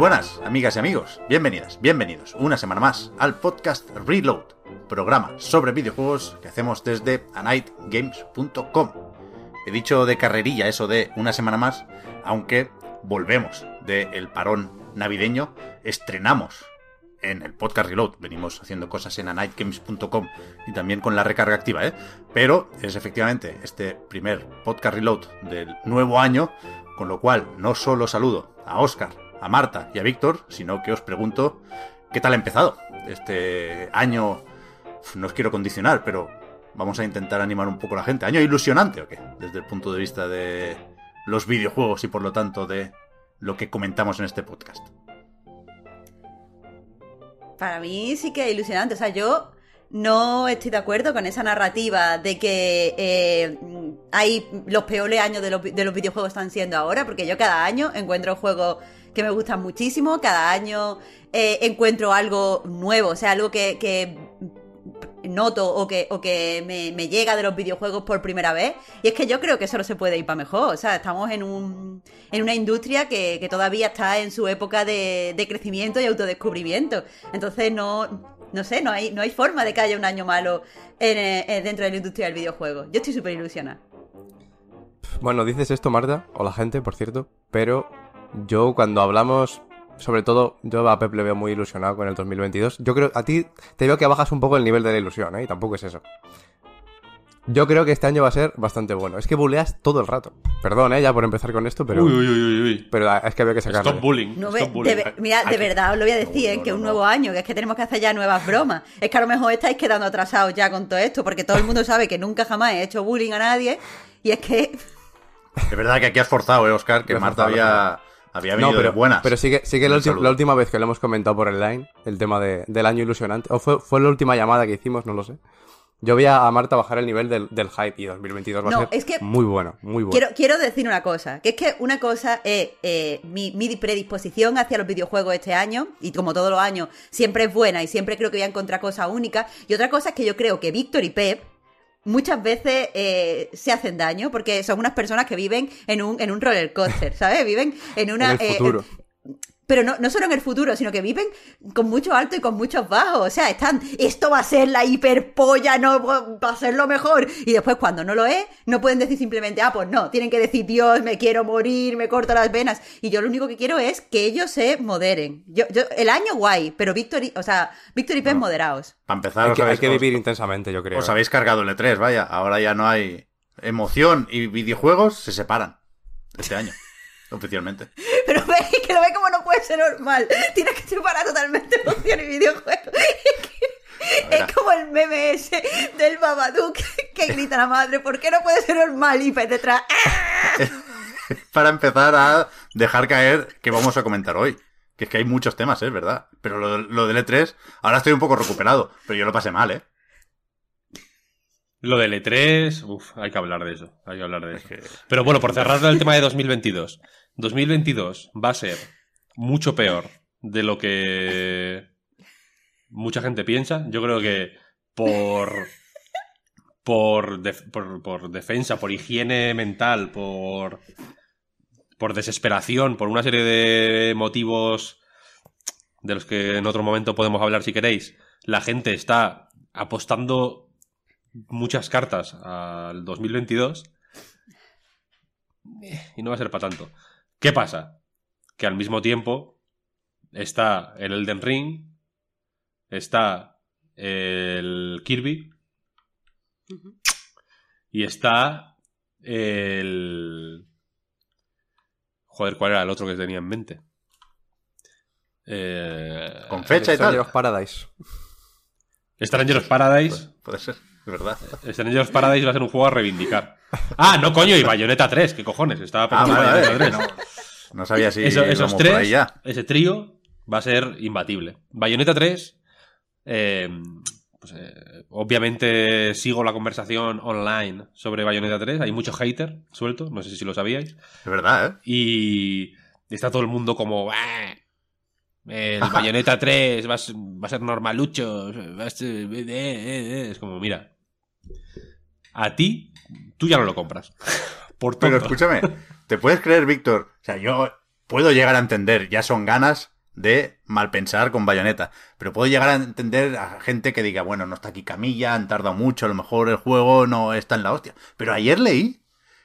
Buenas, amigas y amigos. Bienvenidas, bienvenidos una semana más al podcast Reload, programa sobre videojuegos que hacemos desde anightgames.com. He dicho de carrerilla eso de una semana más, aunque volvemos del parón navideño, estrenamos en el podcast Reload. Venimos haciendo cosas en anightgames.com y también con la recarga activa, ¿eh? Pero es efectivamente este primer podcast Reload del nuevo año, con lo cual no solo saludo a Oscar, a Marta y a Víctor, sino que os pregunto qué tal ha empezado este año. No os quiero condicionar, pero vamos a intentar animar un poco a la gente. ¿Año ilusionante o qué? Desde el punto de vista de los videojuegos y por lo tanto de lo que comentamos en este podcast. Para mí sí que es ilusionante. O sea, yo no estoy de acuerdo con esa narrativa de que eh, hay los peores años de los, de los videojuegos están siendo ahora, porque yo cada año encuentro juegos que me gustan muchísimo, cada año eh, encuentro algo nuevo, o sea, algo que, noto o que, o que me, llega de los videojuegos por primera vez. Y es que yo creo que eso no se puede ir para mejor. O sea, estamos en, un, en una industria que, que todavía está en su época de, de crecimiento y autodescubrimiento. Entonces no, no sé, no hay, no hay forma de que haya un año malo en, en, dentro de la industria del videojuego. Yo estoy súper ilusionada. Bueno, dices esto, Marta, o la gente, por cierto, pero yo cuando hablamos, sobre todo, yo a Pep le veo muy ilusionado con el 2022. Yo creo, a ti te veo que bajas un poco el nivel de la ilusión, ¿eh? Y tampoco es eso. Yo creo que este año va a ser bastante bueno. Es que buleas todo el rato. Perdón, ¿eh? Ya por empezar con esto, pero... Uy, uy, uy, uy. Pero es que había que sacarlo. Stop bullying. No, stop bullying. de, mira, de verdad os lo voy a decir, ¿eh? que es un nuevo año, que es que tenemos que hacer ya nuevas bromas. Es que a lo mejor estáis quedando atrasados ya con todo esto, porque todo el mundo sabe que nunca jamás he hecho bullying a nadie. Y es que... Es verdad que aquí has forzado, ¿eh, Oscar? Que Lo he Marta había, había venido No, pero, de buenas. pero sí que, sí que la, la última vez que lo hemos comentado por el line, el tema de- del año ilusionante, o fue, fue la última llamada que hicimos, no lo sé. Yo vi a a Marta bajar el nivel del, del hype y 2022 va a No, ser es que- muy bueno, muy bueno. Quiero, quiero decir una cosa, que es que una cosa es eh, mi, mi predisposición hacia los videojuegos este año, y como todos los años, siempre es buena y siempre creo que voy a encontrar cosas únicas, y otra cosa es que yo creo que Víctor y Pep muchas veces eh, se hacen daño porque son unas personas que viven en un, en un roller coaster, ¿sabes? Viven en una... En el eh, futuro. Pero no, no solo en el futuro, sino que viven con muchos altos y con muchos bajos. O sea, están, esto va a ser la hiperpolla, no va a ser lo mejor. Y después, cuando no lo es, no pueden decir simplemente, ah, pues no, tienen que decir, Dios, me quiero morir, me corto las venas. Y yo lo único que quiero es que ellos se moderen. Yo, yo, el año guay, pero Víctor y, o sea, Víctor y Pep moderados. Para empezar, hay que, hay habéis- que os- vivir intensamente, yo creo. Os habéis cargado el E3, vaya. Ahora ya no hay emoción y videojuegos se separan este año, oficialmente. Pero ve que lo ve como no puede ser normal. Tienes que separar totalmente emoción y videojuego. Es como el meme ese del Babadook que grita la madre, ¿por qué no puede ser normal? Y Pep detrás, ¡ah! Para empezar a dejar caer que vamos a comentar hoy. Que es que hay muchos temas, es verdad. Pero lo, lo del E3, ahora estoy un poco recuperado. Pero yo lo pasé mal, ¿eh? Lo del E3, uff, hay que hablar de eso. Hay que hablar de Es eso. que- Pero bueno, por cerrar el tema de 2022. 2022 va a ser mucho peor de lo que mucha gente piensa. Yo creo que por por, por, por defensa, por higiene mental, por por desesperación, por una serie de motivos de los que en otro momento podemos hablar si queréis, la gente está apostando muchas cartas al 2022 eh, y no va a ser para tanto. ¿Qué pasa? Que al mismo tiempo está el Elden Ring, está el Kirby y está el... Joder, ¿cuál era el otro que tenía en mente? Eh, Con fecha y Stranger tal. of Paradise. Stranger of Paradise. Puede ser, es verdad. Stranger of Paradise va a ser un juego a reivindicar. Ah, no, coño, y Bayonetta 3, ¿qué cojones? Estaba Ah, pensando en vale, Bayonetta vale. 3. No, no sabía si Eso- esos íbamos por ahí tres, ya. ese trío, va a ser imbatible. Bayonetta 3, eh, pues, eh, obviamente sigo la conversación online sobre Bayonetta 3. Hay mucho hater suelto, no sé si lo sabíais. Es verdad, ¿eh? Y está todo el mundo como... "Ah, El Bayonetta 3 va a ser, va a ser normalucho. va a ser- eh, eh, eh". Es como, mira. A ti, tú ya no lo compras. Por Pero escúchame, ¿te puedes creer, Víctor? O sea, yo puedo llegar a entender, ya son ganas de malpensar con bayoneta, pero puedo llegar a entender a gente que diga, bueno, no está aquí Camilla, han tardado mucho, a lo mejor el juego no está en la hostia. Pero ayer leí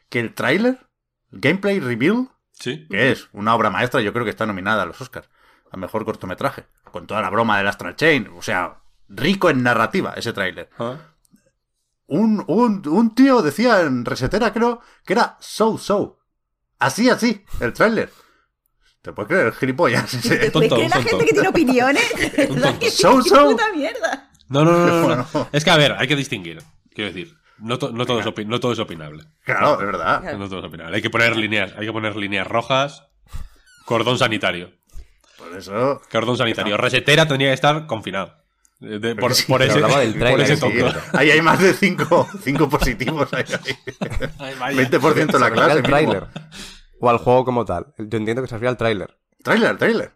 que el tráiler, gameplay reveal, Sí. que es una obra maestra, yo creo que está nominada a los Oscars, a mejor cortometraje, con toda la broma del Astral Chain, o sea, rico en narrativa ese tráiler. Ah. Un, un, un tío decía en Resetera, creo, que era so so. Así, así, el tráiler. ¿Te puedes creer, gilipollas? ¿Te Ese- Tonto, creer la tonto. gente que tiene opiniones? ¿De Un verdad tonto. que So, so. puta mierda? No, no, no, no, no, no. Bueno. Es que, a ver, hay que distinguir. Quiero decir, no, to- no todo, es opi- no todo es opinable. Claro, es verdad. Claro. No todo es opinable. Hay que poner líneas, hay que poner líneas rojas. Cordón sanitario. Por eso. Cordón sanitario. Resetera tendría que estar confinado. Eh, de- por, sí, por ese, por Sí, ahí hay más de 5 cinco positivos. Ahí, ahí. Ay, vaya. 20% de la clase. al tráiler. O al juego como tal. Yo entiendo que se refiere al tráiler. Tráiler, tráiler.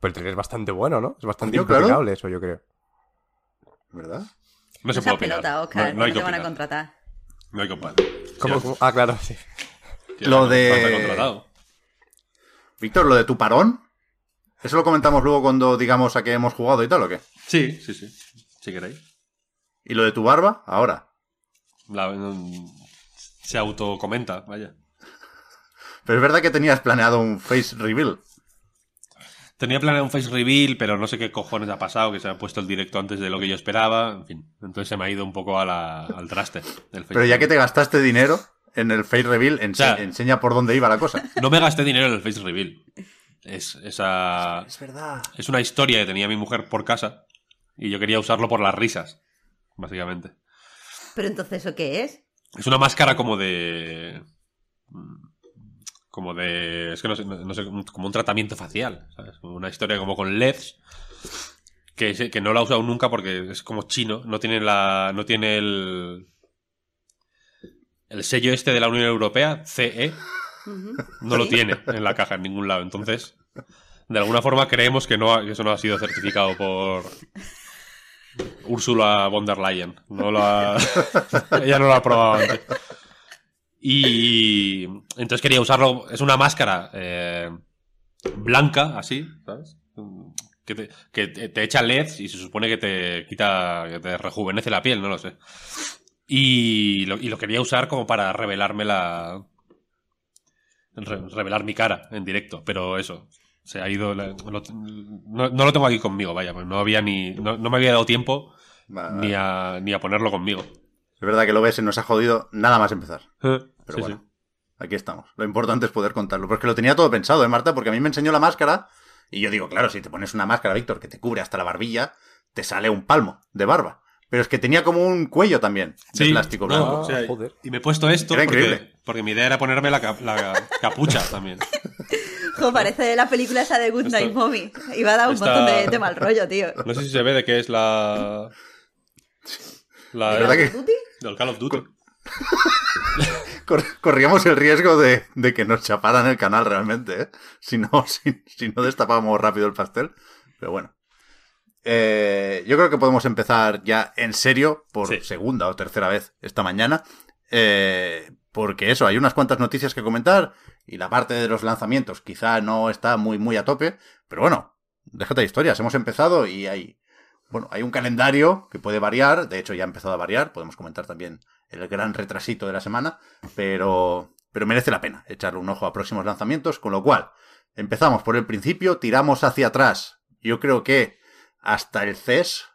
Pero el tráiler es bastante bueno, ¿no? Es bastante claro. impecable eso, yo creo. ¿Verdad? No se Esa puede opinar. pelota, Oscar, no, no hay que te van a contratar. No hay que opinar. ¿Cómo, Sí, cómo? Ah, claro, sí. Lo no, de-. Víctor, lo de tu parón. ¿Eso lo comentamos luego cuando digamos a qué hemos jugado y tal o qué? Sí, sí, sí. Si queréis. ¿Y lo de tu barba? Ahora. La- se autocomenta, vaya. Pero es verdad que tenías planeado un face reveal. Tenía planeado un face reveal, pero no sé qué cojones ha pasado, que se ha puesto el directo antes de lo que yo esperaba. En fin, entonces se me ha ido un poco a la- al traste. El face Pero ya que te gastaste dinero en el face reveal, ense- sea- enseña por dónde iba la cosa. No me gasté dinero en el face reveal. Es, esa, Es verdad. es una historia que tenía mi mujer por casa y yo quería usarlo por las risas, básicamente. Pero entonces, ¿eso qué es? Es una máscara como de... Como de... Es que no sé, no- no sé, como un tratamiento facial, ¿sabes? Una historia como con LEDs. Que, que no la he usado nunca porque es como chino. No tiene la... No tiene el... El sello este de la Unión Europea, CE, No lo tiene en la caja en ningún lado. Entonces, de alguna forma creemos que, no ha- que eso no ha sido certificado por Úrsula von der Leyen. No lo ha- Ella no lo ha probado antes. Y entonces quería usarlo. Es una máscara eh, blanca, así, ¿sabes? Que, te, que te- te echa LEDs y se supone que te quita, que te rejuvenece la piel, no lo sé. Y lo, y lo quería usar como para revelarme la, re- revelar mi cara en directo, pero eso, se ha ido, la- lo- no, no lo tengo aquí conmigo, vaya, pues no había ni, no, no me había dado tiempo Vale, ni a, ni a ponerlo conmigo. Es verdad que lo ves, se nos ha jodido nada más empezar. Pero Sí, bueno, sí. aquí estamos. Lo importante es poder contarlo. Porque lo tenía todo pensado, ¿eh, Marta? Porque a mí me enseñó la máscara y yo digo, claro, si te pones una máscara, Víctor, que te cubre hasta la barbilla, te sale un palmo de barba. Pero es que tenía como un cuello también de Sí, plástico no, blanco. o sea, joder. y me he puesto esto Era porque, increíble. porque mi idea era ponerme la, cap- la capucha también. Jo, parece de la película esa de Good Esto- Night Mommy. Iba a dar un Esta- montón de, de mal rollo, tío. No sé si se ve de qué es la... La ¿De verdad que- ¿Duty? del Call of Duty. Cor- corríamos el riesgo de, de que nos chaparan el canal realmente, ¿eh? Si no, si, si no destapábamos rápido el pastel. Pero bueno. Eh, yo creo que podemos empezar ya en serio por Sí. segunda o tercera vez esta mañana. Eh, porque eso, hay unas cuantas noticias que comentar y la parte de los lanzamientos quizá no está muy, muy a tope. Pero bueno, déjate de historias. Hemos empezado y hay, bueno, hay un calendario que puede variar. De hecho, ya ha empezado a variar. Podemos comentar también el gran retrasito de la semana. Pero, pero merece la pena echarle un ojo a próximos lanzamientos. Con lo cual, empezamos por el principio, tiramos hacia atrás. Yo creo que hasta el CES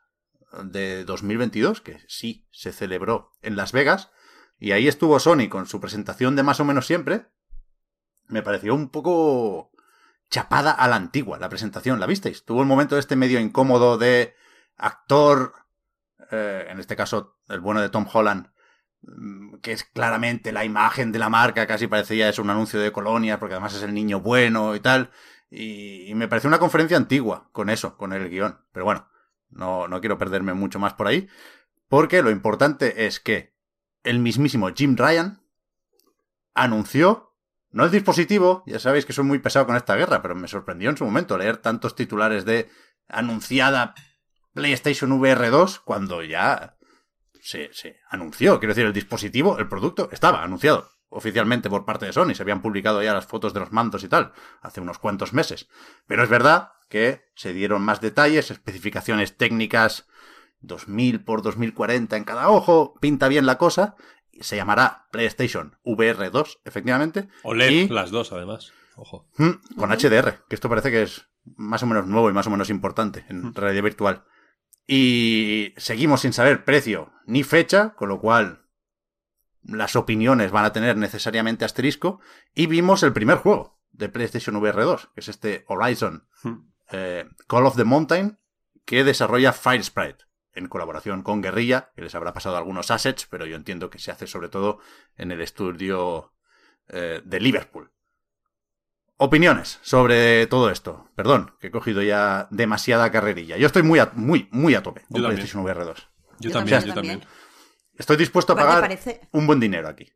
de 2022, que sí se celebró en Las Vegas. Y ahí estuvo Sony con su presentación de más o menos siempre. Me pareció un poco chapada a la antigua, la presentación, ¿la visteis? Tuvo un momento este medio incómodo de actor, eh, en este caso el bueno de Tom Holland, mm, que es claramente la imagen de la marca, casi parecía es un anuncio de colonia, porque además es el niño bueno y tal. Y, me pareció una conferencia antigua con eso, con el guion. Pero bueno, no, no quiero perderme mucho más por ahí, porque lo importante es que el mismísimo Jim Ryan anunció, no el dispositivo, ya sabéis que soy muy pesado con esta guerra, pero me sorprendió en su momento leer tantos titulares de anunciada PlayStation VR 2 cuando ya se, se anunció, quiero decir, el dispositivo, el producto, estaba anunciado oficialmente por parte de Sony, se habían publicado ya las fotos de los mandos y tal, hace unos cuantos meses. Pero es verdad que se dieron más detalles, especificaciones técnicas, 2000 por 2040 en cada ojo, pinta bien la cosa, se llamará PlayStation VR 2, efectivamente. OLED, y- las dos además. Ojo. Mm, con HDR, que esto parece que es más o menos nuevo y más o menos importante en realidad virtual. Y seguimos sin saber precio ni fecha, con lo cual las opiniones van a tener necesariamente asterisco. Y vimos el primer juego de PlayStation VR 2, que es este Horizon Hmm. eh, Call of the Mountain, que desarrolla Firesprite en colaboración con Guerrilla, que les habrá pasado algunos assets, pero yo entiendo que se hace sobre todo en el estudio eh, de Liverpool. Opiniones sobre todo esto. Perdón, que he cogido ya demasiada carrerilla. Yo estoy muy a, muy, muy a tope con Yo. PlayStation VR 2. Yo, Yo también, también, yo también. Estoy dispuesto a pagar parece- un buen dinero aquí.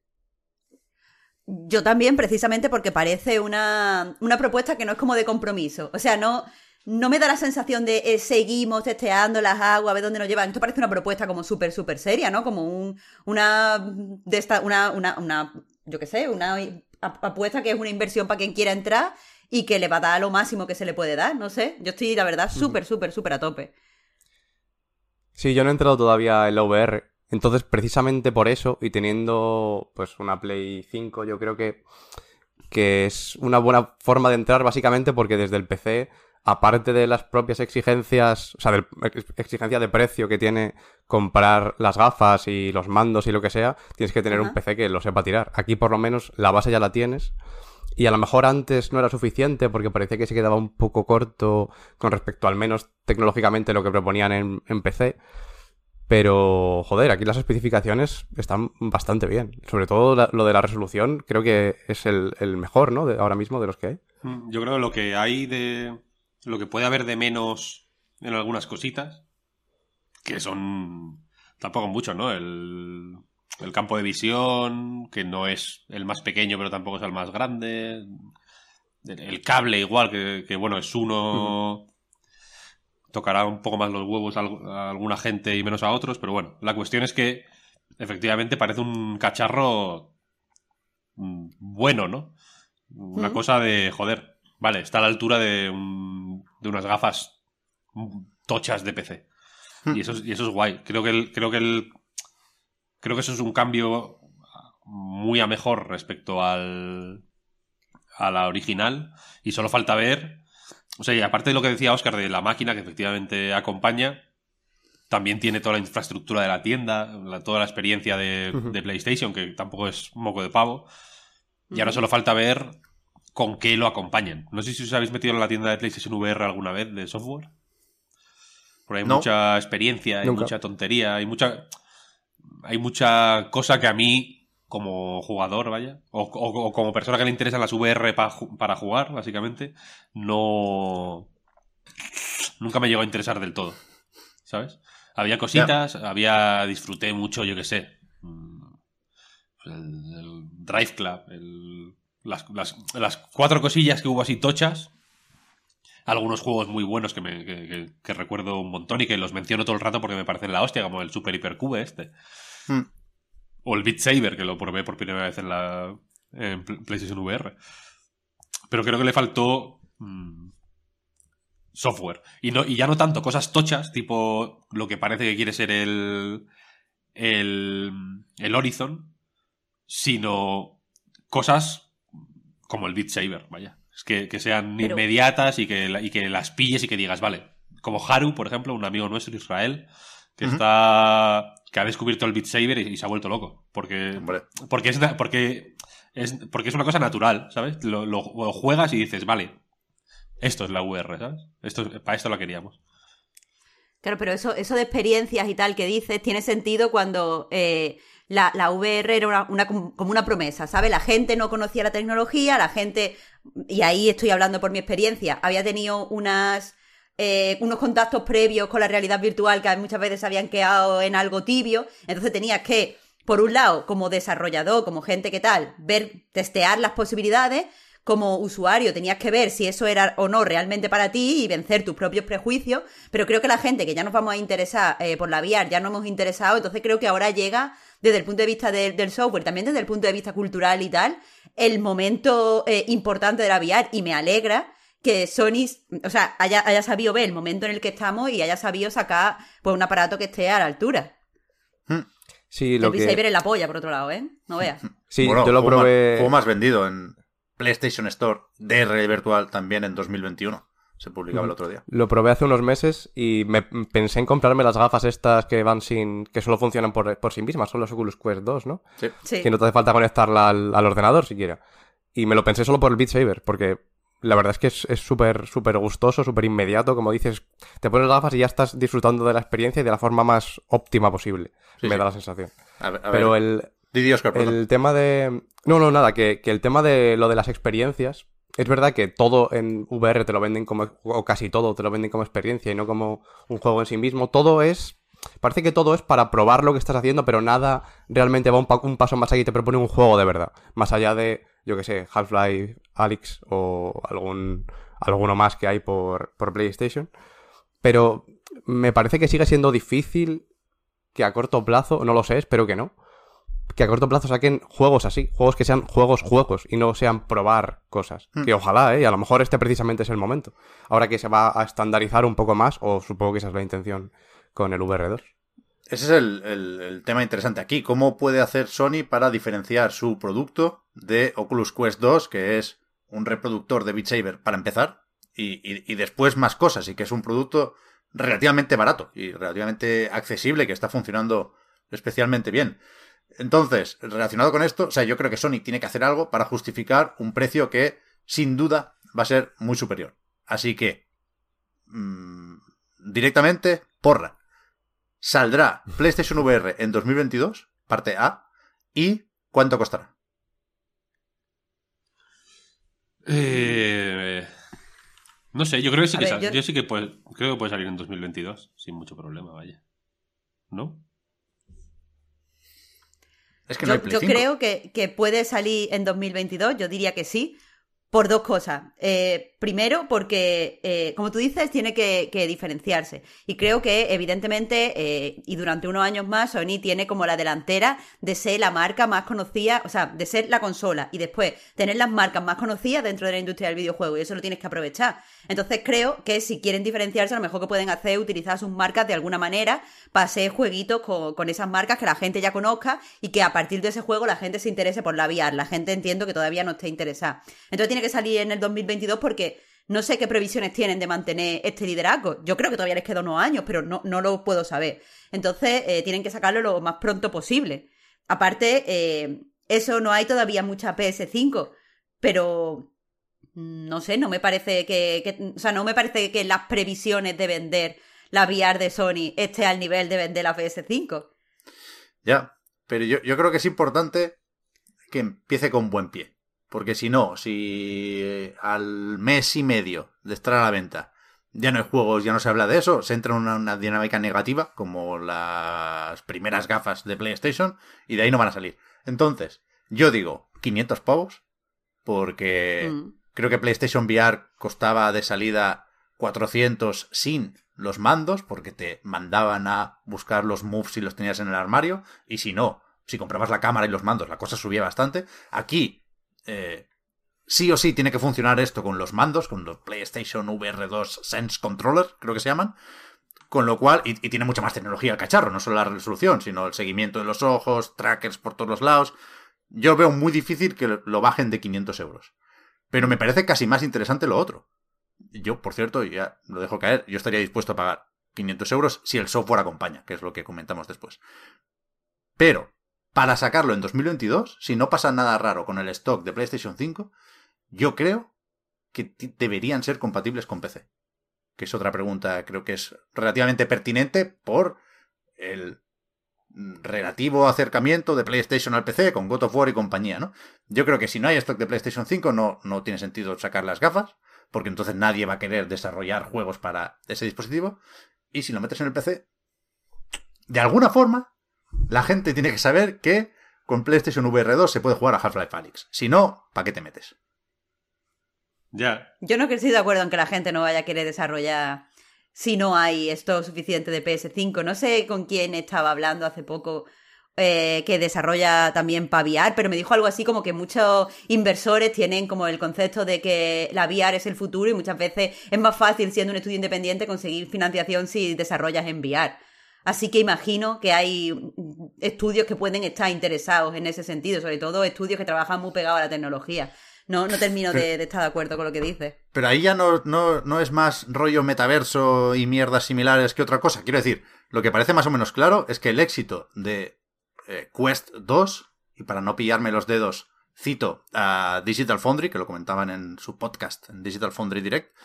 Yo también, precisamente porque parece una, una propuesta que no es como de compromiso. O sea, no, no me da la sensación de eh, seguimos testeando las aguas, a ver dónde nos llevan. Esto parece una propuesta como súper, súper seria, ¿no? Como un, una de esta, una, una, una, yo qué sé, una ap- apuesta que es una inversión para quien quiera entrar y que le va a dar lo máximo que se le puede dar. No sé. Yo estoy, la verdad, súper, súper, súper a tope. Sí, yo no he entrado todavía en la VR. Entonces, precisamente por eso, y teniendo pues una Play 5, yo creo que, que es una buena forma de entrar, básicamente porque desde el PC, aparte de las propias exigencias, o sea, de exigencia de precio que tiene comprar las gafas y los mandos y lo que sea, tienes que tener un PC que lo sepa tirar. Aquí por lo menos la base ya la tienes. Y a lo mejor antes no era suficiente porque parecía que se quedaba un poco corto con respecto al menos tecnológicamente lo que proponían en, en PC. Pero, joder, aquí las especificaciones están bastante bien. Sobre todo la- lo de la resolución, creo que es el, el mejor, ¿no? De, ahora mismo de los que hay. Mm, Yo creo que lo que hay de. Lo que puede haber de menos en algunas cositas, que son. Tampoco mucho, ¿no? El, el campo de visión, que no es el más pequeño, pero tampoco es el más grande. El, el cable, igual, que, que, bueno, es uno. Tocará un poco más los huevos a, al- a alguna gente y menos a otros, pero bueno, la cuestión es que efectivamente parece un cacharro mm, bueno, ¿no? Una Mm. cosa de, joder, vale, está a la altura de, un- de unas gafas mm, tochas de PC. Hmm. Y eso, es- y eso es guay. Creo que el, creo que el, creo que eso es un cambio muy a mejor respecto al, a la original. Y solo falta ver, o sea, y aparte de lo que decía Oscar de la máquina que efectivamente acompaña, también tiene toda la infraestructura de la tienda, la- toda la experiencia de, PlayStation, que tampoco es moco de pavo. Y ahora solo falta ver con qué lo acompañan. No sé si os habéis metido en la tienda de PlayStation VR alguna vez de software. Por ahí hay No. mucha experiencia, hay Nunca. mucha tontería, hay mucha. Hay mucha cosa que a mí, como jugador, vaya, o, o- o como persona que le interesan las VR pa para jugar, básicamente, no. Nunca me llegó a interesar del todo. ¿Sabes? Había cositas, había. Disfruté mucho, yo qué sé. mm, El, el Drive Club, el- las, las- las cuatro cosillas que hubo así tochas. Algunos juegos muy buenos que, me, que, que- que recuerdo un montón y que los menciono todo el rato porque me parecen la hostia, como el Super Hypercube este. Hmm. O el Beat Saber, que lo probé por primera vez en la en Pl- PlayStation VR. Pero creo que le faltó mm, software. Y, no, y ya no tanto cosas tochas, tipo lo que parece que quiere ser el, el, el Horizon, sino cosas como el Beat Saber, vaya. Es que, que sean Pero- inmediatas y que, y que las pilles y que digas, vale. Como Haru, por ejemplo, un amigo nuestro, Israel, que está. Que ha descubierto el Beat Saber y, y se ha vuelto loco. Porque Hombre, porque es, porque es, porque es una cosa natural, ¿sabes? Lo, lo- lo juegas y dices, vale, Esto es la VR, ¿sabes? Esto, para esto la queríamos. Claro, pero eso, eso de experiencias y tal que dices tiene sentido cuando eh, la, la, VR era una, una, como una promesa, ¿sabes? La gente no conocía la tecnología, la gente, y ahí estoy hablando por mi experiencia, había tenido unas, eh, unos contactos previos con la realidad virtual que muchas veces habían quedado en algo tibio, entonces tenías que, por un lado, como desarrollador, como gente que tal, ver, testear las posibilidades, como usuario tenías que ver si eso era o no realmente para ti y vencer tus propios prejuicios, pero creo que la gente que ya nos vamos a interesar eh, por la VR, ya no hemos interesado, entonces creo que ahora llega desde el punto de vista de, del software, también desde el punto de vista cultural y tal, el momento eh, importante de la VR y me alegra que Sony, o sea, haya, haya, sabido ver el momento en el que estamos y haya sabido sacar pues un aparato que esté a la altura. Hmm. Sí, lo el que... Saber en la polla, por otro lado, ¿eh? No veas. Sí, bueno, yo lo probé... Más, juego más vendido en PlayStation Store de realidad virtual también en 2021. Se publicaba el otro día. Lo probé hace unos meses y me pensé en comprarme las gafas estas que van sin. que solo funcionan por, por sí mismas, son los Oculus Quest 2, ¿no? Sí. Sí. Que no te hace falta conectarla al, al ordenador siquiera. Y me lo pensé solo por el Beat Saber, porque la verdad es que es súper, súper gustoso, súper inmediato. Como dices, te pones las gafas y ya estás disfrutando de la experiencia y de la forma más óptima posible. Sí, me sí. da la sensación. A ver, a Pero ver. el, Didi Oscar, perdón. el tema de. No, no, nada, que, que el tema de lo de las experiencias. Es verdad que todo en VR te lo venden como. o casi todo te lo venden como experiencia y no como un juego en sí mismo. Todo es. Parece que todo es para probar lo que estás haciendo, pero nada realmente va un, pa- un paso más allá y te propone un juego de verdad. Más allá de, yo que sé, Half-Life Alyx o algún. alguno más que hay por, por PlayStation. Pero me parece que sigue siendo difícil que a corto plazo, no lo sé, espero que no, que a corto plazo saquen juegos así, juegos que sean juegos juegos y no sean probar cosas. Hmm. Que ojalá, ¿eh? Y a lo mejor este precisamente es el momento. Ahora que se va a estandarizar un poco más, o supongo que esa es la intención con el VR2. Ese es el, tema interesante aquí. ¿Cómo puede hacer Sony para diferenciar su producto de Oculus Quest 2, que es un reproductor de Beat para empezar, y después más cosas, y que es un producto relativamente barato y relativamente accesible, que está funcionando especialmente bien? Entonces, relacionado con esto, o sea, yo creo que Sony tiene que hacer algo para justificar un precio que, sin duda, va a ser muy superior. Así que, mm, directamente, porra. Saldrá PlayStation VR en 2022, parte A, y ¿cuánto costará? Eh, no sé, yo creo que sí que, ver, sal- yo- yo... sí que puede, creo que puede salir en 2022 sin mucho problema, vaya. ¿No? Es que no hay Yo, Play yo 5. creo que, que puede salir en 2022, yo diría que sí, por dos cosas. Eh, primero, porque, eh, como tú dices, tiene que, diferenciarse. Y creo que, evidentemente, eh, y durante unos años más, Sony tiene como la delantera de ser la marca más conocida, o sea, de ser la consola y después tener las marcas más conocidas dentro de la industria del videojuego. Y eso lo tienes que aprovechar. Entonces, creo que si quieren diferenciarse, lo mejor que pueden hacer es utilizar sus marcas de alguna manera para hacer jueguitos con, con esas marcas que la gente ya conozca y que a partir de ese juego la gente se interese por la VR. La gente entiendo que todavía no esté interesada. Entonces tiene que salir en el 2022 porque no sé qué previsiones tienen de mantener este liderazgo. Yo creo que todavía les queda unos años, pero no, no lo puedo saber. Entonces eh, tienen que sacarlo lo más pronto posible. Aparte, eh, eso no hay todavía mucha PS5, pero mm, no sé, no me parece que, que- o sea, no me parece que las previsiones de vender la VR de Sony esté al nivel de vender la PS5. Ya, pero yo, yo creo que es importante que empiece con buen pie. Porque si no, si eh, al mes y medio de estar a la venta ya no hay juegos, ya no se habla de eso, se entra en una, una dinámica negativa, como las primeras gafas de PlayStation, y de ahí no van a salir. Entonces, yo digo 500 pavos, porque Mm. creo que PlayStation VR costaba de salida 400 sin los mandos, porque te mandaban a buscar los moves si los tenías en el armario, y si no, si comprabas la cámara y los mandos, la cosa subía bastante. Aquí, eh, sí o sí tiene que funcionar esto con los mandos, con los PlayStation VR2 Sense Controller, creo que se llaman. Con lo cual, y, y tiene mucha más tecnología el cacharro, no solo la resolución, sino el seguimiento de los ojos, trackers por todos los lados. Yo veo muy difícil que lo bajen de 500 euros. Pero me parece casi más interesante lo otro. Yo, por cierto, ya lo dejo caer, yo estaría dispuesto a pagar 500 euros si el software acompaña, que es lo que comentamos después. Pero, para sacarlo en 2022, si no pasa nada raro con el stock de PlayStation 5, yo creo que deberían ser compatibles con PC? Que es otra pregunta, creo que es relativamente pertinente por el mm, relativo acercamiento de PlayStation al PC con God of War y compañía, ¿no? Yo creo que si no hay stock de PlayStation 5 no, no tiene sentido sacar las gafas, porque entonces nadie va a querer desarrollar juegos para ese dispositivo. Y si lo metes en el PC, de alguna forma, la gente tiene que saber que con PlayStation VR 2 se puede jugar a Half-Life Alyx. Si no, ¿para qué te metes? Ya. Yo no estoy de acuerdo en que la gente no vaya a querer desarrollar si no hay esto suficiente de PS5. No sé con quién estaba hablando hace poco eh, que desarrolla también para VR, pero me dijo algo así como que muchos inversores tienen como el concepto de que la VR es el futuro y muchas veces es más fácil siendo un estudio independiente conseguir financiación si desarrollas en VR. Así que imagino que hay estudios que pueden estar interesados en ese sentido, sobre todo estudios que trabajan muy pegados a la tecnología. No, no termino de, de estar de acuerdo con lo que dice. Pero ahí ya no, no, no es más rollo metaverso y mierdas similares que otra cosa. Quiero decir, lo que parece más o menos claro es que el éxito de eh, Quest 2, y para no pillarme los dedos, cito a Digital Foundry, que lo comentaban en su podcast, en Digital Foundry Direct,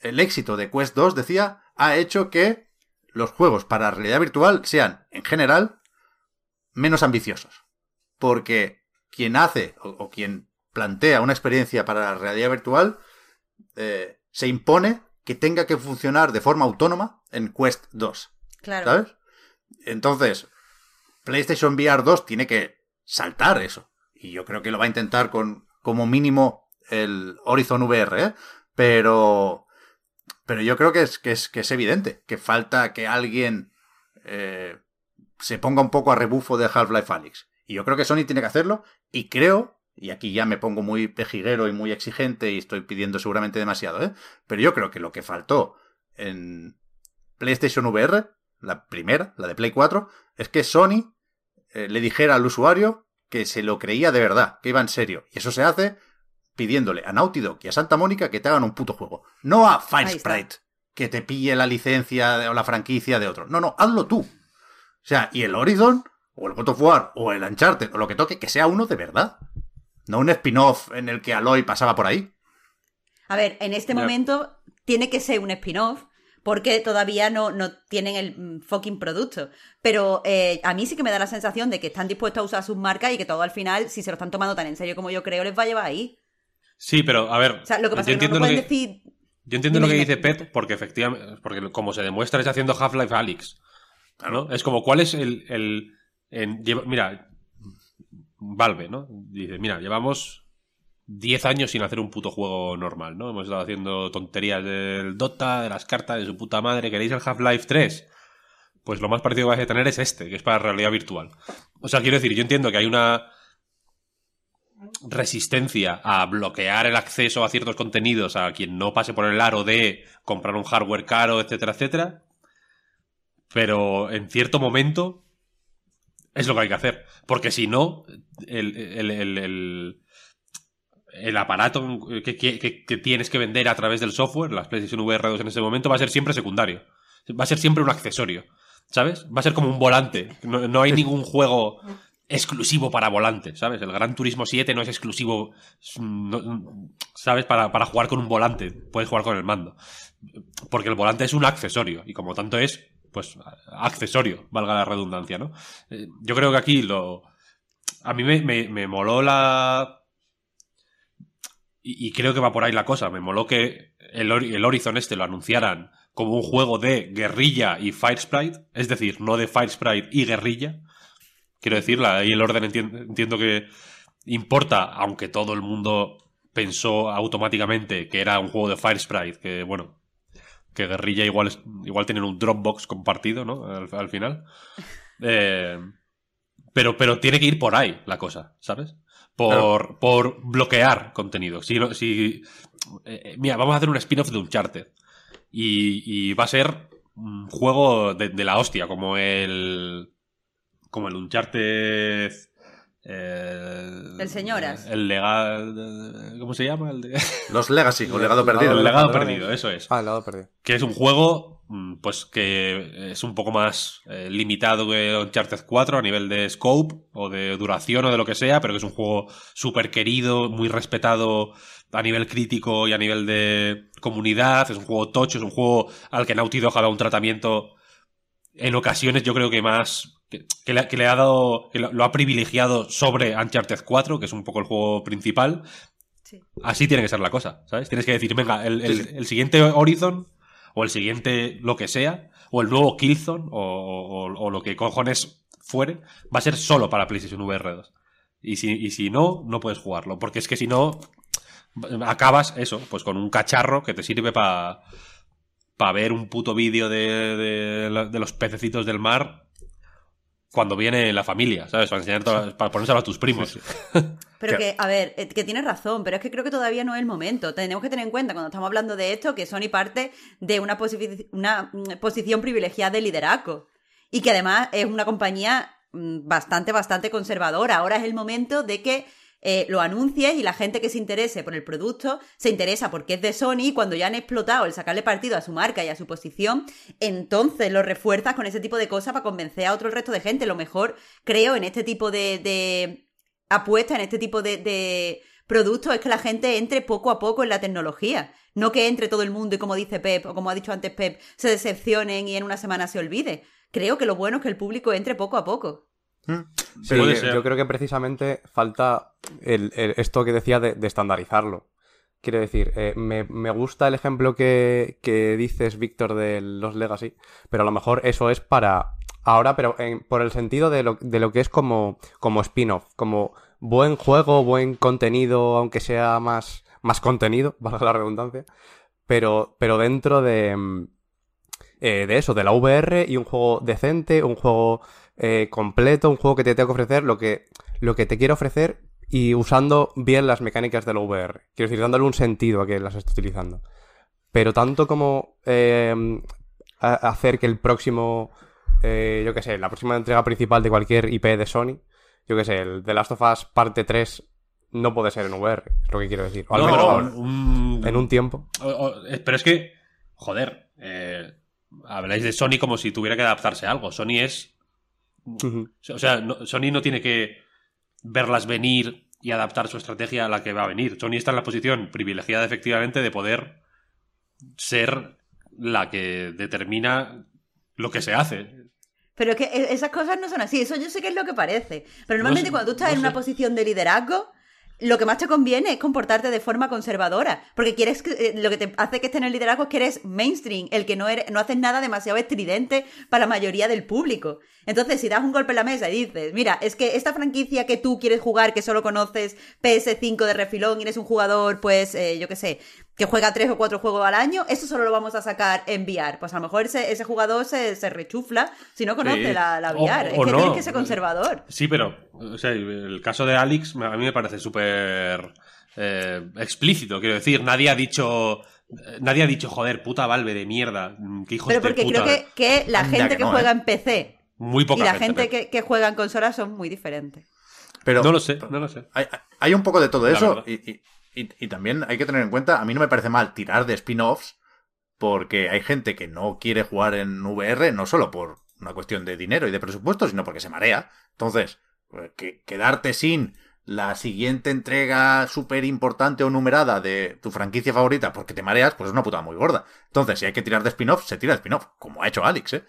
el éxito de Quest 2, decía, ha hecho que los juegos para realidad virtual sean, en general, menos ambiciosos. Porque quien hace o, o quien plantea una experiencia para la realidad virtual eh, se impone que tenga que funcionar de forma autónoma en Quest 2. Claro. ¿Sabes? Entonces, PlayStation VR 2 tiene que saltar eso. Y yo creo que lo va a intentar con como mínimo el Horizon VR, ¿eh? Pero. Pero yo creo que es, que es, que es evidente que falta que alguien eh, se ponga un poco a rebufo de Half-Life Alyx. Y yo creo que Sony tiene que hacerlo. Y creo, y aquí ya me pongo muy pejiguero y muy exigente y estoy pidiendo seguramente demasiado, ¿eh? Pero yo creo que lo que faltó en PlayStation VR, la primera, la de Play 4, es que Sony eh, le dijera al usuario que se lo creía de verdad, que iba en serio. Y eso se hace pidiéndole a Naughty Dog y a Santa Mónica que te hagan un puto juego. No a está. Sprite, que te pille la licencia de- o la franquicia de otro. No, no, hazlo tú. O sea, y el Horizon, o el God of War, o el Uncharted, o lo que toque, que sea uno de verdad. No un spin-off en el que Aloy pasaba por ahí. A ver, en este momento tiene que ser un spin-off porque todavía no, no tienen el mm, fucking producto. Pero eh, a mí sí que me da la sensación de que están dispuestos a usar sus marcas y que todo al final, si se lo están tomando tan en serio como yo creo, les va a llevar ahí. Sí, pero a ver. O sea, lo que pasa yo es que no entiendo lo lo pueden que, decir... yo entiendo lo que Dime, dice dime. Pet, porque efectivamente. Porque como se demuestra es haciendo Half-Life Alyx. ¿no? Es como, ¿cuál es el. el- en- lleva- mira, Valve, ¿no? Dice, mira, llevamos 10 años sin hacer un puto juego normal, ¿no? Hemos estado haciendo tonterías del Dota, de las cartas, de su puta madre. ¿Queréis el Half-Life 3? Pues lo más parecido que vais a tener es este, que es para realidad virtual. O sea, quiero decir, yo entiendo que hay una resistencia a bloquear el acceso a ciertos contenidos a quien no pase por el aro de comprar un hardware caro, etcétera, etcétera. Pero en cierto momento es lo que hay que hacer. Porque si no, el, el, el, el- aparato que, que- que- que tienes que vender a través del software, las PlayStation VR 2 en ese momento, va a ser siempre secundario. Va a ser siempre un accesorio. ¿Sabes? Va a ser como un volante. No, no hay ningún juego exclusivo para volante, ¿sabes? El Gran Turismo 7 no es exclusivo, ¿sabes? Para, para jugar con un volante. Puedes jugar con el mando. Porque el volante es un accesorio y como tanto es, pues, accesorio, valga la redundancia, ¿no? Eh, Yo creo que aquí lo... A mí me, me, me moló la... Y, creo que va por ahí la cosa. Me moló que el, el Horizon este lo anunciaran como un juego de guerrilla y Fire Sprite. Es decir, no de Fire Sprite y guerrilla. Quiero decir, la- ahí el orden entien- entiendo que importa, aunque todo el mundo pensó automáticamente que era un juego de Fire Sprite, que bueno, que guerrilla igual, igual tienen un Dropbox compartido, ¿no? Al, al final. Eh, pero, pero tiene que ir por ahí la cosa, ¿sabes? Por, por bloquear contenido. Si, si, eh, eh, mira, vamos a hacer un spin-off de Uncharted. Y, y va a ser un juego de, de la hostia, como el. Como el Uncharted. eh, El Señoras. El legal. ¿Cómo se llama? El, de- Los Legacy, o legado El perdido. el legado ladrones. perdido, eso es Ah, el lado perdido. que es un juego mm, pues que es un poco más eh, limitado que Uncharted 4 a nivel de scope o de duración o de lo que sea, pero que es un juego súper querido, muy respetado a nivel crítico y a nivel de comunidad, es un juego tocho, es un juego al que Naughty Dog ha dado un tratamiento en ocasiones yo creo que más que, que le, que le ha dado que lo, lo ha privilegiado sobre Uncharted 4, que es un poco el juego principal. Sí. Así tiene que ser la cosa, ¿sabes? Tienes que decir, venga, el, el- siguiente Horizon o el siguiente lo que sea, o el nuevo Killzone o, o- o lo que cojones fuere, va a ser solo para PlayStation VR 2. Y si, y si no, no puedes jugarlo, porque es que si no, acabas eso, pues con un cacharro que te sirve para ver un puto vídeo de, de los pececitos del mar cuando viene la familia, ¿sabes? Para, enseñar todas- para ponérselo a tus primos. Pero Que- a ver, eh, que tienes razón, pero es que creo que todavía no es el momento. Tenemos que tener en cuenta cuando estamos hablando de esto que Sony parte de una, posi- una mm, posición privilegiada de liderazgo y que además es una compañía mm, bastante, bastante conservadora. Ahora es el momento de que eh, lo anuncies y la gente que se interese por el producto se interesa porque es de Sony y cuando ya han explotado el sacarle partido a su marca y a su posición, entonces lo refuerzas con ese tipo de cosas para convencer a otro resto de gente. Lo mejor, creo, en este tipo de, de apuesta, en este tipo de, de productos, es que la gente entre poco a poco en la tecnología. No que entre todo el mundo y como dice Pep, o como ha dicho antes Pep, se decepcionen y en una semana se olvide. Creo que lo bueno es que el público entre poco a poco. Mm. Sí, yo- creo que precisamente falta el- el- esto que decía de, de estandarizarlo. Quiero decir, eh, me, me gusta el ejemplo que, que dices, Víctor, de los Legacy, pero a lo mejor eso es para ahora, pero en- por el sentido de lo, de lo que es como, como spin-off, como buen juego, buen contenido, aunque sea más, más contenido, valga la redundancia, pero, pero dentro de, mm, eh, de eso, de la VR y un juego decente, un juego eh, completo, un juego que te tenga que ofrecer lo que, lo que te quiere ofrecer y usando bien las mecánicas de la VR. Quiero decir, dándole un sentido a que las esté utilizando. Pero tanto como eh, a- hacer que el próximo, eh, yo qué sé, la próxima entrega principal de cualquier IP de Sony, yo qué sé, el The Last of Us parte 3 no puede ser en VR, es lo que quiero decir. O al No, menos no, ahora, un- en un tiempo. Eh, pero es que, joder, eh, habláis de Sony como si tuviera que adaptarse a algo. Sony es. O sea, no- Sony no tiene que verlas venir y adaptar su estrategia a la que va a venir. Sony está en la posición privilegiada, efectivamente, de poder ser la que determina lo que se hace. Pero es que e- esas cosas no son así, eso yo sé que es lo que parece. Pero normalmente sé, cuando tú estás no en una posición de liderazgo, lo que más te conviene es comportarte de forma conservadora. Porque quieres que, eh, lo que te hace que estés en el liderazgo es que eres mainstream, el que no, eres, no haces nada demasiado estridente para la mayoría del público. Entonces, si das un golpe en la mesa y dices, mira, es que esta franquicia que tú quieres jugar, que solo conoces PS5 de refilón y eres un jugador, pues, eh, yo qué sé, que juega tres o cuatro juegos al año, eso solo lo vamos a sacar en VR. Pues a lo mejor ese, ese jugador se, se rechufla si no conoce Sí. la, la VR. o es que no. tienes que ser conservador. Sí, pero o sea, el caso de Alex a mí me parece súper eh, explícito. Quiero decir, nadie ha dicho. Nadie ha dicho, joder, puta Valve de mierda. Qué hijos Pero de porque puta. creo que, que la Anda gente que que, no, juega ¿eh? en PC Muy poca y la gente. gente pero- que, que juega en consolas son muy diferentes. Pero No lo sé, no lo sé. hay, hay un poco de todo La eso verdad. y, y- y- también hay que tener en cuenta, a mí no me parece mal tirar de spin-offs porque hay gente que no quiere jugar en VR, no solo por una cuestión de dinero y de presupuesto, sino porque se marea. Entonces, pues, que, quedarte sin la siguiente entrega súper importante o numerada de tu franquicia favorita porque te mareas, pues es una puta muy gorda. Entonces, si hay que tirar de spin-off, se tira de spin-off, como ha hecho Alex, ¿eh?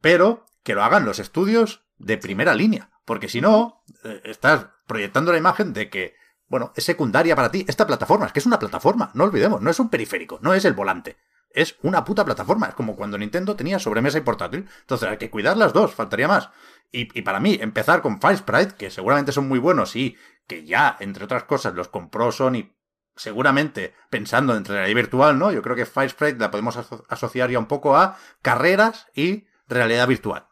Pero que lo hagan los estudios de primera línea, porque si no, eh, estás proyectando la imagen de que, bueno, es secundaria para ti. Esta plataforma, es que es una plataforma, no olvidemos, no es un periférico, no es el volante. Es una puta plataforma, es como cuando Nintendo tenía sobremesa y portátil. Entonces hay que cuidar las dos, faltaría más. Y, y para mí, empezar con Fire Sprite, que seguramente son muy buenos y que ya, entre otras cosas, los compró Sony seguramente pensando en realidad virtual, ¿no? Yo creo que Fire Sprite la podemos aso- asociar ya un poco a carreras y realidad virtual.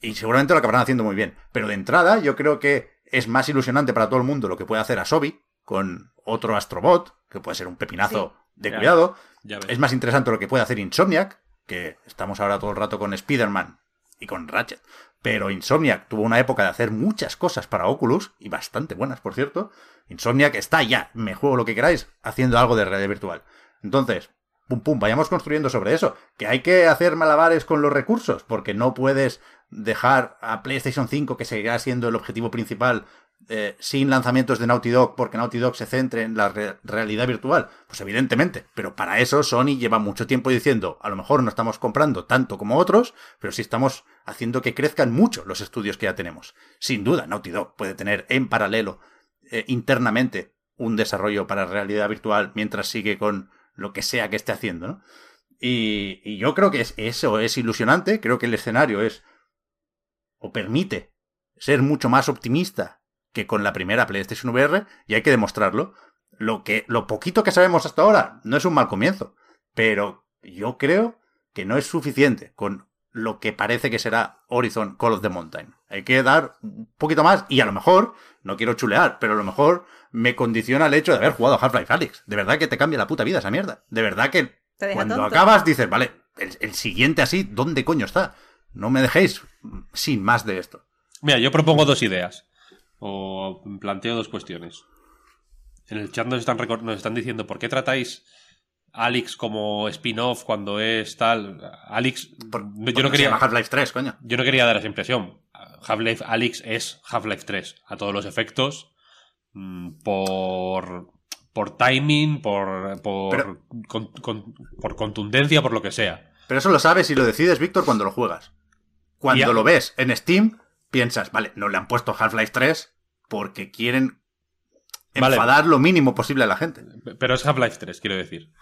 Y seguramente lo acabarán haciendo muy bien. Pero de entrada, yo creo que es más ilusionante para todo el mundo lo que puede hacer Asobi con otro Astrobot, que puede ser un pepinazo de Ya. cuidado. Ya. Es más interesante lo que puede hacer Insomniac, que estamos ahora todo el rato con Spider-Man y con Ratchet. Pero Insomniac tuvo una época de hacer muchas cosas para Oculus, y bastante buenas, por cierto. Insomniac está ya, me juego lo que queráis, haciendo algo de realidad virtual. Entonces, pum pum, vayamos construyendo sobre eso. Que hay que hacer malabares con los recursos, porque no puedes dejar a PlayStation 5, que seguirá siendo el objetivo principal, eh, sin lanzamientos de Naughty Dog porque Naughty Dog se centre en la re- realidad virtual? Pues evidentemente, pero para eso Sony lleva mucho tiempo diciendo, a lo mejor no estamos comprando tanto como otros, pero sí estamos haciendo que crezcan mucho los estudios que ya tenemos. Sin duda, Naughty Dog puede tener en paralelo eh, internamente un desarrollo para realidad virtual mientras sigue con lo que sea que esté haciendo. Y, y yo creo que es, eso es ilusionante, creo que el escenario es o permite ser mucho más optimista que con la primera PlayStation VR y hay que demostrarlo. Lo que lo poquito que sabemos hasta ahora no es un mal comienzo, pero yo creo que no es suficiente con lo que parece que será Horizon Call of the Mountain. Hay que dar un poquito más y a lo mejor, no quiero chulear, pero a lo mejor me condiciona el hecho de haber jugado a Half-Life Alyx. De verdad que te cambia la puta vida esa mierda. De verdad que cuando tonto. acabas dices, vale, el, el siguiente así, ¿dónde coño está? No me dejéis sin más de esto. Mira, yo propongo dos ideas. O planteo dos cuestiones. En el chat nos están, recor- nos están diciendo, ¿por qué tratáis a Alex como spin-off cuando es tal? Alex, Por- yo no quería... llama Half-Life 3, coño. Yo no quería dar esa impresión. Half-Life Alyx es Half-Life 3 a todos los efectos. mm, Por, por timing, por, por, Pero- con- con- por contundencia, por lo que sea. Pero eso lo sabes y lo decides, Víctor, cuando lo juegas. Cuando lo ves en Steam, piensas, vale, no le han puesto Half-Life 3 porque quieren Vale. enfadar lo mínimo posible a la gente. Pero es Half-Life 3, quiero decir.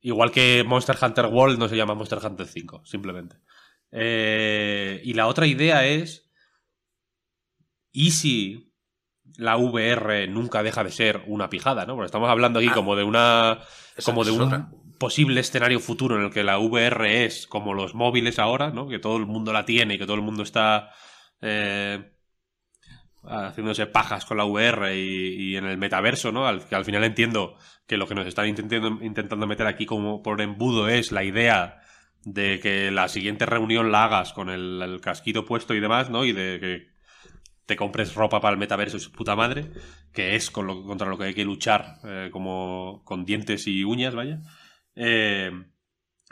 Igual que Monster Hunter World no se llama Monster Hunter 5, simplemente. Eh, y la otra idea es. ¿Y si la VR nunca deja de ser una pijada, ¿no? Porque estamos hablando aquí Ah. como de una. Como de un. Posible escenario futuro en el que la VR es como los móviles ahora, ¿no? Que todo el mundo la tiene y que todo el mundo está. eh, haciéndose pajas con la VR y, en el metaverso, ¿no? Al, que al final entiendo que lo que nos están intentando, intentando meter aquí como por embudo es la idea de que la siguiente reunión la hagas con el, el casquito puesto y demás, ¿no? Y de que te compres ropa para el metaverso y su puta madre, que es con lo, contra lo que hay que luchar eh, como con dientes y uñas, vaya. Eh,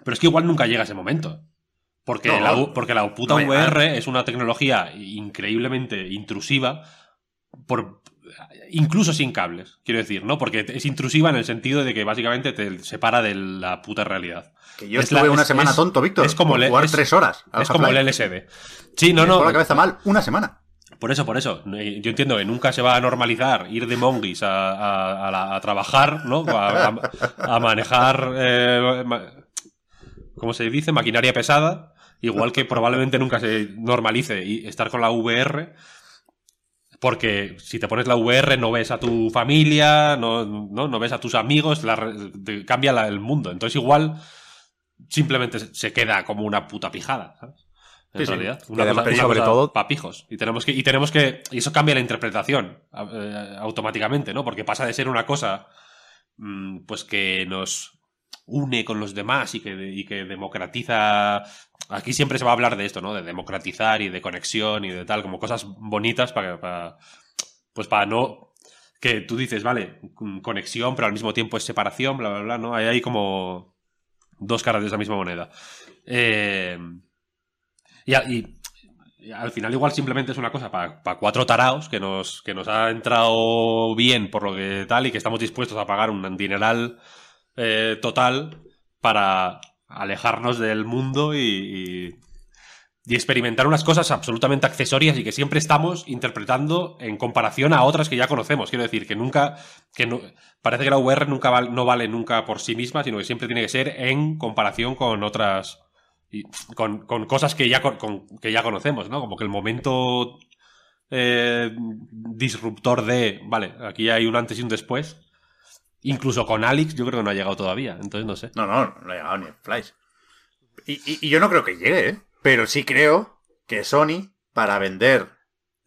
pero es que igual nunca llega ese momento. Porque, No, la, porque la puta no VR es una tecnología increíblemente intrusiva, por, incluso sin cables, quiero decir, ¿no? Porque es intrusiva en el sentido de que básicamente te separa de la puta realidad. Que yo Es estuve la- una es- semana es- tonto, Víctor. es como por jugar es- tres horas. es como el. LSD. Sí, no, Me no. la cabeza mal una semana. Por eso, por eso. Eh, Yo entiendo que nunca se va a normalizar ir de monguis a, trabajar, ¿no? A, manejar, eh, ¿cómo se dice? Maquinaria pesada. Igual que probablemente nunca se normalice y estar con la VR. Porque si te pones la VR no ves a tu familia, no, no, ves a tus amigos, cambia el mundo. Entonces igual simplemente se queda como una puta pijada, ¿sabes? En Sí, sí. realidad. Y además, cosa- sobre cosa todo- pa' pijos. Y tenemos que, y tenemos que. Y eso cambia la interpretación eh, automáticamente, ¿no? Porque pasa de ser una cosa. mm, Pues que nos une con los demás y que, y que democratiza. Aquí siempre se va a hablar de esto, ¿no? De democratizar y de conexión y de tal, como cosas bonitas para. para- pues para no. Que tú dices, vale, mm, conexión, pero al mismo tiempo es separación, bla, bla, bla, ¿no? Hay ahí como dos caras de esa misma moneda. Eh, y, al final igual simplemente es una cosa para cuatro taraos que nos, que nos ha entrado bien por lo que tal y que estamos dispuestos a pagar un dineral eh, total para alejarnos del mundo y, experimentar unas cosas absolutamente accesorias y que siempre estamos interpretando en comparación a otras que ya conocemos. Quiero decir, que nunca, que no, parece que la VR nunca no vale nunca por sí misma, sino que siempre tiene que ser en comparación con otras, y con, cosas que ya, con- que ya conocemos, ¿no? Como que el momento eh, disruptor de, vale, aquí hay un antes y un después. Incluso con Alex yo creo que no ha llegado todavía, entonces no sé. No, no, no ha llegado ni Flash. Y, y- y yo no creo que llegue, ¿eh? Pero sí creo que Sony, para vender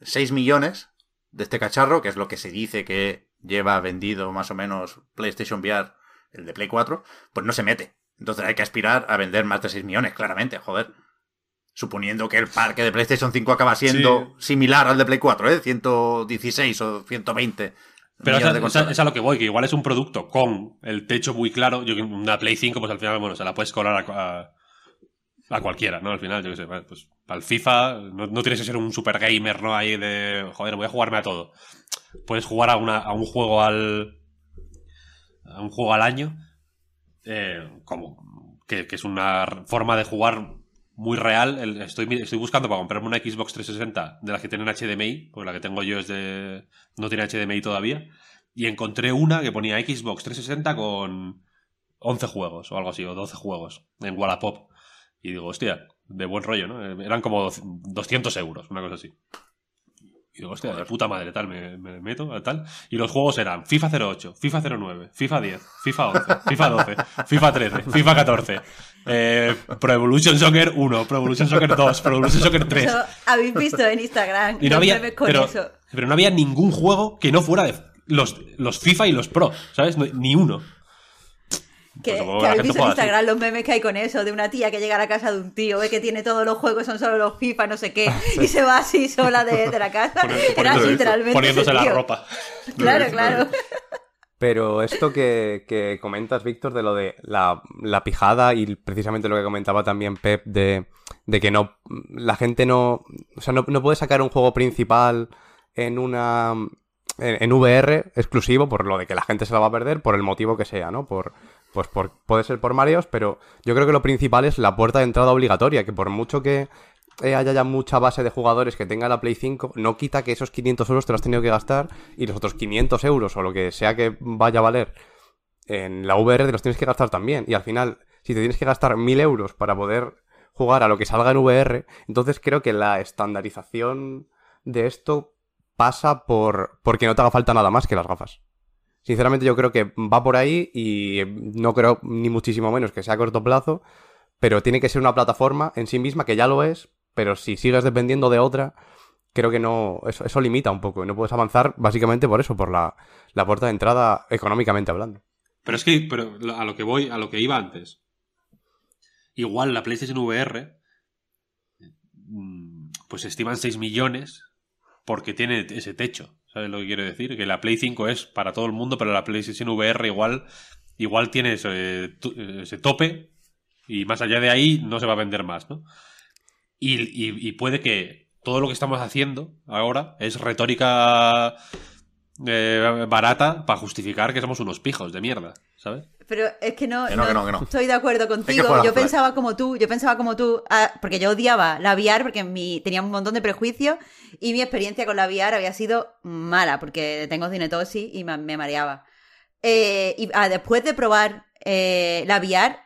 6 millones de este cacharro, que es lo que se dice que lleva vendido más o menos PlayStation VR, el de Play 4, pues no se mete. Entonces hay que aspirar a vender más de 6 millones, claramente, joder. Suponiendo que el parque de PlayStation 5 acaba siendo similar al de Play 4, ¿eh? 116 o 120. Pero esa- esa- es a lo que voy, que igual es un producto con el techo muy claro. Yo, una Play 5, pues al final, bueno, se la puedes colar a, a- a cualquiera, ¿no? Al final, yo qué sé, pues para el FIFA no, no, tienes que ser un super gamer, ¿no? Ahí de, joder, voy a jugarme a todo. Puedes jugar a, una, a un juego al... a un juego al año, eh, como que, es una forma de jugar muy real. Estoy, estoy buscando para comprarme una Xbox 360 de las que tienen HDMI, porque la que tengo yo es de... no tiene HDMI todavía. Y encontré una que ponía Xbox 360 con 11 juegos o algo así, o 12 juegos en Wallapop. Y digo, hostia, de buen rollo, ¿no? Eran como 200 euros, una cosa así. Y digo, hostia, de puta madre, tal, me, me, meto, tal. Y los juegos eran FIFA 08, FIFA 09, FIFA 10, FIFA 11, FIFA 12, FIFA 13, FIFA 14, eh, Pro Evolution Soccer 1, Pro Evolution Soccer 2, Pro Evolution Soccer 3. Eso habéis visto en Instagram. Y no había, pero, pero, no había ningún juego que no fuera de los, los FIFA y los Pro, ¿sabes? ni uno. Que, pues que habéis visto en Instagram los memes que hay con eso, de una tía que llega a la casa de un tío, ve que tiene todos los juegos, son solo los FIFA, no sé qué, y se va así sola de, de la casa. Era literalmente. Poniéndose la ropa. Claro, claro. Pero esto que, que comentas, Víctor, de lo de la, la, pijada y precisamente lo que comentaba también Pep de, de que no la gente no, o sea, no, no, puede sacar un juego principal en una en, en, VR exclusivo por lo de que la gente se la va a perder por el motivo que sea, ¿no? Por pues por, puede ser por Marios, pero yo creo que lo principal es la puerta de entrada obligatoria, que por mucho que eh, haya ya mucha base de jugadores que tenga la Play 5, no quita que esos 500 euros te los has tenido que gastar y los otros 500 euros o lo que sea que vaya a valer en la VR te los tienes que gastar también. Y al final, si te tienes que gastar 1000 euros para poder jugar a lo que salga en VR, entonces creo que la estandarización de esto pasa por porque no te haga falta nada más que las gafas. Sinceramente yo creo que va por ahí y no creo ni muchísimo menos que sea a corto plazo, pero tiene que ser una plataforma en sí misma que ya lo es, pero si sigues dependiendo de otra, creo que no, eso, eso limita un poco no puedes avanzar básicamente por eso, por la, la puerta de entrada económicamente hablando. Pero es que, pero a lo que voy, a lo que iba antes. Igual la PlayStation VR, mm, pues estiman 6 millones porque tiene ese techo. ¿Sabes lo que quiero decir? Que la Play 5 es para todo el mundo, pero la PlayStation VR igual, igual tiene ese, tope y más allá de ahí no se va a vender más, ¿no? Y, y, puede que todo lo que estamos haciendo ahora es retórica eh, barata para justificar que somos unos pijos de mierda, ¿sabes? Pero es que no, estoy de acuerdo contigo. Yo pensaba como tú, yo pensaba como tú, ah, porque yo odiaba la VR porque mi, tenía un montón de prejuicios y mi experiencia con la VR había sido mala porque tengo cinetosis y me, mareaba. Eh, y ah, después de probar eh, la VR,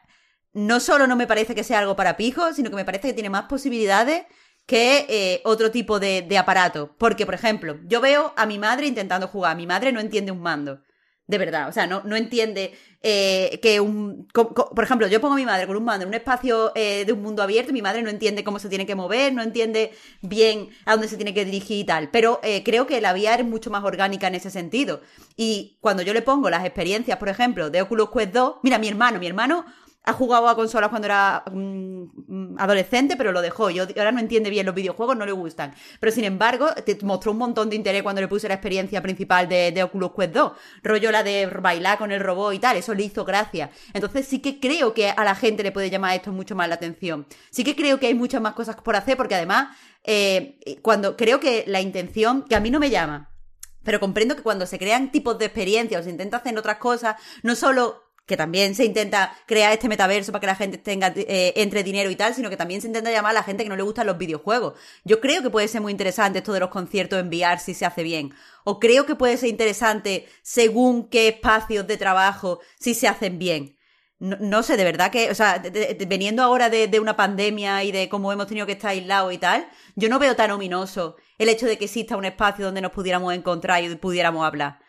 no solo no me parece que sea algo para pijos, sino que me parece que tiene más posibilidades que eh, otro tipo de, de aparato. Porque, por ejemplo, yo veo a mi madre intentando jugar. Mi madre no entiende un mando. De verdad, o sea, no, no entiende eh, que un... por ejemplo, yo pongo a mi madre con un mando en un espacio eh, de un mundo abierto y mi madre no entiende cómo se tiene que mover, no entiende bien a dónde se tiene que dirigir y tal. Pero eh, creo que la VR es mucho más orgánica en ese sentido. Y cuando yo le pongo las experiencias, por ejemplo, de Oculus Quest 2, mira, mi hermano, mi hermano ha jugado a consolas cuando era mm, adolescente, pero lo dejó. Yo ahora no entiende bien los videojuegos, no le gustan. Pero sin embargo, te mostró un montón de interés cuando le puse la experiencia principal de, de, Oculus Quest 2. Rollo la de bailar con el robot y tal, eso le hizo gracia. Entonces sí que creo que a la gente le puede llamar esto mucho más la atención. Sí que creo que hay muchas más cosas por hacer, porque además, eh, cuando creo que la intención, que a mí no me llama, pero comprendo que cuando se crean tipos de experiencias o se intenta hacer otras cosas, no solo que también se intenta crear este metaverso para que la gente tenga eh, entre dinero y tal, sino que también se intenta llamar a la gente que no le gustan los videojuegos. Yo creo que puede ser muy interesante esto de los conciertos en VR si se hace bien. O creo que puede ser interesante según qué espacios de trabajo si se hacen bien. No, sé, de verdad que, o sea, veniendo ahora de, de, una pandemia y de cómo hemos tenido que estar aislados y tal, yo no veo tan ominoso el hecho de que exista un espacio donde nos pudiéramos encontrar y pudiéramos hablar.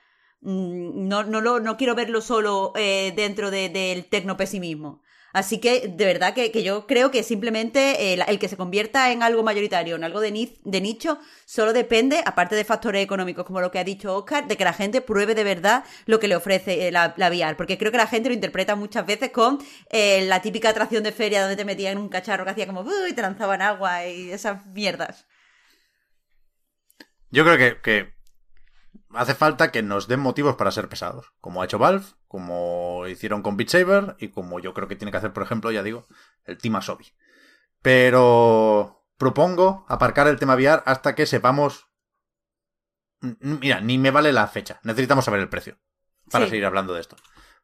Mm, no, no, lo, no quiero verlo solo eh, dentro del de, tecnopesimismo. Así que, de verdad que, que yo creo que simplemente el, que se convierta en algo mayoritario, en algo de, nicho, solo depende, aparte de factores económicos, como lo que ha dicho Oscar, de que la gente pruebe de verdad lo que le ofrece eh, la, la. Porque creo que la gente lo interpreta muchas veces con eh, la típica atracción de feria donde te metían en un cacharro que hacía como y te lanzaban agua y esas mierdas. Yo creo que hace falta que nos den motivos para ser pesados, como ha hecho Valve, como hicieron con Beat Saber y como yo creo que tiene que hacer, por ejemplo, ya digo, el Team Asobi. Pero propongo aparcar el tema VR hasta que sepamos... Mira, ni me vale la fecha. Necesitamos saber el precio para Sí. seguir hablando de esto.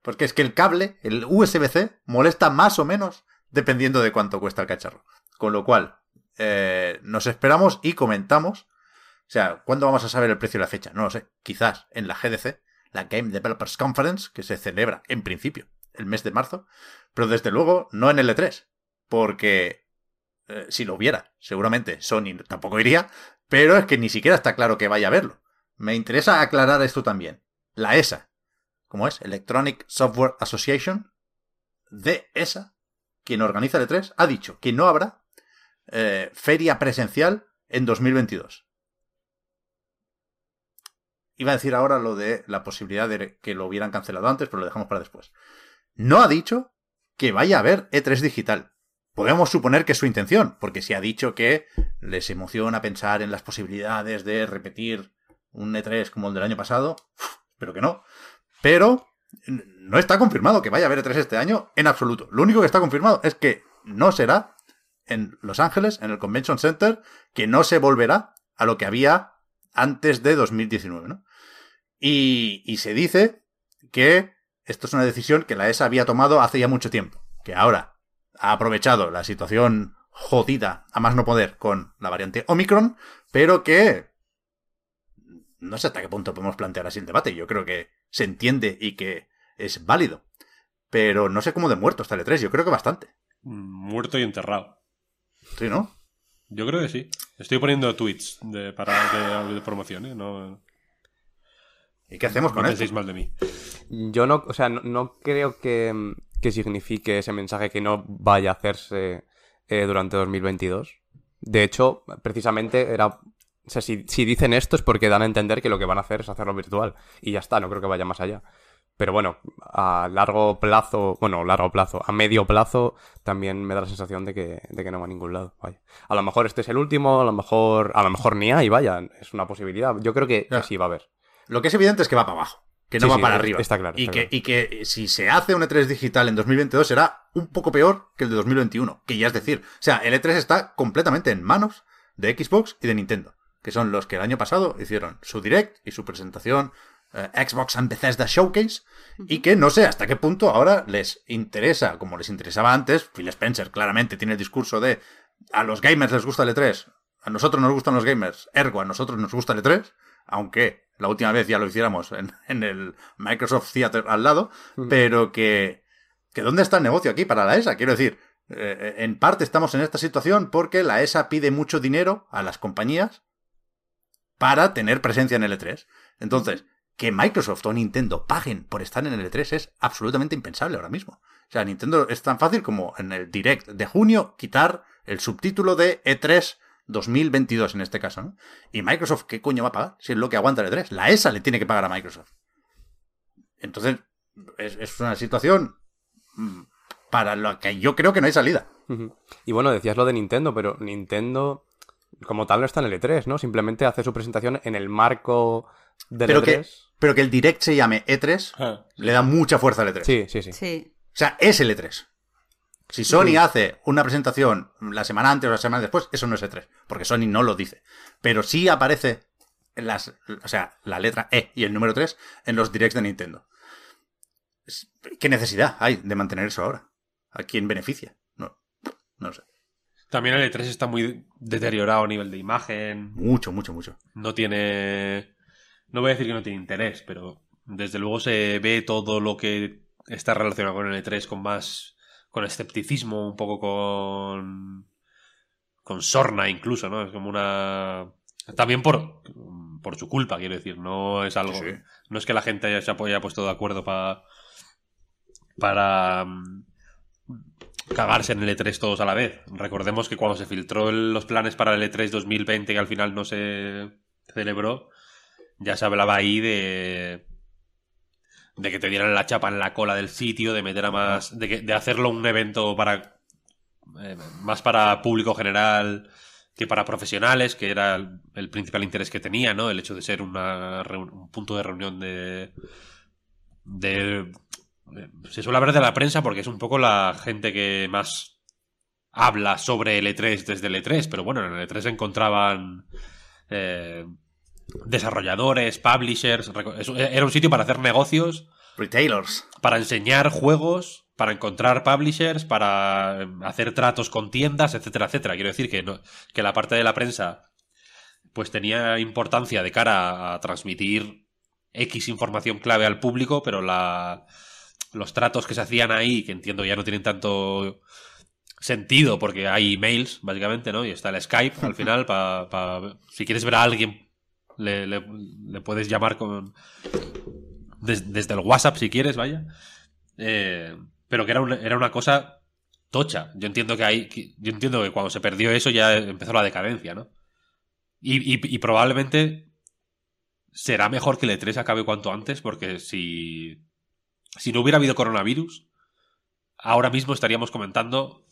Porque es que el cable, el USB-C, molesta más o menos dependiendo de cuánto cuesta el cacharro. Con lo cual, eh, nos esperamos y comentamos. O sea, ¿cuándo vamos a saber el precio y la fecha? No lo sé. Quizás en la GDC, la Game Developers Conference, que se celebra en principio el mes de marzo. Pero desde luego no en el E3. Porque eh, si lo hubiera, seguramente Sony tampoco iría. Pero es que ni siquiera está claro que vaya a verlo. Me interesa aclarar esto también. La ESA, ¿cómo es? Electronic Software Association, de ESA, quien organiza el E3, ha dicho que no habrá eh, feria presencial en 2022. Iba a decir ahora lo de la posibilidad de que lo hubieran cancelado antes, pero lo dejamos para después. No ha dicho que vaya a haber E3 digital. Podemos suponer que es su intención, porque si ha dicho que les emociona pensar en las posibilidades de repetir un E3 como el del año pasado, espero que no. Pero no está confirmado que vaya a haber E3 este año en absoluto. Lo único que está confirmado es que no será en Los Ángeles, en el Convention Center, que no se volverá a lo que había antes de 2019, ¿no? Y, y se dice que esto es una decisión que la ESA había tomado hace ya mucho tiempo, que ahora ha aprovechado la situación jodida a más no poder con la variante Omicron, pero que no sé hasta qué punto podemos plantear así el debate. Yo creo que se entiende y que es válido. Pero no sé cómo de muerto está el E3, yo creo que bastante. Muerto y enterrado. Sí, ¿no? Yo creo que sí. Estoy poniendo tweets de, para, de, de promoción, ¿eh? No, ¿Y qué hacemos no con esto? penséis mal de mí. Yo no, o sea, no, no creo que, que signifique ese mensaje que no vaya a hacerse eh, durante 2022. De hecho, precisamente era... O sea, si, si dicen esto es porque dan a entender que lo que van a hacer es hacerlo virtual. Y ya está, no creo que vaya más allá. Pero bueno, a largo plazo, bueno, largo plazo, a medio plazo, también me da la sensación de que, de que no va a ningún lado. Vaya. A lo mejor este es el último, a lo mejor, a lo mejor ni hay, vaya, es una posibilidad. Yo creo que, sí va a haber. Lo que es evidente es que va para abajo, que no Sí, va sí, para arriba. está claro, y, que, claro. y que si se hace un E3 digital en 2022 será un poco peor que el de 2021, que ya es decir. O sea, el E3 está completamente en manos de Xbox y de Nintendo, que son los que el año pasado hicieron su direct y su presentación eh, Xbox and Bethesda Showcase, y que no sé hasta qué punto ahora les interesa, como les interesaba antes, Phil Spencer claramente tiene el discurso de a los gamers les gusta el E3, a nosotros nos gustan los gamers, ergo a nosotros nos gusta el E3, aunque la última vez ya lo hiciéramos en, en el Microsoft Theater al lado, pero que, que ¿dónde está el negocio aquí para la ESA? Quiero decir, eh, en parte estamos en esta situación porque la ESA pide mucho dinero a las compañías para tener presencia en el E3. Entonces, que Microsoft o Nintendo paguen por estar en el E3 es absolutamente impensable ahora mismo. O sea, Nintendo es tan fácil como en el Direct de junio quitar el subtítulo de E E3 2022 en este caso, ¿no? Y Microsoft, ¿qué coño va a pagar? Si es lo que aguanta el E3. La ESA le tiene que pagar a Microsoft. Entonces, es, es una situación mm, para la que yo creo que no hay salida. Y bueno, decías lo de Nintendo, pero Nintendo como tal no está en el E3, ¿no? Simplemente hace su presentación en el marco del Pero E3. que, pero que el Direct se llame E3 Ah, le da mucha fuerza al E3. Sí, sí, sí. Sí. O sea, es el E3. Si Sony hace una presentación la semana antes o la semana después, eso no es E3, porque Sony no lo dice. Pero sí aparece las, o sea, la letra E y el número 3 en los directs de Nintendo. ¿Qué necesidad hay de mantener eso ahora? ¿A quién beneficia? No, no lo sé. También el E3 está muy deteriorado a nivel de imagen. Mucho, mucho, mucho. No tiene. No voy a decir que no tiene interés, pero desde luego se ve todo lo que está relacionado con el E3 con más. con escepticismo, un poco con. con sorna incluso, ¿no? Es como una. También por. por su culpa, quiero decir. No es algo. Sí. No es que la gente haya- se haya puesto de acuerdo para. para. mm, cagarse en el E3 todos a la vez. Recordemos que cuando se filtró el- los planes para el E3 2020, que al final no se celebró, ya se hablaba ahí de de que te dieran la chapa en la cola del sitio, de meter a más, de, que- de hacerlo un evento para eh, más para público general que para profesionales, que era el, el principal interés que tenía, ¿no? El hecho de ser una un punto de reunión de de eh, se suele hablar de la prensa porque es un poco la gente que más habla sobre el E3 desde el E3, pero bueno, en el E3 se encontraban eh, desarrolladores, publishers, eso- era un sitio para hacer negocios, Retailers. para enseñar juegos, para encontrar publishers, para eh, hacer tratos con tiendas, etcétera, etcétera. Quiero decir que, no- que la parte de la prensa pues tenía importancia de cara a transmitir X información clave al público, pero la, los tratos que se hacían ahí, que entiendo ya no tienen tanto sentido porque hay emails, básicamente, ¿no? Y está el Skype al final, para si quieres ver a alguien, le, puedes llamar con des- desde el WhatsApp si quieres, vaya. Eh, pero que era una, era una cosa tocha. Yo entiendo que que- yo entiendo que cuando se perdió eso ya empezó la decadencia, ¿no? Y probablemente será mejor que el E3 acabe cuanto antes, porque si, si no hubiera habido coronavirus, ahora mismo estaríamos comentando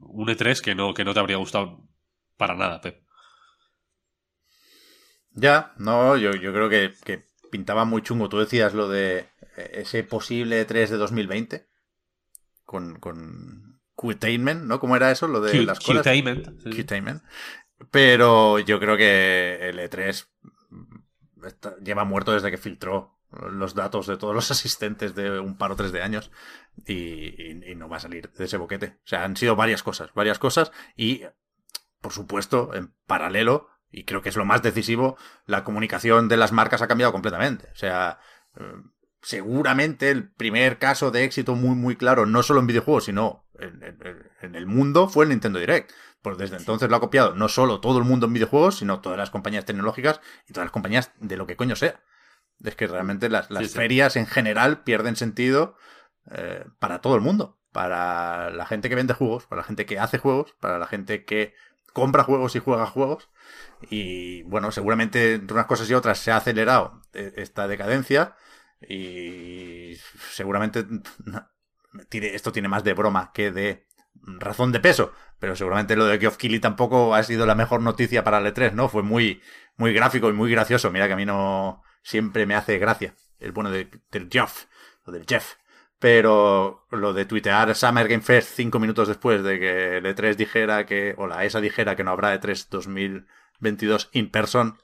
un E3 que no, que no te habría gustado para nada, Pep. Ya, no, yo, yo creo que, que pintaba muy chungo. Tú decías lo de eh, ese posible 3 de 2020 con, con Qtainment, ¿no? ¿Cómo era eso? Lo de Q- las colas. Qtainment, sí. Qtainment. Pero yo creo que el E3 está- lleva muerto desde que filtró los datos de todos los asistentes de un par o tres de años y, y- y no va a salir de ese boquete. O sea, han sido varias cosas, varias cosas y, por supuesto, en paralelo, y creo que es lo más decisivo, la comunicación de las marcas ha cambiado completamente. O sea, eh, seguramente el primer caso de éxito muy, muy claro, no solo en videojuegos, sino en, en- en el mundo, fue el Nintendo Direct. Pues desde entonces lo ha copiado no solo todo el mundo en videojuegos, sino todas las compañías tecnológicas y todas las compañías de lo que coño sea. Es que realmente las, las Sí, sí. ferias en general pierden sentido eh, para todo el mundo. Para la gente que vende juegos, para la gente que hace juegos, para la gente que compra juegos y juega juegos. Y bueno, seguramente entre unas cosas y otras se ha acelerado eh, esta decadencia. Y seguramente esto tiene más de broma que de razón de peso. Pero seguramente lo de Geoff Keighley tampoco ha sido la mejor noticia para el E3, ¿no? Fue muy, muy gráfico y muy gracioso. Mira que a mí no siempre me hace gracia el bueno de, del Geoff, o del Jeff. Pero lo de tuitear Summer Game Fest cinco minutos después de que el E3 dijera que, o la ESA dijera que no habrá E3 2022 in person,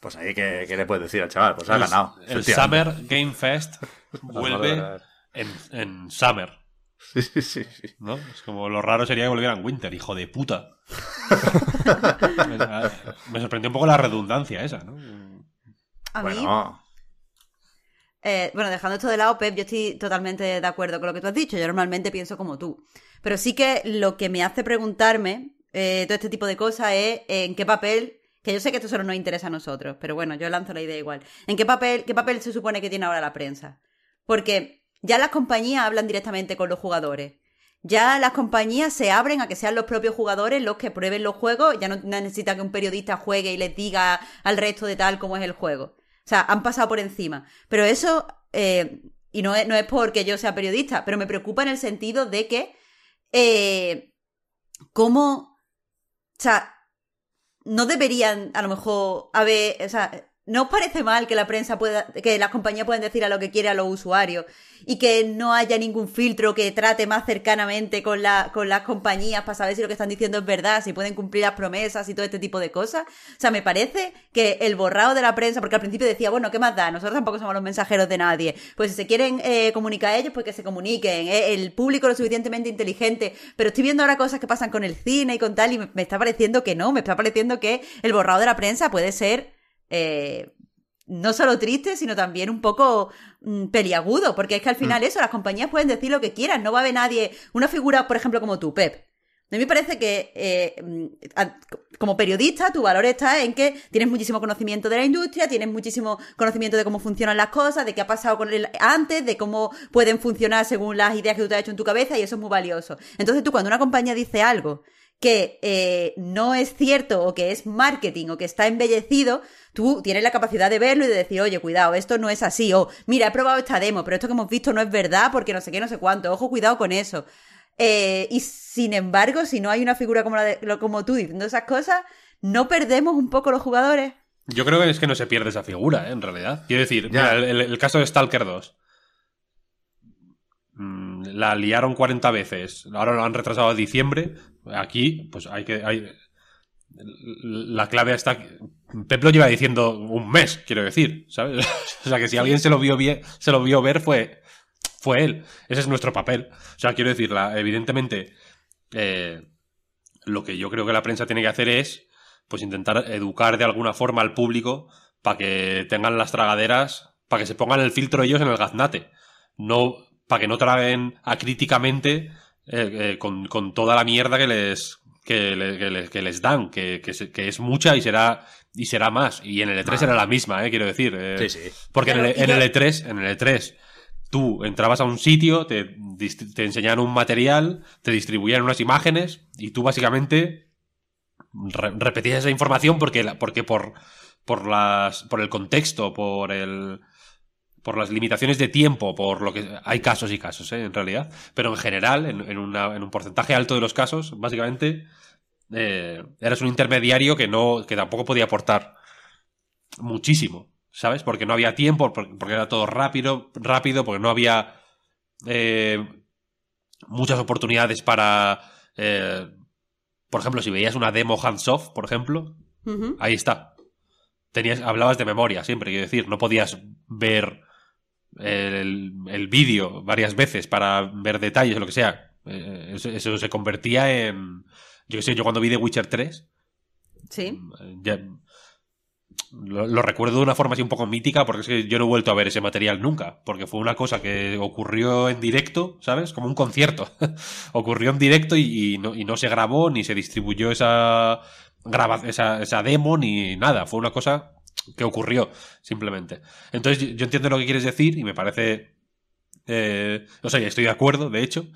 pues ahí que, ¿qué le puedes decir al chaval, pues ha El- ganado. El. Summer Game Fest vuelve en, en Summer. Sí, sí, sí, sí. ¿no? Es como lo raro sería que volvieran Winter, hijo de puta. me, me sorprendió un poco la redundancia esa, ¿no? A mí, Bueno, Eh, bueno, dejando esto de lado, Pep, yo estoy totalmente de acuerdo con lo que tú has dicho. Yo normalmente pienso como tú. Pero sí que lo que me hace preguntarme eh, todo este tipo de cosas es en qué papel, que yo sé que esto solo nos interesa a nosotros, pero bueno, yo lanzo la idea igual. ¿En qué papel, qué papel se supone que tiene ahora la prensa? Porque ya las compañías hablan directamente con los jugadores. Ya las compañías se abren a que sean los propios jugadores los que prueben los juegos. Ya no necesita que un periodista juegue y les diga al resto de tal cómo es el juego. O sea, han pasado por encima. Pero eso, eh, y no es, no es porque yo sea periodista, pero me preocupa en el sentido de que, eh, cómo, sea, no deberían a lo mejor haber, o sea, ¿no os parece mal que la prensa pueda, que las compañías puedan decir a lo que quiere a los usuarios y que no haya ningún filtro que trate más cercanamente con, la, con las compañías para saber si lo que están diciendo es verdad, si pueden cumplir las promesas y todo este tipo de cosas? O sea, me parece que el borrado de la prensa, porque al principio decía, bueno, ¿qué más da? Nosotros tampoco somos los mensajeros de nadie. Pues si se quieren eh, comunicar a ellos, pues que se comuniquen. eh, El público lo suficientemente inteligente. Pero estoy viendo ahora cosas que pasan con el cine y con tal, y me, me está pareciendo que no, me está pareciendo que el borrado de la prensa puede ser eh, no solo triste, sino también un poco mm, peliagudo, porque es que al final eso, las compañías pueden decir lo que quieran, no va a haber nadie, una figura, por ejemplo, como tú, Pep. A mí me parece que eh, mm, como periodista tu valor está en que tienes muchísimo conocimiento de la industria, tienes muchísimo conocimiento de cómo funcionan las cosas, de qué ha pasado con él antes, de cómo pueden funcionar según las ideas que tú te has hecho en tu cabeza y eso es muy valioso. Entonces tú cuando una compañía dice algo que eh, no es cierto o que es marketing o que está embellecido, tú tienes la capacidad de verlo y de decir, oye, cuidado, esto no es así, o mira, he probado esta demo, pero esto que hemos visto no es verdad porque no sé qué, no sé cuánto, ojo, cuidado con eso. Eh, y sin embargo, si no hay una figura como, la de- lo- como tú diciendo esas cosas, ¿no perdemos un poco los jugadores? Yo creo que es que no se pierde esa figura, ¿eh? en realidad. Quiero decir, Ya. mira, el, el caso de Stalker 2. La liaron 40 veces, ahora lo han retrasado a diciembre. Aquí, pues hay que. La clave está. Pep lo lleva diciendo un mes, quiero decir, ¿sabes? o sea que si alguien se lo vio bien, se lo vio ver fue, fue él. Ese es nuestro papel. O sea, quiero decir, evidentemente, eh, lo que yo creo que la prensa tiene que hacer es, pues intentar educar de alguna forma al público para que tengan las tragaderas, para que se pongan el filtro ellos en el gaznate. No, para que no traguen acríticamente eh, eh, con, con toda la mierda que les, que, le- que le- que les dan, que, que, se- que es mucha y será y será más. Y en el E3 era la misma, eh, quiero decir. eh, Sí, sí. Porque en, el, y en yo- el E3, en el E3, tú entrabas a un sitio, te, te enseñaban un material, te distribuían unas imágenes y tú básicamente re- repetías esa información porque, la- porque por, por, las, por el contexto, por el por las limitaciones de tiempo, por lo que hay casos y casos, ¿eh? en realidad, pero en general, en, en una- en un porcentaje alto de los casos, básicamente eh, eras un intermediario que no, que tampoco podía aportar muchísimo, ¿sabes? Porque no había tiempo, por- porque era todo rápido, rápido, porque no había eh, muchas oportunidades para, por ejemplo, si veías una demo hands-off, por ejemplo. Ahí está. Tenías, hablabas de memoria siempre, quiero decir, no podías ver el, el vídeo varias veces para ver detalles o lo que sea. Eh, Eso, eso se convertía en. Yo qué sé, yo cuando vi The Witcher 3, Sí. eh, ya- lo, lo recuerdo de una forma así un poco mítica porque es que yo no he vuelto a ver ese material nunca, porque fue una cosa que ocurrió en directo, ¿sabes? Como un concierto. ocurrió en directo y, y no, y no se grabó ni se distribuyó esa, graba, esa, esa demo ni nada, fue una cosa que ocurrió simplemente. Entonces yo, yo entiendo lo que quieres decir y me parece... Eh, o sea, estoy de acuerdo, de hecho,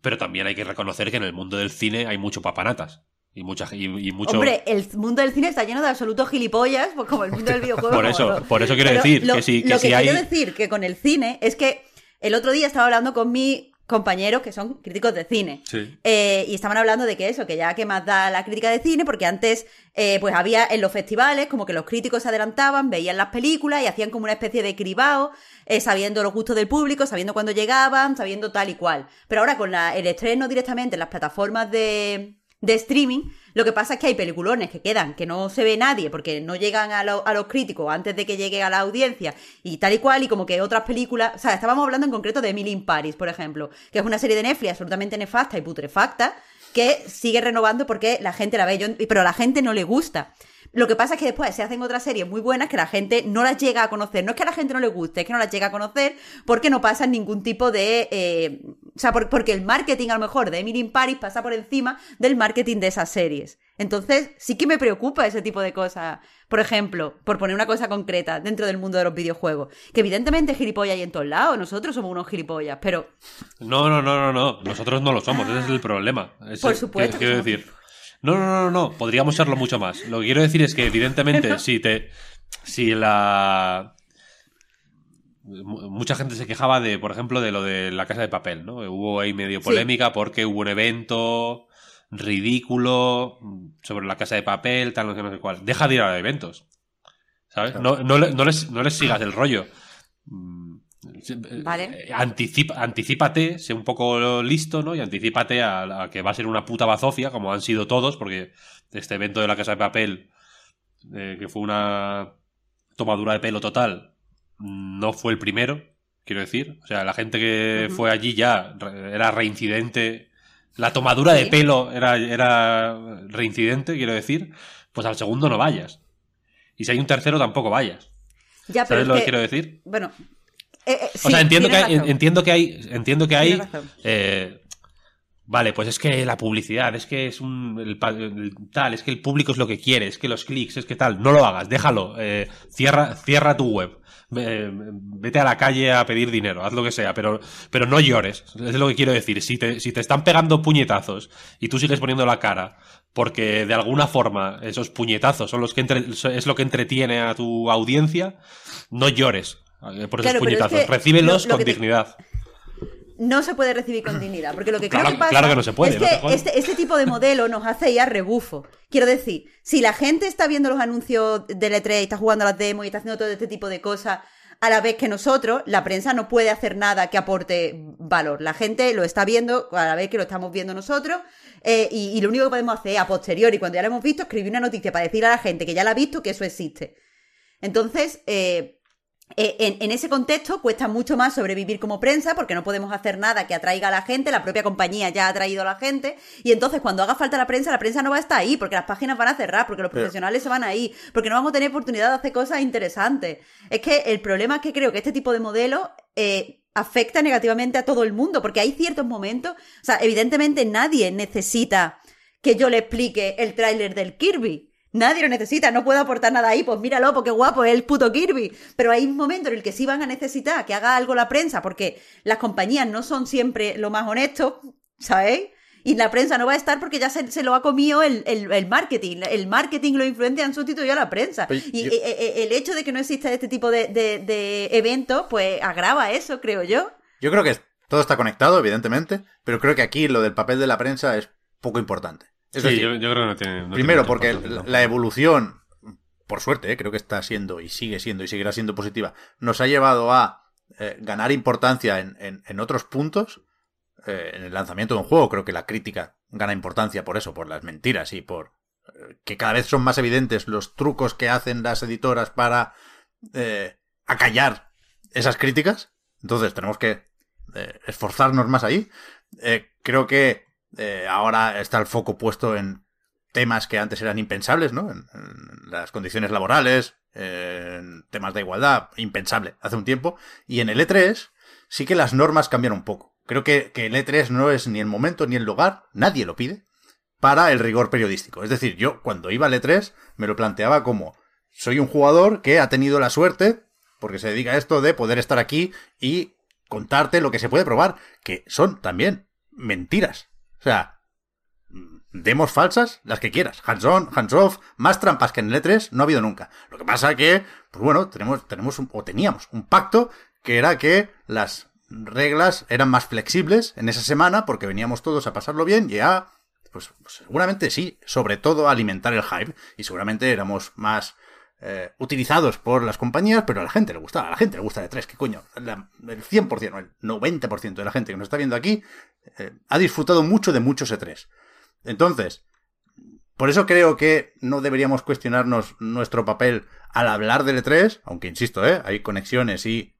pero también hay que reconocer que en el mundo del cine hay mucho papanatas. Y, mucha, y, y mucho... Hombre, el mundo del cine está lleno de absolutos gilipollas, pues como el mundo del videojuego. Por eso- no. por eso quiero Pero decir lo, que si- que lo si que hay- quiero decir que con el cine es que el otro día estaba hablando con mis compañeros que son críticos de cine. Sí. Eh, y estaban hablando de que eso, que ya que más da la crítica de cine, porque antes eh, pues había en los festivales como que los críticos se adelantaban, veían las películas y hacían como una especie de cribado, eh, sabiendo los gustos del público, sabiendo cuándo llegaban, sabiendo tal y cual. Pero ahora con la- el estreno directamente en las plataformas de, de streaming, lo que pasa es que hay peliculones que quedan, que no se ve nadie porque no llegan a, lo- a los críticos antes de que llegue a la audiencia y tal y cual, y como que otras películas, o sea, estábamos hablando en concreto de Emily in Paris, por ejemplo, que es una serie de Netflix absolutamente nefasta y putrefacta, que sigue renovando porque la gente la ve, pero a la gente no le gusta. Lo que pasa es que después se hacen otras series muy buenas que la gente no las llega a conocer. No es que a la gente no le guste, es que no las llega a conocer porque no pasan ningún tipo de... eh, o sea, por- porque el marketing a lo mejor de Emily in Paris pasa por encima del marketing de esas series. Entonces, sí que me preocupa ese tipo de cosas. Por ejemplo, por poner una cosa concreta dentro del mundo de los videojuegos. Que evidentemente gilipollas hay en todos lados. Nosotros somos unos gilipollas, pero... No, no, no, no, no. Nosotros no lo somos, ese es el problema. Ese- Por supuesto Quiero, decir. No, no, no, no, no. Podríamos serlo mucho más. Lo que quiero decir es que, evidentemente, si te. Si la. Mu- Mucha gente se quejaba de, por ejemplo, de lo de la casa de papel, ¿no? Hubo ahí medio Sí. polémica porque hubo un evento ridículo sobre la casa de papel, tal, no sé, no sé cuál. Deja de ir a eventos. ¿Sabes? No, no, le- no les, no les sigas el rollo. Mm, Vale. eh, Anticipa, anticípate, sé un poco listo, ¿no? Y anticípate a, a que va a ser una puta bazofia, como han sido todos, porque este evento de la Casa de Papel, eh, que fue una tomadura de pelo total, no fue el primero, quiero decir. O sea, la gente que fue allí ya era reincidente. La tomadura de pelo era, era reincidente, quiero decir. Pues al segundo no vayas. Y si hay un tercero, tampoco vayas. Ya, ¿Sabes es lo que que- quiero decir? Bueno... eh, eh, O sí, sea, entiendo que, hay, entiendo que hay. Entiendo que hay. Eh, vale, pues es que la publicidad, es que es un. el tal, es que el público es lo que quiere, es que los clics, es que tal. No lo hagas, déjalo. eh, cierra, cierra tu web. Eh, vete a la calle a pedir dinero, haz lo que sea, pero, pero no llores. Es lo que quiero decir. Si te, si te están pegando puñetazos y tú sigues poniendo la cara porque de alguna forma esos puñetazos son los que entre- es lo que entretiene a tu audiencia, no llores eh, por esos Claro, pero es puñetazos. que Recíbelos lo- lo con te- dignidad. No se puede recibir con dignidad. Porque lo que Claro- creo que pasa claro que no se puede, es que este, este tipo de modelo nos hace ir a rebufo. Quiero decir, si la gente está viendo los anuncios del E3 y está jugando a las demos y está haciendo todo este tipo de cosas a la vez que nosotros, la prensa no puede hacer nada que aporte valor. La gente lo está viendo a la vez que lo estamos viendo nosotros. eh, y, y lo único que podemos hacer a posteriori, cuando ya lo hemos visto, escribir una noticia para decir a la gente que ya la ha visto que eso existe. Entonces, eh, eh, en, en ese contexto cuesta mucho más sobrevivir como prensa porque no podemos hacer nada que atraiga a la gente, la propia compañía ya ha atraído a la gente y entonces cuando haga falta la prensa, la prensa no va a estar ahí porque las páginas van a cerrar, porque los profesionales se van a ir, porque no vamos a tener oportunidad de hacer cosas interesantes. Es que el problema es que creo que este tipo de modelo eh, afecta negativamente a todo el mundo porque hay ciertos momentos, o sea, evidentemente nadie necesita que yo le explique el tráiler del Kirby. Nadie lo necesita, no puedo aportar nada ahí, pues míralo, porque guapo es el puto Kirby. Pero hay un momento en el que sí van a necesitar que haga algo la prensa, porque las compañías no son siempre lo más honestos, ¿sabéis? Y la prensa no va a estar porque ya se, se lo ha comido el, el- el marketing. El marketing, los influencers han sustituido a la prensa. Pero y yo- eh, eh, el hecho de que no exista este tipo de, de- de eventos, pues agrava eso, creo yo. Yo creo que todo está conectado, evidentemente, pero creo que aquí lo del papel de la prensa es poco importante. Es Sí, decir, yo, yo creo que no tiene. no primero tiene porque la, evolución, por suerte, eh, creo que está siendo y sigue siendo y seguirá siendo positiva, nos ha llevado a eh, ganar importancia en, en- en otros puntos. Eh, en el lanzamiento de un juego creo que la crítica gana importancia por eso, por las mentiras y por que cada vez son más evidentes los trucos que hacen las editoras para acallar esas críticas. Entonces tenemos que esforzarnos más ahí. Creo que eh, ahora está el foco puesto en temas que antes eran impensables, ¿no? En, las condiciones laborales, en temas de igualdad, impensable hace un tiempo. Y en el E3 sí que las normas cambian un poco. Creo que, que el E3 no es ni el momento ni el lugar, nadie lo pide, para el rigor periodístico. Es decir, yo cuando iba al E3 me lo planteaba como soy un jugador que ha tenido la suerte, porque se dedica a esto, de poder estar aquí y contarte lo que se puede probar, que son también mentiras. O sea, demos falsas, las que quieras. Hands on, hands off, más trampas que en el E3 no ha habido nunca. Lo que pasa que, pues bueno, tenemos, tenemos un- o teníamos un pacto que era que las reglas eran más flexibles en esa semana porque veníamos todos a pasarlo bien y a, pues seguramente sí, sobre todo a alimentar el hype y seguramente éramos más eh, utilizados por las compañías, pero a la gente le gustaba, a la gente le gusta el E3, ¿qué coño? El 100% o el 90% de la gente que nos está viendo aquí eh, ha disfrutado mucho de muchos E3. Entonces, por eso creo que no deberíamos cuestionarnos nuestro papel al hablar del E3, aunque insisto, ¿eh? hay conexiones y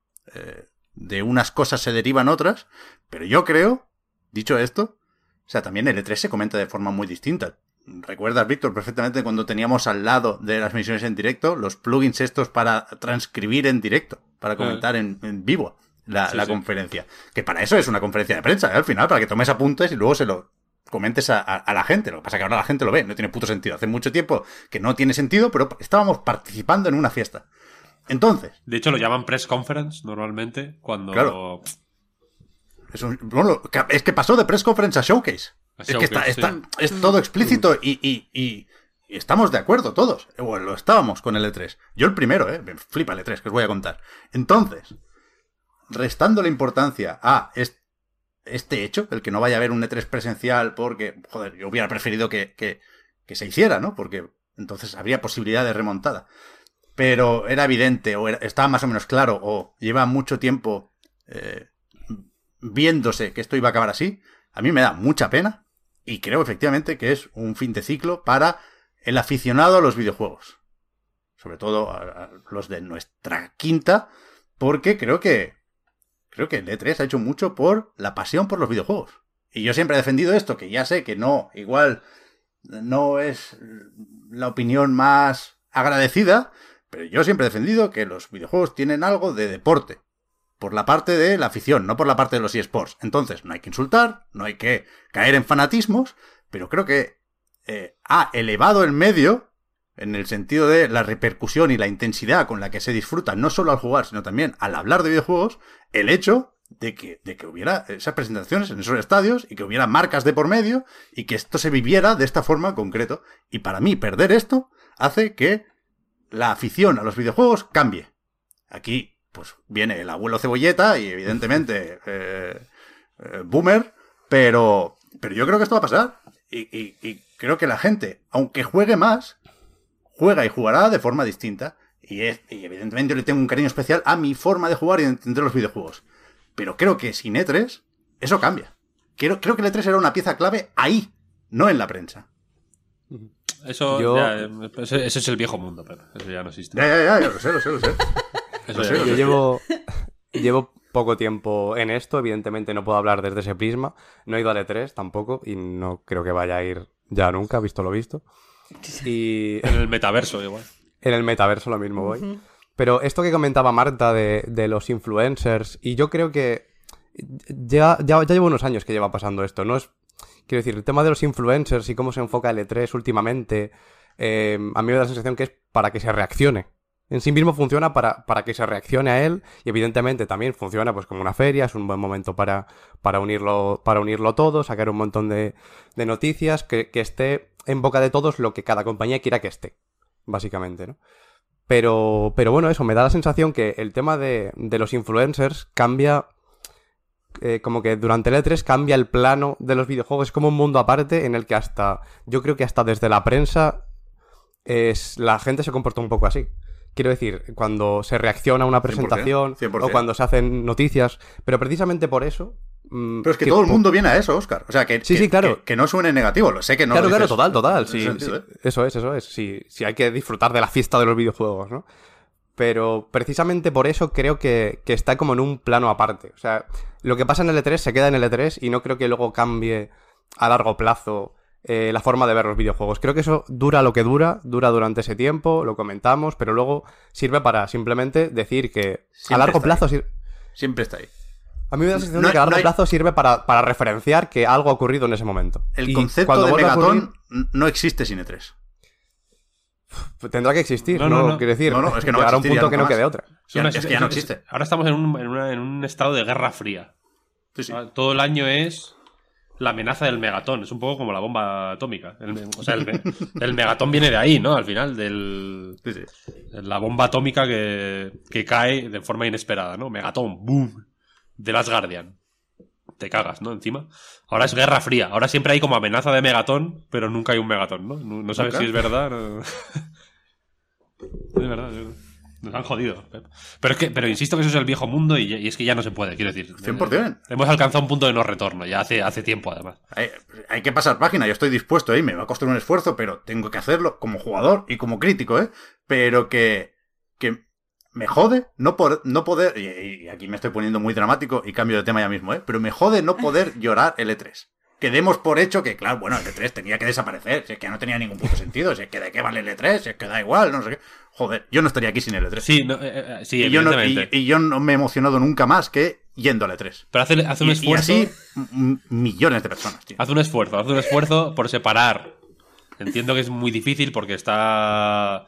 de unas cosas se derivan otras, pero yo creo, dicho esto, o sea, también el E3 se comenta de forma muy distinta. Recuerdas, Víctor, perfectamente cuando teníamos al lado de las misiones en directo los plugins estos para transcribir en directo, para comentar en, en vivo la, Sí, la sí. conferencia. Que para eso es una conferencia de prensa, ¿eh? al final, para que tomes apuntes y luego se lo comentes a, a- a la gente. Lo que pasa es que ahora la gente lo ve, no tiene puto sentido. Hace mucho tiempo que no tiene sentido, pero estábamos participando en una fiesta. Entonces, De hecho, lo llaman press conference normalmente cuando. Claro. es, un- bueno, es que pasó de press conference a showcase. Es que está, sí. es todo explícito y, y- y- y estamos de acuerdo todos. Bueno, lo estábamos con el E3. Yo el primero, ¿eh? Me flipa el E3, que os voy a contar. Entonces, restando la importancia a est- este hecho, el que no vaya a haber un E3 presencial porque, joder, yo hubiera preferido que, que- que se hiciera, ¿no? Porque entonces habría posibilidad de remontada. Pero era evidente, o era- estaba más o menos claro, o lleva mucho tiempo eh, viéndose que esto iba a acabar así. A mí me da mucha pena y creo efectivamente que es un fin de ciclo para el aficionado a los videojuegos. Sobre todo a, los de nuestra quinta, porque creo que creo que el E3 ha hecho mucho por la pasión por los videojuegos. Y yo siempre he defendido esto, que ya sé que no, igual no es la opinión más agradecida, pero yo siempre he defendido que los videojuegos tienen algo de deporte. Por la parte de la afición, no por la parte de los eSports. Entonces, no hay que insultar, no hay que caer en fanatismos, pero creo que eh, ha elevado el medio en el sentido de la repercusión y la intensidad con la que se disfruta, no solo al jugar, sino también al hablar de videojuegos, el hecho de que, de que hubiera esas presentaciones en esos estadios y que hubiera marcas de por medio y que esto se viviera de esta forma en concreto. Y para mí, perder esto hace que la afición a los videojuegos cambie. Aquí, pues, viene el abuelo cebolleta y evidentemente eh, eh, boomer, pero, pero yo creo que esto va a pasar. Y, y- y creo que la gente, aunque juegue más, juega y jugará de forma distinta. Y, es- y evidentemente yo le tengo un cariño especial a mi forma de jugar y de entender los videojuegos. Pero creo que sin E3, eso cambia. Creo, creo que el E3 era una pieza clave ahí, no en la prensa. Eso, Yo- ya, eh, ese es el viejo mundo, Pep. Eso ya no existe. Ya, ya, ya, ya lo sé, lo sé, lo sé. Eso Yo llevo, llevo poco tiempo en esto, evidentemente no puedo hablar desde ese prisma. No he ido al E3 tampoco y no creo que vaya a ir ya nunca, visto lo visto. Y En el metaverso, igual. en el metaverso lo mismo voy. Pero esto que comentaba Marta de, de los influencers, y yo creo que ya, ya, ya llevo unos años que lleva pasando esto, ¿no? Es, quiero decir, el tema de los influencers y cómo se enfoca el E3 últimamente, eh, a mí me da la sensación que es para que se reaccione. En sí mismo funciona para, para que se reaccione a él y evidentemente también funciona pues como una feria, es un buen momento para, para, unirlo, para unirlo todo, sacar un montón de, de noticias, que, que esté en boca de todos lo que cada compañía quiera que esté, básicamente, ¿no? Pero, pero bueno, eso, me da la sensación que el tema de, de los influencers cambia. eh, como que durante el E3 cambia el plano de los videojuegos. Es como un mundo aparte en el que hasta. Yo creo que hasta desde la prensa. Es, la gente se comporta un poco así. Quiero decir, cuando se reacciona a una 100%, presentación 100%. o cuando se hacen noticias. Pero precisamente por eso. mm, Pero es que todo el mundo viene a eso, Oscar. O sea, que, Sí, que- sí, claro. que, que no suene negativo. Lo sé que no claro, lo claro, dices total, total. en Sí, sentido, ¿eh? Eso es, eso es. Sí, sí, hay que disfrutar de la fiesta de los videojuegos, ¿no? Pero precisamente por eso creo que, que está como en un plano aparte. O sea, lo que pasa en el E3 se queda en el E3 y no creo que luego cambie a largo plazo eh, la forma de ver los videojuegos. Creo que eso dura lo que dura, dura durante ese tiempo, lo comentamos, pero luego sirve para simplemente decir que Siempre a largo plazo... sir- Siempre está ahí. A mí me da la sensación No de que a largo no hay- plazo sirve para, para referenciar que algo ha ocurrido en ese momento. El Y concepto cuando de Megatón ocurrir- no existe sin E E3. Pues Tendrá que existir, No, no, quiero decir. No, no, es que no llegará un punto que no quede otra. Es una- es que ya no existe. Ahora estamos en un, en una- en un estado de guerra fría. Sí, sí. Ah, Todo el año es la amenaza del megatón. Es un poco como la bomba atómica. El o sea, el, me- el megatón viene de ahí, ¿no? Al final, del, Sí, sí. la bomba atómica que, que cae de forma inesperada, ¿no? Megatón, boom. De las Guardian. Te cagas, ¿no? Encima. Ahora es guerra fría. Ahora siempre hay como amenaza de megatón, pero nunca hay un megatón, ¿no? No, no sabes Nunca. si es verdad. no- Es verdad, es verdad. Nos han jodido. Pero es que, pero insisto que eso es el viejo mundo y, y es que ya no se puede, quiero decir. 100%. Hemos alcanzado un punto de no retorno, ya hace, hace tiempo además. Hay, hay que pasar página, yo estoy dispuesto, ¿eh? me va a costar un esfuerzo, pero tengo que hacerlo como jugador y como crítico, ¿eh? Pero que, que me jode no, por, no poder, y, y aquí me estoy poniendo muy dramático y cambio de tema ya mismo, ¿eh? Pero me jode no poder llorar el E3. Que demos por hecho que, claro, bueno, el E3 tenía que desaparecer, si es que no tenía ningún puto sentido, si es que de qué vale el E3, si es que da igual, no sé qué. Joder, yo no estaría aquí sin el E3. Sí, no, eh, eh, sí, y, yo no, y, evidentemente. y yo no me he emocionado nunca más que yendo al E3. Pero hace, hace un Y- y esfuerzo. así, millones de personas, tío. Haz un esfuerzo, haz un esfuerzo por separar. Entiendo que es muy difícil porque está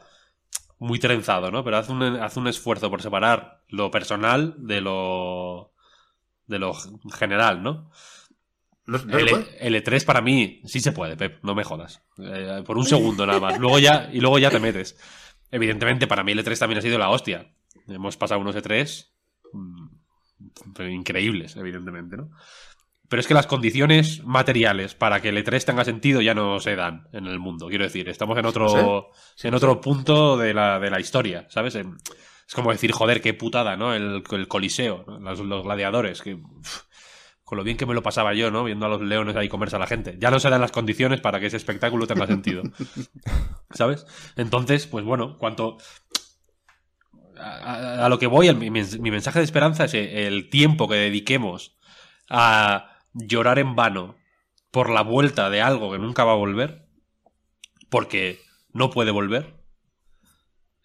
muy trenzado, ¿no? Pero haz un, haz un esfuerzo por separar lo personal de lo de lo general, ¿no? No- El, puede. el E3 para mí sí se puede, Pep, no me jodas. Eh, por un segundo nada más. Luego ya, y luego ya te metes. Evidentemente, para mí el E3 también ha sido la hostia. Hemos pasado unos E3 mm, increíbles, evidentemente, ¿no? Pero es que las condiciones materiales para que el E3 tenga sentido ya no se dan en el mundo. Quiero decir, estamos en otro, en otro punto de la, de la historia, ¿sabes? En- Es como decir, joder, qué putada, ¿no? El, el coliseo, ¿no? los, los gladiadores, que con lo bien que me lo pasaba yo, ¿no? Viendo a los leones ahí comerse a la gente. Ya no se dan las condiciones para que ese espectáculo tenga sentido. ¿Sabes? Entonces, pues bueno, cuanto... A, a- a lo que voy, el- mi, mens- mi mensaje de esperanza es eh, el tiempo que dediquemos a llorar en vano por la vuelta de algo que nunca va a volver, porque no puede volver,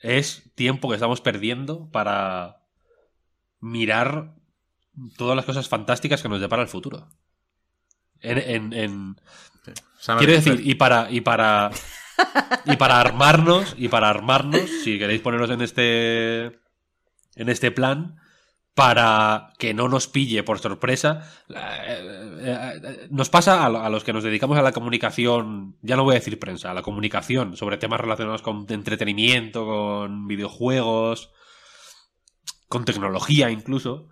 es tiempo que estamos perdiendo para mirar todas las cosas fantásticas que nos depara el futuro. En, en- en- quiero decir, y para, y para, y para armarnos, y para armarnos, si queréis poneros en este, en este plan, para que no nos pille por sorpresa. eh, eh, eh, Nos pasa a los que nos dedicamos a la comunicación, ya no voy a decir prensa, a la comunicación sobre temas relacionados con entretenimiento, con videojuegos, con tecnología incluso.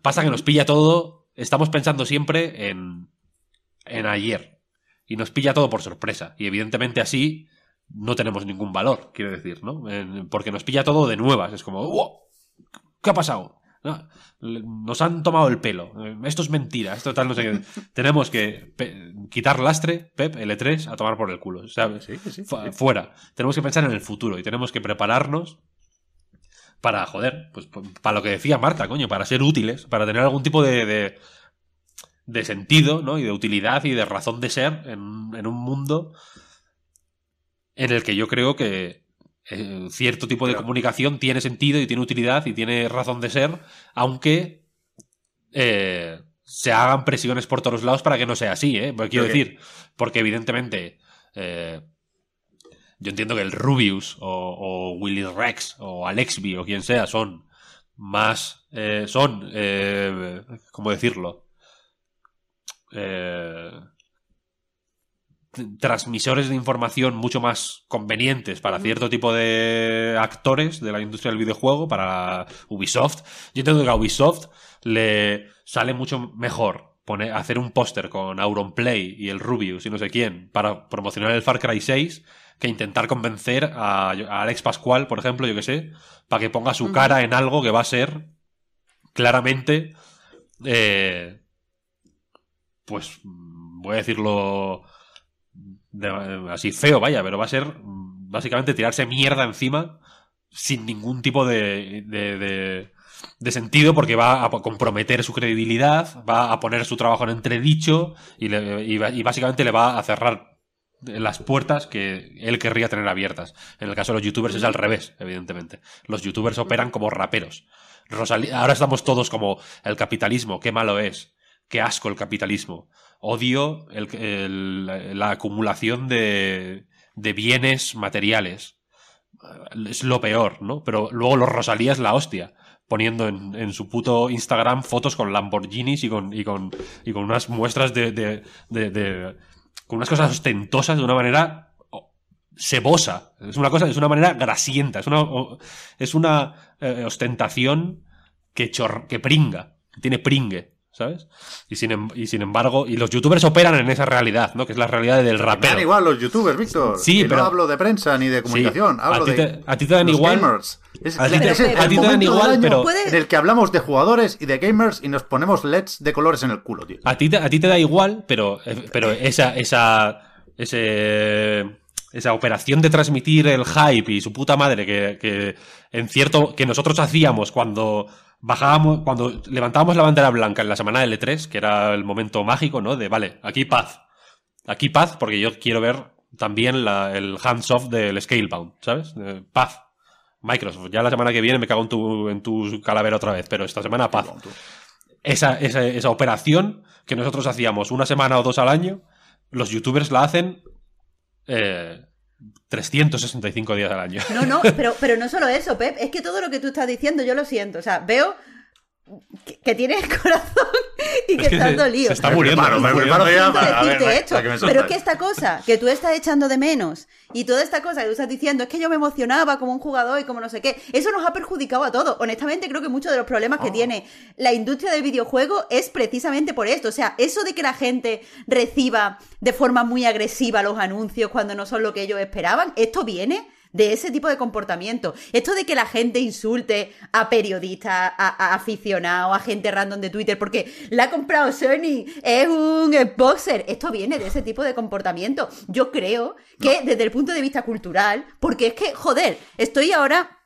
Pasa que nos pilla todo, estamos pensando siempre en, en ayer. Y nos pilla todo por sorpresa. Y evidentemente así no tenemos ningún valor, quiero decir, ¿no? En- porque nos pilla todo de nuevas. Es como, "Wow, ¿qué ha pasado? No, Nos han tomado el pelo. Eh, Esto es mentira. Esto tal, no sé qué. Tenemos que quitar lastre, Pep, L3, a tomar por el culo. ¿sabes? Sí, sí, Fu- sí. Fuera. Tenemos que pensar en el futuro y tenemos que prepararnos para, joder, pues para lo que decía Marta, coño, para ser útiles, para tener algún tipo de, de, de sentido, ¿no? Y de utilidad y de razón de ser en, en un mundo en el que yo creo que eh, cierto tipo de comunicación tiene sentido y tiene utilidad y tiene razón de ser, aunque eh, se hagan presiones por todos lados para que no sea así, ¿eh? Porque quiero decir, porque evidentemente eh, yo entiendo que el Rubius o, o Willy Rex o Alexby o quien sea son más eh, son eh, cómo decirlo eh, transmisores de información mucho más convenientes para cierto tipo de actores de la industria del videojuego, para Ubisoft. Yo entiendo que a Ubisoft le sale mucho mejor poner, hacer un póster con Auronplay y el Rubius y no sé quién para promocionar el Far Cry 6 que intentar convencer a, a Alex Pascual, por ejemplo, yo que sé, para que ponga su cara en algo que va a ser claramente eh, pues voy a decirlo de- así feo, vaya, pero va a ser básicamente tirarse mierda encima sin ningún tipo de, de, de- de sentido porque va a comprometer su credibilidad, va a poner su trabajo en entredicho y, le- y va- y básicamente le va a cerrar las puertas que él querría tener abiertas. En el caso de los youtubers es al revés, evidentemente. Los youtubers operan como raperos. Rosalí- ahora estamos todos como el capitalismo, qué malo es, qué asco el capitalismo. Odio el- la acumulación de, de bienes materiales. Es lo peor, ¿no? Pero luego los Rosalías la hostia. Poniendo en, en su puto Instagram fotos con Lamborghinis y con, y con, y con unas muestras de- de- con unas cosas ostentosas de una manera sebosa. Es una cosa, es una manera grasienta. Es una, es una eh, ostentación que, chor- que pringa, que tiene pringue, ¿sabes? Y sin, em- y sin embargo, y los youtubers operan en esa realidad, ¿no? Que es la realidad del Me dan rapero. igual los youtubers, Víctor. Sí, Que pero- No hablo de prensa ni de comunicación. a hablo ti de. te- a ti te dan los igual- Gamers. Es, a ti te- es el- a el ti te dan igual, año pero- Puede- En el que hablamos de jugadores y de gamers y nos ponemos LEDs de colores en el culo, tío. A ti, te, a ti te da igual, pero, eh, pero esa, esa, ese, esa operación de transmitir el hype y su puta madre que, que en cierto, que nosotros hacíamos cuando bajábamos, cuando levantábamos la bandera blanca en la semana del E3, que era el momento mágico, ¿no? De, vale, aquí paz. Aquí paz, porque yo quiero ver también la- el hands-off del Scalebound, ¿sabes? De paz. Microsoft, ya la semana que viene me cago en tu, en tu calavera otra vez, pero esta semana paz esa, esa, esa operación que nosotros hacíamos una semana o dos al año, los youtubers la hacen eh, 365 días al año. No, no, pero, pero no solo eso, Pep, es que todo lo que tú estás diciendo yo lo siento. O sea, veo que, que tienes corazón y que Es que estás dolido. se está muriendo. me preparo pero es que esta cosa que tú estás echando de menos y toda esta cosa que tú estás diciendo es que yo me emocionaba como un jugador y como no sé qué, eso nos ha perjudicado a todos. Honestamente, creo que muchos de los problemas Oh. que tiene la industria del videojuego es precisamente por esto. O sea, eso de que la gente reciba de forma muy agresiva los anuncios cuando no son lo que ellos esperaban, esto viene de ese tipo de comportamiento. Esto de que la gente insulte a periodistas, a, a aficionados, a gente random de Twitter porque la ha comprado Sony, es un Xboxer. Esto viene de ese tipo de comportamiento. Yo creo que desde el punto de vista cultural, porque es que, joder, estoy ahora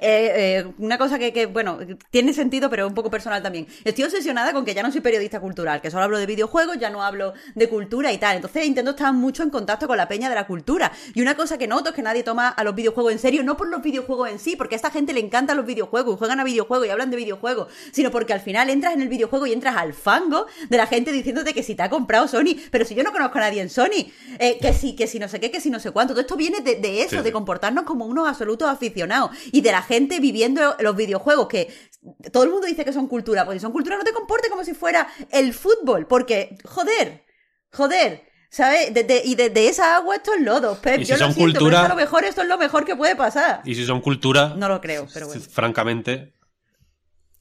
eh, eh, una cosa que, que, bueno, tiene sentido, pero es un poco personal también. Estoy obsesionada con que ya no soy periodista cultural, que solo hablo de videojuegos, ya no hablo de cultura y tal. Entonces intento estar mucho en contacto con la peña de la cultura. Y una cosa que noto es que nadie toma a los videojuegos en serio, no por los videojuegos en sí, porque a esta gente le encantan los videojuegos y juegan a videojuegos y hablan de videojuegos, sino porque al final entras en el videojuego y entras al fango de la gente diciéndote que si te ha comprado Sony, pero si yo no conozco a nadie en Sony, eh, que si, que si no sé qué, que si no sé cuánto. Todo esto viene de, de eso, Sí, de comportarnos como unos absolutos aficionados y de la gente viviendo los videojuegos que todo el mundo dice que son cultura, pues si son cultura no te comportes como si fuera el fútbol, porque joder, joder, ¿sabes? De- de- y desde esa agua esto es lodo, Pep, si yo lo son siento, cultura- pero a lo mejor esto es lo mejor que puede pasar. Y si son cultura, No lo creo, pero bueno. francamente,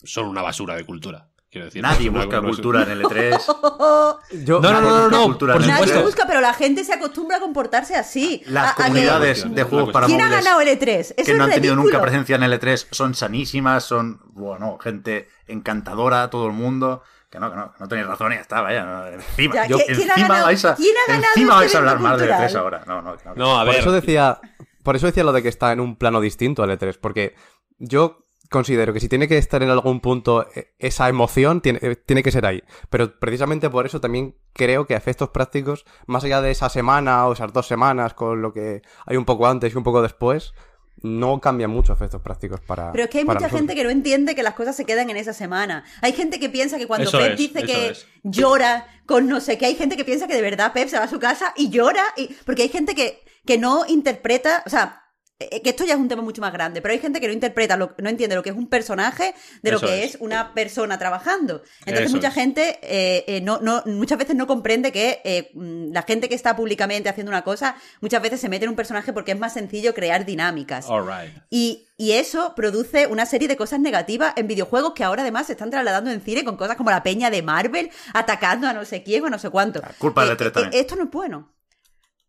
son una basura de cultura. Quiero decir, Nadie no busca cultura en el E3. Yo, No, no, no, no, cultura por Nadie busca, pero la gente se acostumbra a comportarse así. Las A- a que- comunidades de juegos para ¿Quién ha ganado el E3? Eso que es no han tenido ridículo. nunca presencia en el E3 son sanísimas, son, bueno, gente encantadora, todo el mundo. Que no, que no, no tenéis razón y ya está, vaya. no, encima, Ya, yo- ¿quién- quién ha encima ganado- vais a, quién ha ganado encima este vais a hablar evento más del cultural? E3 ahora. No, no, no. No, a por ver. eso decía, por eso decía lo de que está en un plano distinto al E3, porque yo considero que si tiene que estar en algún punto eh, esa emoción, tiene, eh, tiene que ser ahí. Pero precisamente por eso también creo que a efectos prácticos, más allá de esa semana o esas dos semanas con lo que hay un poco antes y un poco después, no cambian mucho efectos prácticos para. Pero es que hay mucha nosotros. gente que no entiende que las cosas se quedan en esa semana. Hay gente que piensa que cuando Eso Pep es, dice que es. llora con no sé qué, hay gente que piensa que de verdad Pep se va a su casa y llora. Y... Porque hay gente que, que no interpreta, o sea, que esto ya es un tema mucho más grande, pero hay gente que no interpreta, lo- no entiende lo que es un personaje de lo Eso que es. es. una persona trabajando. Entonces Eso mucha es. gente eh, eh, no, no, muchas veces no comprende que eh, mm, la gente que está públicamente haciendo una cosa, muchas veces se mete en un personaje porque es más sencillo crear dinámicas. Right. Y, y eso produce una serie de cosas negativas en videojuegos que ahora además se están trasladando en cine con cosas como la peña de Marvel atacando a no sé quién o no sé cuánto. culpa del Eh, E3 eh, también. esto no es bueno.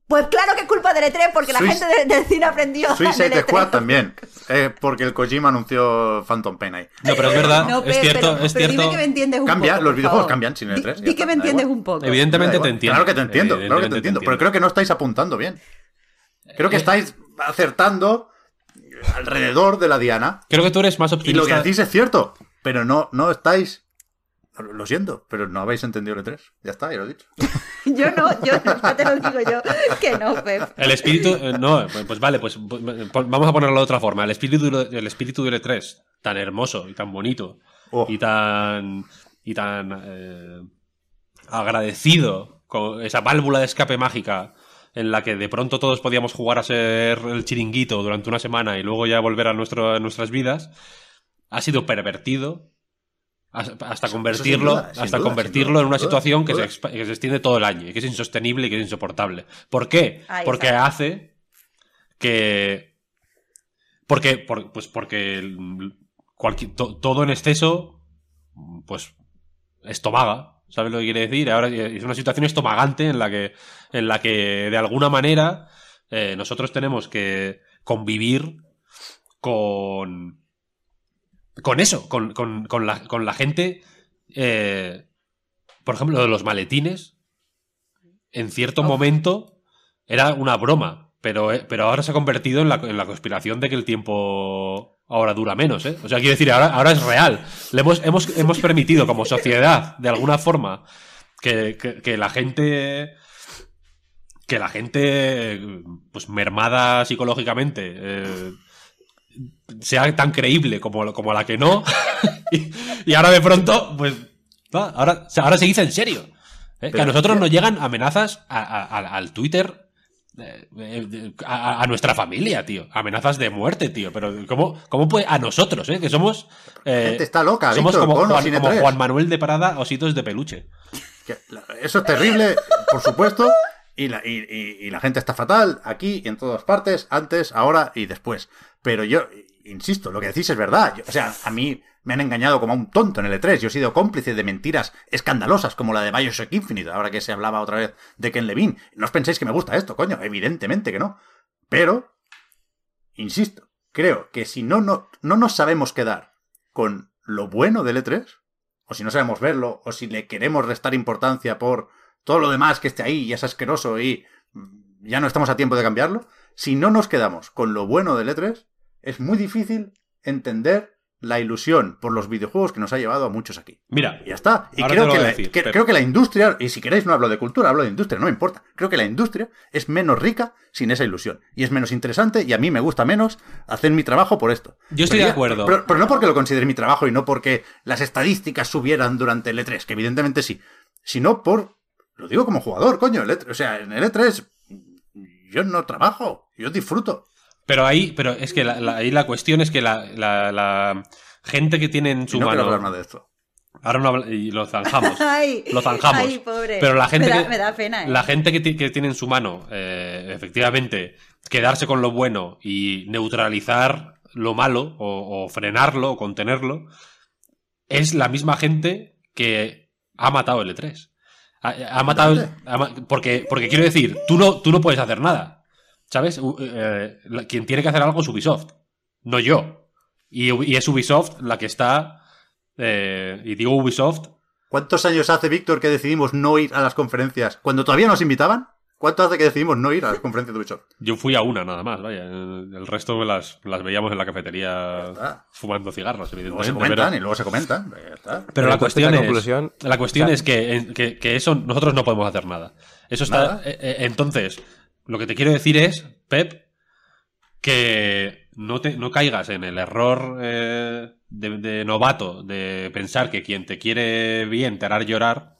Pues claro que es culpa del E3 porque la gente de- del cine aprendió. en Suicide el E3. Squad también. eh, porque el Kojima anunció Phantom Pain ahí. No, pero es verdad, No, es cierto, pero, es pero cierto. dime que me entiendes un Cambia, poco. los videojuegos cambian sin el Di- E3, ya Di, está, que me entiendes un poco. Evidentemente te entiendo. Claro que te entiendo, claro que te entiendo. Pero creo que no estáis apuntando bien. Creo que Eh, estáis acertando alrededor de la diana. Creo que tú eres más Y lo que optimista. decís es cierto. Pero no, no estáis. Lo siento, pero no habéis entendido el E3. Ya está, ya lo he dicho. Yo no, yo ya te lo digo yo que no, Pep. El espíritu. eh, No, pues vale, pues pues, vamos a ponerlo de otra forma. El espíritu, el espíritu del E3, tan hermoso y tan bonito Oh, y tan. y tan. eh, agradecido con esa válvula de escape mágica en la que de pronto todos podíamos jugar a ser el chiringuito durante una semana y luego ya volver a, nuestro, a nuestras vidas, ha sido pervertido hasta hasta Eso- convertirlo, duda, hasta duda, convertirlo duda, en una situación que se, que extiende todo el año y que es insostenible y que es insoportable. ¿Por qué? Ahí Porque está. hace que porque por- pues porque el- cualquier- to- todo en exceso pues estomaga ¿sabes lo que quiere decir? ahora es una situación estomagante en la que en la que de alguna manera eh, nosotros tenemos que convivir con con eso con, con- con la, con la gente eh, por ejemplo lo de los maletines en cierto momento era una broma, pero, eh, pero ahora se ha convertido en la, en la conspiración de que el tiempo ahora dura menos, ¿eh? O sea, quiero decir, ahora, ahora es real. Le hemos, hemos, hemos permitido como sociedad, de alguna forma, que, que- que la gente... Que la gente, pues mermada psicológicamente, eh, sea tan creíble como, como la que no. y, y ahora de pronto, pues, va, ahora, ahora se dice en serio. ¿eh? que a nosotros nos llegan amenazas a- a- a- al Twitter eh, a, nuestra familia, tío. Amenazas de muerte, tío. Pero ¿cómo, cómo puede a nosotros, eh? Que somos... eh, está loca, somos Víctor, como, Juan, Cine como 3. Juan Manuel de Parada, ositos de peluche. Eso es terrible, por supuesto. Y la, y, y- y la gente está fatal aquí y en todas partes, antes, ahora y después. Pero yo, insisto, lo que decís es verdad. O sea, a mí me han engañado como a un tonto en el E3. Yo he sido cómplice de mentiras escandalosas como la de Bioshock Infinite, ahora que se hablaba otra vez de Ken Levine. No os penséis que me gusta esto, coño. Evidentemente que no. Pero, insisto, creo que si no, no, no nos sabemos quedar con lo bueno del E3, o si no sabemos verlo, o si le queremos restar importancia por todo lo demás que esté ahí y es asqueroso y ya no estamos a tiempo de cambiarlo, si no nos quedamos con lo bueno del E3, es muy difícil entender la ilusión por los videojuegos que nos ha llevado a muchos aquí. Mira, Y ya está. Y creo que, la, decir, que- Pep. creo que la industria, y si queréis no hablo de cultura, hablo de industria, no me importa. Creo que la industria es menos rica sin esa ilusión. Y es menos interesante y a mí me gusta menos hacer mi trabajo por esto. Yo estoy Pero de ya- acuerdo. Pero, pero no porque lo considere mi trabajo y no porque las estadísticas subieran durante el E3, que evidentemente sí, sino por... Lo digo como jugador, coño. el E3 o sea, en el E3 yo no trabajo, yo disfruto. Pero ahí, pero es que la- la- ahí la cuestión es que la, la- la gente que tiene en Y su no quiero mano... hablar nada de esto. Ahora no habla- y lo zanjamos. Ay, Lo zanjamos. Ay, pobre. Pero la gente me da, que, me da pena, ¿eh? la gente que, que tiene en su mano, eh, efectivamente, quedarse con lo bueno y neutralizar lo malo o, o frenarlo o contenerlo, es la misma gente que ha matado el E3. Ha, ha matado el- ha ma- porque, porque quiero decir, tú no, tú no puedes hacer nada. ¿Sabes? U- eh, la- quien tiene que hacer algo es Ubisoft, no yo. Y, es Ubisoft la que está. eh, y digo Ubisoft ¿Cuántos años hace, Víctor, que decidimos no ir a las conferencias? Cuando todavía nos invitaban, ¿cuánto hace que decidimos no ir a las conferencias de Ubisoft? Yo fui a una nada más, vaya. El resto me las, las veíamos en la cafetería fumando cigarros, Luego se evidentemente. comentan Pero, y luego se comentan. Ya está. pero la cuestión es. conclusión, la cuestión o sea, es que, que, que eso nosotros no podemos hacer nada. Eso está. Nada. eh, entonces, lo que te quiero decir es, Pep, que no, te, no caigas en el error eh, de, de novato de pensar que quien te quiere bien te hará llorar.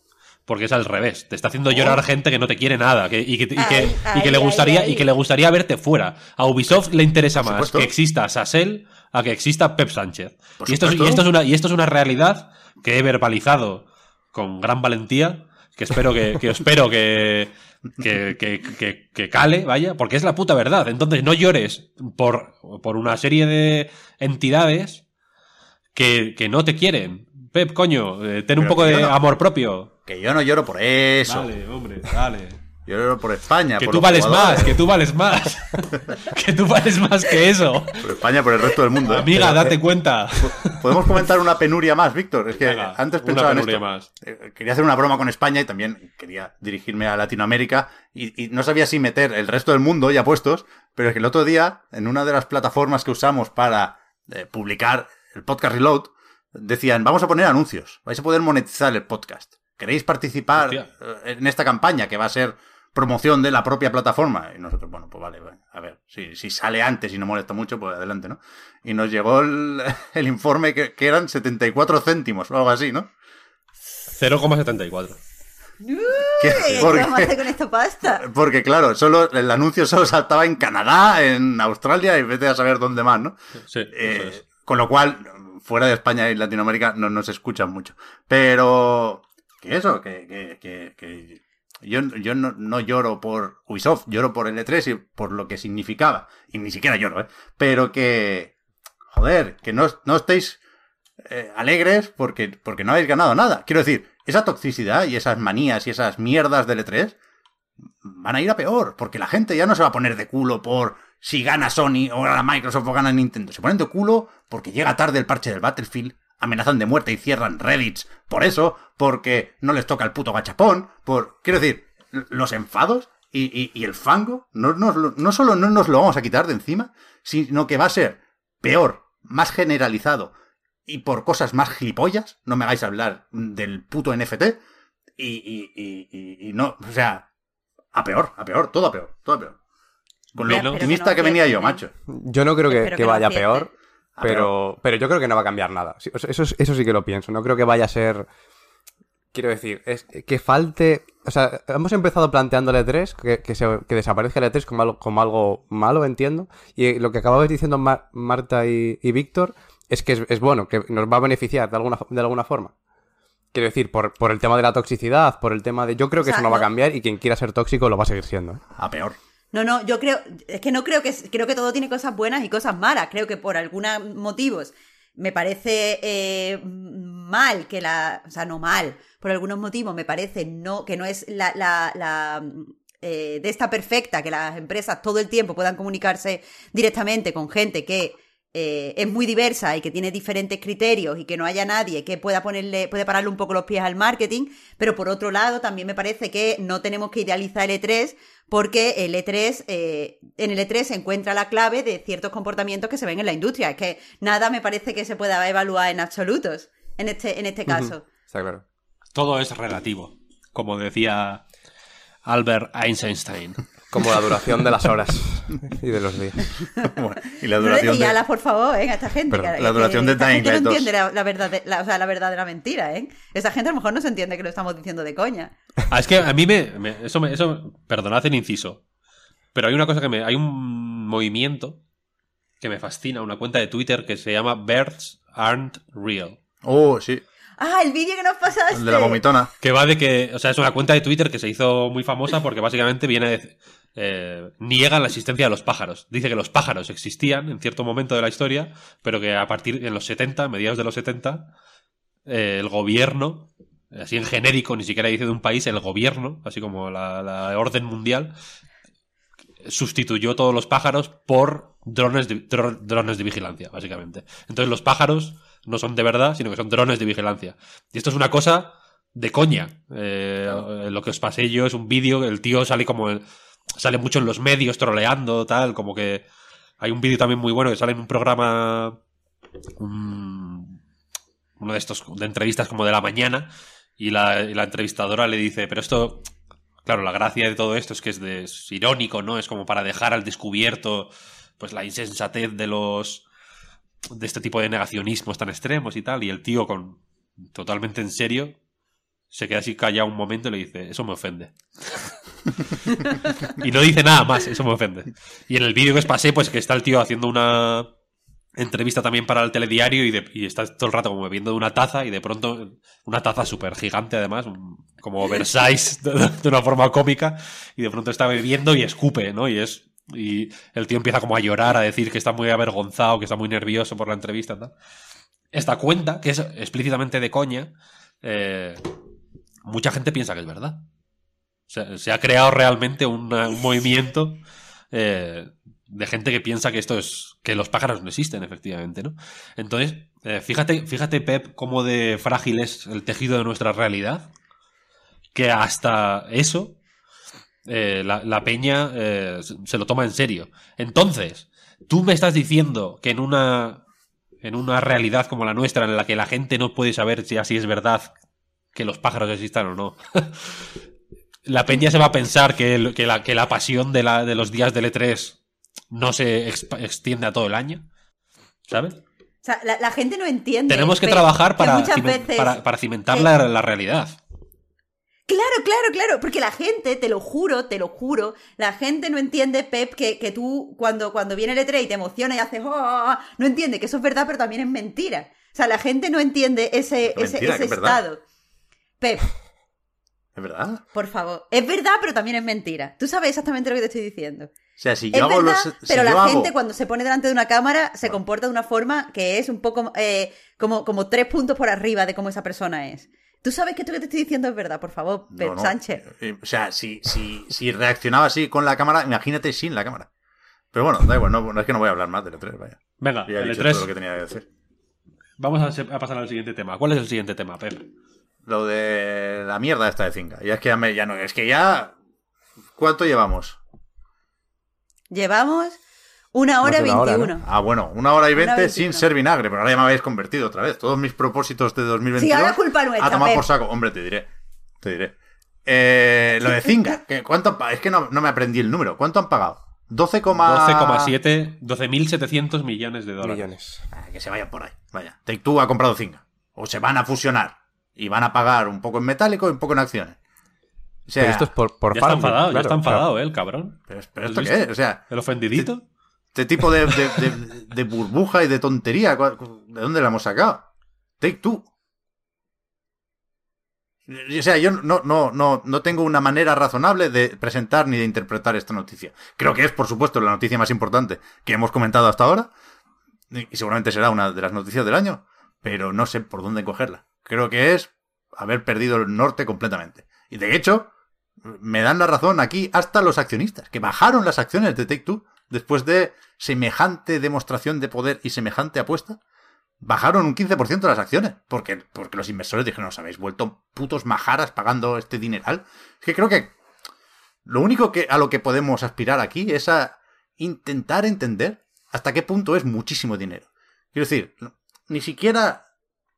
Porque es al revés. Te está haciendo llorar gente que no te quiere nada. Que, y, que, y que- Ay, y que ay, le gustaría, ay. y que le gustaría verte fuera. A Ubisoft le interesa Por más supuesto. que exista Sassel a que exista Pep Sánchez. Y esto, es, y, esto es una, y esto es una realidad que he verbalizado con gran valentía. Que espero que, que espero que, que, que, que- que cale, vaya, porque es la puta verdad. Entonces no llores por, por una serie de entidades que, que no te quieren. Pep, coño, eh, ten un poco de no. amor propio. Que yo no lloro por eso. Dale, hombre, dale. Yo lloro por España. Que por tú vales jugadores, más, que tú vales más. que tú vales más que eso. Por España, por el resto del mundo. ¿eh? Amiga, date cuenta. Podemos comentar una penuria más, Víctor. Es que Venga, antes una pensaba en penuria esto. más. Eh, Quería hacer una broma con España y también quería dirigirme a Latinoamérica y, y no sabía si meter el resto del mundo ya puestos, pero es que el otro día, en una de las plataformas que usamos para eh, publicar el podcast Reload, decían, vamos a poner anuncios, vais a poder monetizar el podcast. ¿Queréis participar Hostia. eh, en esta campaña que va a ser promoción de la propia plataforma? Y nosotros, bueno, pues vale, vale, a ver, si, si sale antes y no molesta mucho, pues adelante, ¿no? Y nos llegó el, el informe que, que eran 74 céntimos o algo así, ¿no? 0,74. Uy, ¿Qué? ¿Qué ¿Por vamos a qué? hacer con esta pasta? Porque claro, solo el anuncio solo saltaba en Canadá, en Australia y vete a saber dónde más, ¿no? Sí, Eh, eso es. con lo cual, fuera de España y Latinoamérica no nos escuchan mucho. Pero que eso, que, que, que, que yo, yo no, no lloro por Ubisoft, lloro por el E3 y por lo que significaba. Y ni siquiera lloro, ¿eh? Pero que, joder, que no, no estéis eh, alegres porque, porque no habéis ganado nada. Quiero decir, esa toxicidad y esas manías y esas mierdas del E3 van a ir a peor, porque la gente ya no se va a poner de culo por si gana Sony o gana Microsoft o gana Nintendo. Se ponen de culo porque llega tarde el parche del Battlefield, amenazan de muerte y cierran Reddits. Por eso, porque no les toca el puto gachapón, por... Quiero decir, los enfados y, y- y el fango no, lo- no solo no nos lo vamos a quitar de encima, sino que va a ser peor, más generalizado y por cosas más gilipollas. No me hagáis hablar del puto NFT. Y, y, y, y- y no, o sea, a peor, a peor, todo a peor, todo a peor. Con lo optimista que que no venía yo, macho. Yo no creo que, Espero que que no vaya peor, pero, pero yo creo que no va a cambiar nada. Eso, es- eso sí que lo pienso. No creo que vaya a ser. Quiero decir, es que falte. O sea, hemos empezado planteando el E3, que, que, se- que desaparezca el E3 como algo, como algo malo, entiendo. Y lo que acababais diciendo Mar- Marta y, y Víctor es que es, es bueno, que nos va a beneficiar de alguna, de alguna forma. Quiero decir, por, por el tema de la toxicidad, por el tema de. Yo creo que O sea, eso no va a cambiar y quien quiera ser tóxico lo va a seguir siendo. ¿eh? A peor. No, no, yo creo, es que no creo que, creo que todo tiene cosas buenas y cosas malas. Creo que por algunos motivos me parece eh, mal que la, o sea, no mal, por algunos motivos me parece no, que no es la, la, la eh, de esta perfecta que las empresas todo el tiempo puedan comunicarse directamente con gente que eh, es muy diversa y que tiene diferentes criterios y que no haya nadie que pueda ponerle, puede pararle un poco los pies al marketing, pero por otro lado también me parece que no tenemos que idealizar el E3 porque el E3, eh, en el E3 se encuentra la clave de ciertos comportamientos que se ven en la industria. Es que nada me parece que se pueda evaluar en absolutos en este, en este caso. Está claro. Todo es relativo, como decía Albert Einstein. Como la duración de las horas y de los días. Bueno, y la No le duración de... por favor, ¿eh? a esta gente. Perdón, que- la que duración de Dying Light no 2. entiende la, la verdad, de- la- o sea, la verdad de la mentira, ¿eh? Esa gente a lo mejor no se entiende que lo estamos diciendo de coña. Ah, es que a mí me. me- eso, me, eso. Perdonad el inciso. Pero hay una cosa que me. Hay un movimiento que me fascina, una cuenta de Twitter que se llama Birds Aren't Real. Oh, sí, Ah, el vídeo que nos pasaste. el de la vomitona. Que va de que. O sea, es una cuenta de Twitter que se hizo muy famosa porque básicamente viene de. Eh, niega la existencia de los pájaros. Dice que los pájaros existían en cierto momento de la historia, pero que a partir de los 70, mediados de los 70, eh, el gobierno, así en genérico, ni siquiera dice de un país, el gobierno, así como la, la orden mundial, sustituyó todos los pájaros por drones de, dro- drones de vigilancia, básicamente. Entonces los pájaros no son de verdad, sino que son drones de vigilancia. Y esto es una cosa de coña. Eh, Lo que os pasé yo es un vídeo, el tío sale como... Sale mucho en los medios troleando, tal, como que... Hay un vídeo también muy bueno que sale en un programa... un- uno de estos de entrevistas como de la mañana y la, y la entrevistadora le dice, pero esto, claro, la gracia de todo esto es que es, de- irónico, ¿no? Es como para dejar al descubierto pues la insensatez de los de este tipo de negacionismos tan extremos y tal y el tío con totalmente en serio se queda así callado un momento y le dice, eso me ofende. y no dice nada más, eso me ofende. Y en el vídeo que os pasé, pues que está el tío haciendo una entrevista también para el telediario y, está todo el rato como bebiendo de una taza y de pronto una taza súper gigante además, como oversize de, una forma cómica y de pronto está bebiendo y escupe, ¿no? Y es y el tío empieza como a llorar, a decir que está muy avergonzado, que está muy nervioso por la entrevista. Esta cuenta, que es explícitamente de coña, eh, mucha gente piensa que es verdad. Se, ha creado realmente un movimiento eh, de gente que piensa que esto es. que los pájaros no existen, efectivamente, ¿no? Entonces, eh, fíjate, fíjate, Pep, cómo de frágil es el tejido de nuestra realidad. Que hasta eso. eh, la, la peña se- se lo toma en serio. Entonces, tú me estás diciendo que en una. en una realidad como la nuestra, en la que la gente no puede saber si así es verdad que los pájaros existan o no. la peña se va a pensar que, el- que la, que la pasión de, la, de los días del E3 no se extiende a todo el año. ¿Sabes? O sea, la, la gente no entiende. Tenemos que trabajar para, muchas cimen- veces- para, para cimentar que- la, la realidad. Claro, claro, claro, porque la gente, te lo juro, te lo juro, la gente no entiende, Pep, que, que tú cuando, cuando viene el E3 y te emociona y haces, "Oh, oh, oh", no entiende que eso es verdad, pero también es mentira. O sea, la gente no entiende ese, que es estado. Pep, ¿Es verdad? por favor, es verdad, pero también es mentira. Tú sabes exactamente lo que te estoy diciendo. O sea, si Es yo hago verdad, los. si pero yo la hago- gente cuando se pone delante de una cámara se comporta de una forma que es un poco eh, como, como tres puntos por arriba de cómo esa persona es. Tú sabes que esto que te estoy diciendo es verdad, por favor, Pep No, no. Sánchez. Eh, O sea, si, si, si reaccionaba así con la cámara, imagínate sin la cámara. Pero bueno, da igual, no, no es que no voy a hablar más del E3, vaya. Venga, Ya he dicho E3. todo lo que tenía que decir. Vamos a, a pasar al siguiente tema. ¿Cuál es el siguiente tema, Pep? Lo de la mierda esta de Zinga. Y es que ya, me, ya no, es que ya. ¿Cuánto llevamos? Llevamos una hora veintiuno. Ah, bueno, una hora y veinte 21. sin ser vinagre, pero ahora ya me habéis convertido otra vez. Todos mis propósitos de 2022. Sí, ahora culpa nuestra, A tomar por saco. Hombre, te diré. Te diré. Eh, lo de Zinga. que ¿cuánto, es que no, no me aprendí el número. ¿Cuánto han pagado? 12, 12,7, 12.700 millones de dólares. Millones. Ah, que se vayan por ahí. Vaya. Take Two ha comprado Zinga. O se van a fusionar. Y van a pagar un poco en metálico y un poco en acciones. O sea, Pero esto es por, por Ya está enfadado, ya claro, está o sea, enfadado, ¿eh? El cabrón. pero, pero ¿Has esto qué es? O sea, ¿El ofendidito? este tipo de, de- de- de burbuja y de tontería, ¿cuál- ¿de dónde la hemos sacado? Take Two. O sea, yo no, no, no, no tengo una manera razonable de presentar ni de interpretar esta noticia. Creo que es, por supuesto, la noticia más importante que hemos comentado hasta ahora. Y y seguramente será una de las noticias del año. Pero no sé por dónde cogerla. Creo que es haber perdido el norte completamente. Y de hecho, me dan la razón aquí hasta los accionistas, que bajaron las acciones de Take Two después de semejante demostración de poder y semejante apuesta. Bajaron un 15% de las acciones, porque, porque los inversores dijeron, os habéis vuelto putos majaras pagando este dineral. Es que creo que lo único que a lo que podemos aspirar aquí es a intentar entender hasta qué punto es muchísimo dinero. Quiero decir, ni siquiera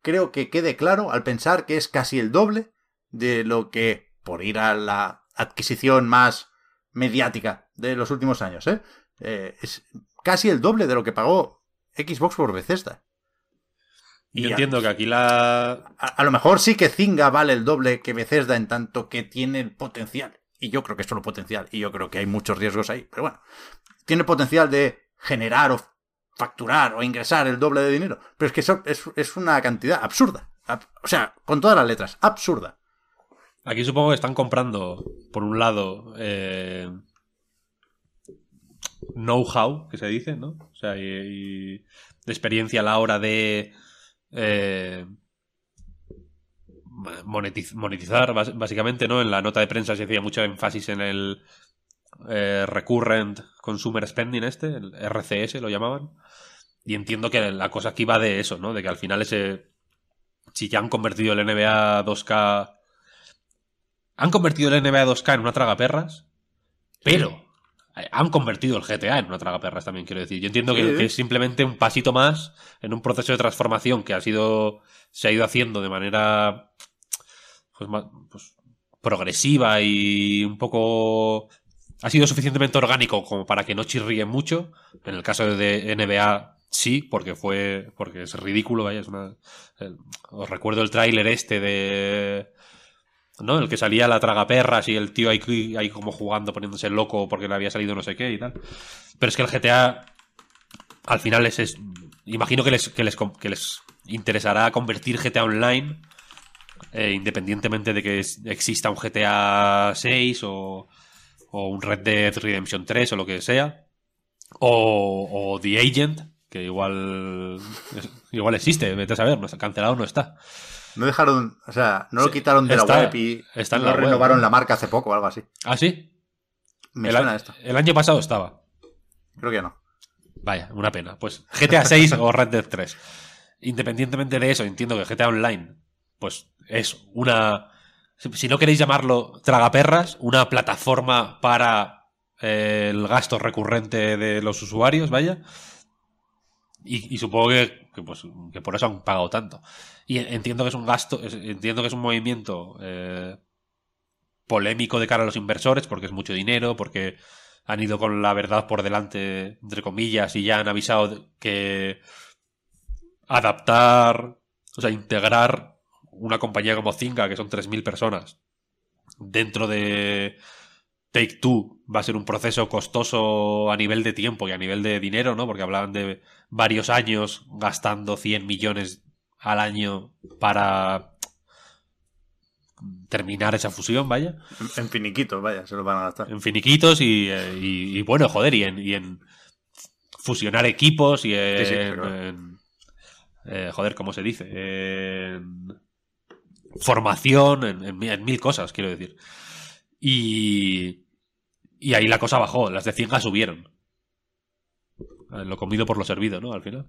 creo que quede claro al pensar que es casi el doble de lo que, por ir a la adquisición más mediática de los últimos años, ¿eh? Eh, es casi el doble de lo que pagó Xbox por Bethesda. Y yo entiendo que aquí la. A, a lo mejor sí que Zynga vale el doble que Bethesda en tanto que tiene el potencial. Y yo creo que es solo potencial. Y yo creo que hay muchos riesgos ahí. Pero bueno, tiene potencial de generar facturar o ingresar el doble de dinero. Pero es que es, una cantidad absurda. Ab- O sea, con todas las letras, absurda. Aquí supongo que están comprando, por un lado, eh, know-how, que se dice, ¿no? O sea, y, y experiencia a la hora de eh, monetiz- monetizar, básicamente, ¿no? En la nota de prensa se hacía mucho énfasis en el eh, Recurrent Consumer Spending este, el RCS lo llamaban. Y entiendo que la cosa aquí va de eso, ¿no? De que al final ese... Si ya han convertido el NBA 2K... Han convertido el NBA 2K en una traga perras, pero han convertido el GTA en una traga perras también, quiero decir. Yo entiendo que, que es simplemente un pasito más en un proceso de transformación que ha sido se ha ido haciendo de manera pues, ma- pues, progresiva y un poco ha sido suficientemente orgánico como para que no chirríe mucho. En el caso de NBA sí, porque fue porque es ridículo, vaya, es una os recuerdo el tráiler este de ¿no? El que salía la tragaperras y el tío ahí, ahí como jugando, poniéndose loco porque le había salido no sé qué y tal. Pero es que el GTA al final les es. Imagino que les, que les, que les interesará convertir GTA Online, eh, independientemente de que es- exista un GTA 6 o, o un Red Dead Redemption 3 o lo que sea. O, o The Agent, que igual igual existe, vete a saber, no está, cancelado no está. No dejaron, o sea, no lo quitaron de está- la web y está en no la renovaron ¿no? la marca hace poco o algo así. ¿Ah, sí? Me el, suena esto. el año pasado estaba. Creo que no. Vaya, una pena. Pues GTA 6 o Red Dead 3. Independientemente de eso, entiendo que GTA Online, pues es una. Si no queréis llamarlo tragaperras, una plataforma para eh, el gasto recurrente de los usuarios, vaya. Y, supongo que, pues, que por eso han pagado tanto. Y entiendo que es un gasto, entiendo que es un movimiento eh, polémico de cara a los inversores, porque es mucho dinero, porque han ido con la verdad por delante, entre comillas, y ya han avisado que adaptar, o sea, integrar una compañía como Zynga, que son 3.000 personas, dentro de Take Two va a ser un proceso costoso a nivel de tiempo y a nivel de dinero, ¿no? Porque hablaban de varios años gastando 100 millones al año para terminar esa fusión, vaya En, finiquitos, vaya, se lo van a gastar. en finiquitos y, y- y, bueno, joder, y en, y en fusionar equipos y en, Sí, sí, pero- en, eh, joder, ¿cómo se dice? En formación, en, en mi- en mil cosas, quiero decir. Y, y ahí la cosa bajó, las de Cienga subieron. Eh, Lo comido por lo servido, ¿no? Al final.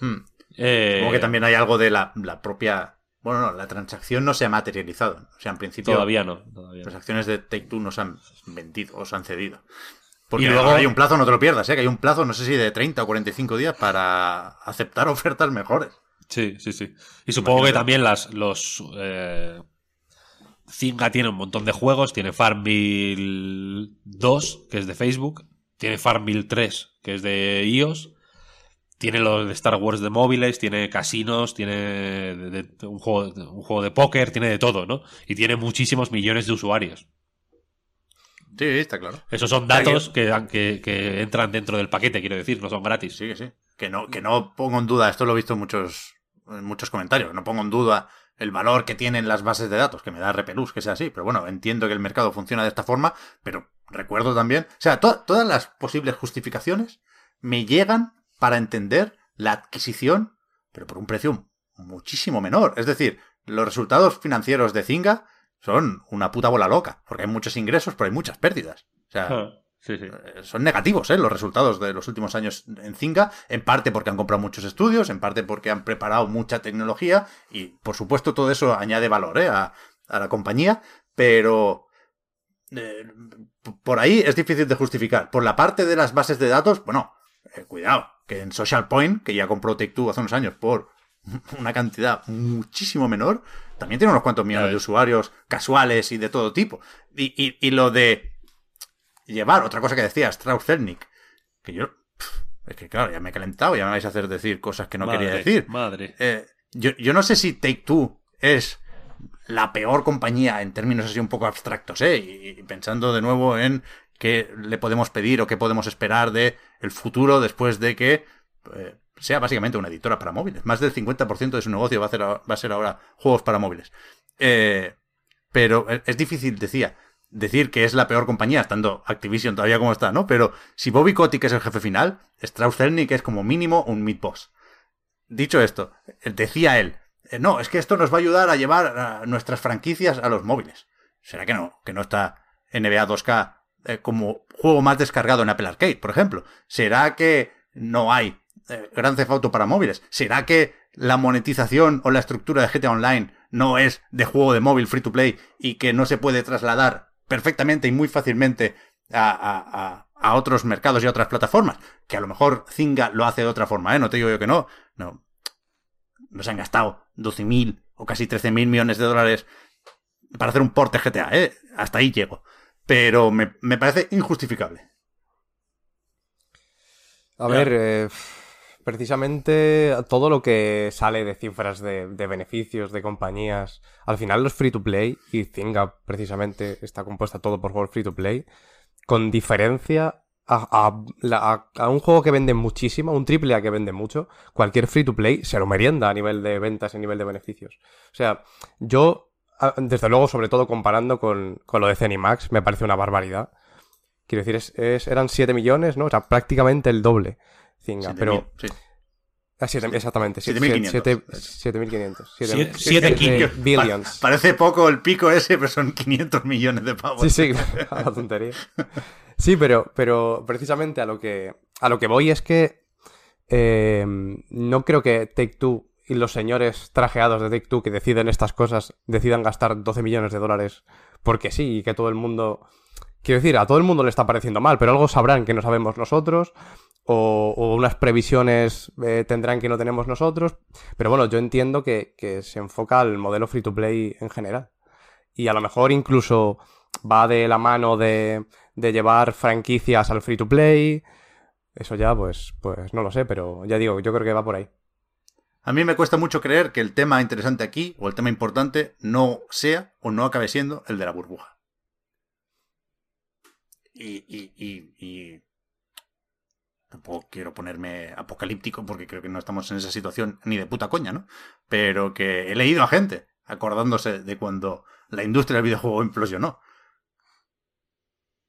Hmm. Eh, Supongo que también hay algo de la, la propia. Bueno, no, la transacción no se ha materializado. O sea, en principio, Todavía no. Todavía las acciones de Take Two no se han vendido o se han cedido. Porque Y luego- hay un plazo, no te lo pierdas, ¿eh? que hay un plazo, no sé si de 30 o 45 días para aceptar ofertas mejores. Sí, sí, sí. Y supongo que también las, los. Eh, Zynga tiene un montón de juegos. Tiene Farmville 2, que es de Facebook. Tiene Farmville 3, que es de iOS. Tiene los de Star Wars de móviles. Tiene casinos. Tiene de- de- un, juego, un juego de póker. Tiene de todo, ¿no? Y tiene muchísimos millones de usuarios. Sí, está claro. Esos son datos que, que, que entran dentro del paquete, quiero decir, no son gratis. Sí, que sí. Que no, que no pongo en duda, esto lo he visto en muchos, en muchos comentarios, no pongo en duda el valor que tienen las bases de datos, que me da repelús que sea así, pero bueno, entiendo que el mercado funciona de esta forma, pero recuerdo también, o sea, to- todas las posibles justificaciones me llegan para entender la adquisición, pero por un precio muchísimo menor. Es decir, los resultados financieros de Zynga son una puta bola loca, porque hay muchos ingresos, pero hay muchas pérdidas. O sea, Sí, sí. eh, son negativos ¿eh? los resultados de los últimos años en Zynga, en parte porque han comprado muchos estudios, en parte porque han preparado mucha tecnología y por supuesto todo eso añade valor ¿eh? a, a la compañía, pero eh, por ahí es difícil de justificar. Por la parte de las bases de datos, bueno, eh, cuidado, que en Social Point, que ya compró Take-Two hace unos años por una cantidad muchísimo menor, también tiene unos cuantos millones de usuarios casuales y de todo tipo. Y, y- y lo de llevar, otra cosa que decía Strauss que yo, es que claro, ya me he calentado, ya me vais a hacer decir cosas que no quería decir. Madre. Eh, yo, yo no sé si Take Two es la peor compañía en términos así un poco abstractos, ¿eh? Y, y pensando de nuevo en qué le podemos pedir o qué podemos esperar de el futuro después de que eh, sea básicamente una editora para móviles. Más del 50% de su negocio va a, hacer, va a ser ahora juegos para móviles. Eh, pero es difícil, decía, decir que es la peor compañía, estando Activision todavía como está, ¿no? Pero si Bobby Kotick es el jefe final, Strauss Zelnick es como mínimo un mid-boss. Dicho esto, decía él, eh, no, es que esto nos va a ayudar a llevar a nuestras franquicias a los móviles. ¿Será que no? Que no está NBA 2K eh, como juego más descargado en Apple Arcade, por ejemplo. ¿Será que no hay eh, Grand Theft para móviles? ¿Será que la monetización o la estructura de GTA Online no es de juego de móvil free to play y que no se puede trasladar perfectamente y muy fácilmente a, a, a, a otros mercados y a otras plataformas? Que a lo mejor Zynga lo hace de otra forma, ¿eh? No te digo yo que no. No. Nos han gastado 12.000 o casi 13.000 millones de dólares para hacer un porte GTA, ¿eh? Hasta ahí llego. Pero me, me parece injustificable. A ver, eh, precisamente todo lo que sale de cifras de, de, beneficios de compañías, al final los free to play, y Zynga precisamente está compuesta todo por juegos free to play, con diferencia a, a, a, un juego que vende muchísimo, un triple A que vende mucho, cualquier free to play se lo merienda a nivel de ventas y a nivel de beneficios. O sea, yo, desde luego, sobre todo comparando con, con lo de Zenimax, me parece una barbaridad. Quiero decir, es, es, eran 7 millones, ¿no? O sea, prácticamente el doble. Zinga, pero... Sí. Ah, siete, exactamente. 7.500. 7.500. billions. Parece poco el pico ese, pero son 500 millones de pavos. Sí, sí, a la tontería. Sí, pero, pero precisamente a lo que, a lo que voy es que eh, no creo que Take Two y los señores trajeados de Take Two que deciden estas cosas decidan gastar 12 millones de dólares porque sí y que todo el mundo... Quiero decir, a todo el mundo le está pareciendo mal, pero algo sabrán que no sabemos nosotros, o, unas previsiones eh, tendrán que no tenemos nosotros. Pero bueno, yo entiendo que, que, se enfoca al modelo free to play en general. Y a lo mejor incluso va de la mano de, de llevar franquicias al free to play. Eso ya, pues, pues no lo sé, pero ya digo, yo creo que va por ahí. A mí me cuesta mucho creer que el tema interesante aquí, o el tema importante, no sea o no acabe siendo el de la burbuja. Y, y tampoco quiero ponerme apocalíptico porque creo que no estamos en esa situación ni de puta coña, ¿no? Pero que he leído a gente acordándose de cuando la industria del videojuego implosionó.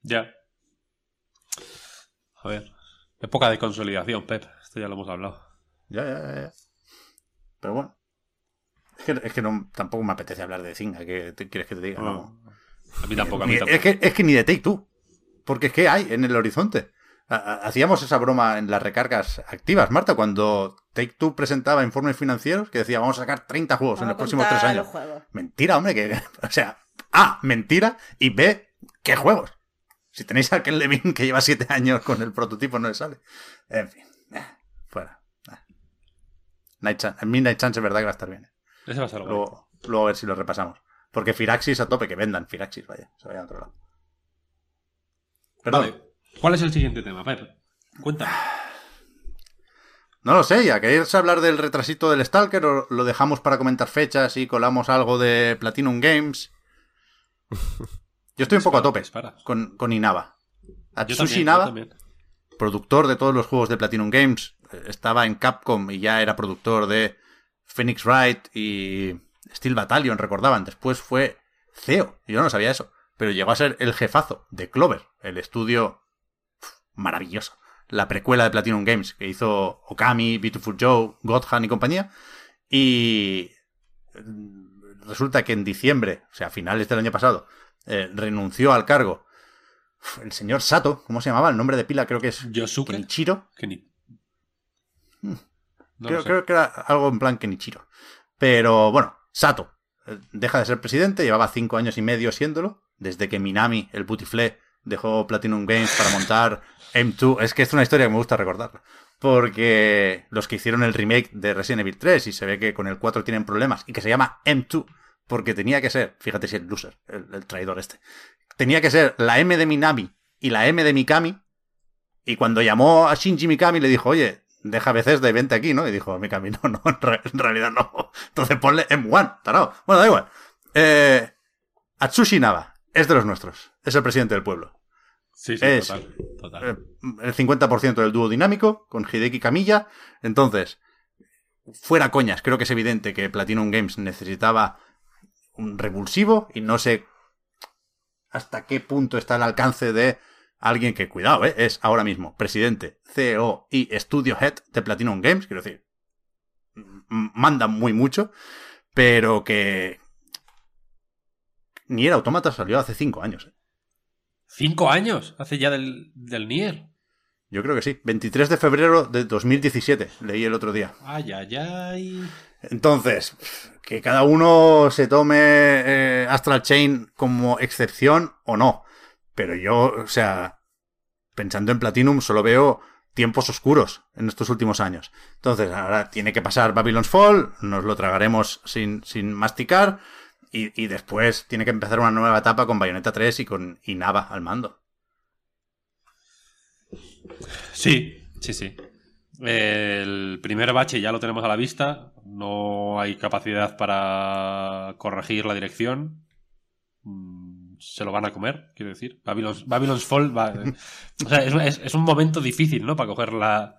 Ya. A ver. Época de consolidación, Pep. Esto ya lo hemos hablado. Ya, ya, ya. Pero bueno. Es que, es que no, tampoco me apetece hablar de Zinga. ¿Qué te, quieres que te diga? No. no. A mí tampoco, a mí tampoco. Es que, es que ni de Take Two. Porque es que hay en el horizonte. Hacíamos esa broma en las recargas activas, Marta, cuando Take Two presentaba informes financieros que decía vamos a sacar 30 juegos vamos en los próximos tres años. Mentira, hombre, que. O sea, A, mentira, y B, ¿qué juegos? Si tenéis a aquel Levin que lleva 7 años con el prototipo, no le sale. En fin, eh, fuera. Eh. Night Chance, en mi Night Chance es verdad que va a estar bien. Ese va a ser luego, luego a ver si lo repasamos. Porque Firaxis a tope, que vendan Firaxis, vaya, se vayan a otro lado. Perdón. Vale. ¿Cuál es el siguiente tema? Pep? Cuéntame. No lo sé, ya. ¿Queréis hablar del retrasito del Stalker o lo dejamos para comentar fechas y colamos algo de Platinum Games? Yo estoy un poco a tope con, con Inaba. Atsushi Inaba, productor de todos los juegos de Platinum Games, estaba en Capcom y ya era productor de Phoenix Wright y Steel Battalion, recordaban. Después fue CEO, yo no sabía eso, pero llegó a ser el jefazo de Clover, el estudio maravilloso. La precuela de Platinum Games que hizo Okami, Beautiful Joe, Godhan y compañía. Y resulta que en diciembre, o sea, a finales del año pasado, eh, renunció al cargo el señor Sato, ¿cómo se llamaba? El nombre de pila creo que es Yosuke. Kenichiro. Keni... No creo, creo, que era algo en plan Kenichiro. Pero bueno, Sato eh, deja de ser presidente, llevaba cinco años y medio siéndolo, desde que Minami, el putiflé, dejó Platinum Games para montar M2. Es que es una historia que me gusta recordar. Porque los que hicieron el remake de Resident Evil 3 y se ve que con el 4 tienen problemas y que se llama M2 porque tenía que ser, fíjate si el loser, el, traidor este, tenía que ser la M de Minami y la M de Mikami. Y cuando llamó a Shinji Mikami le dijo, oye, deja veces de vente aquí, ¿no? Y dijo, Mikami, no, no, en, en realidad no. Entonces ponle M1, tarado. Bueno, da igual. Eh, Atsushi Naba es de los nuestros. Es el presidente del pueblo. Sí, sí, es total, total. eh, el 50% del dúo dinámico con Hideki Kamiya. Entonces, fuera coñas, creo que es evidente que Platinum Games necesitaba un revulsivo y no sé hasta qué punto está al alcance de alguien que, cuidado, ¿eh? es ahora mismo presidente, CEO y Studio Head de Platinum Games. Quiero decir, mandan muy mucho, pero que... Nier Automata salió hace cinco años. ¿eh? ¿Cinco años? Hace ya del, del Nier. Yo creo que sí. 23 de febrero de 2017, leí el otro día. Ay, ay, ay. Entonces, que cada uno se tome eh, Astral Chain como excepción o no. Pero yo, o sea, pensando en Platinum, solo veo tiempos oscuros en estos últimos años. Entonces, ahora tiene que pasar Babylon's Fall, nos lo tragaremos sin, sin masticar, y, y después tiene que empezar una nueva etapa con Bayonetta 3 y con Inaba al mando. Sí, sí, sí. El primer bache ya lo tenemos a la vista. No hay capacidad para corregir la dirección. Mm, Se lo van a comer, quiero decir. Babylon's, Babylon's Fall va- o sea, es un momento difícil, ¿no? Para coger la-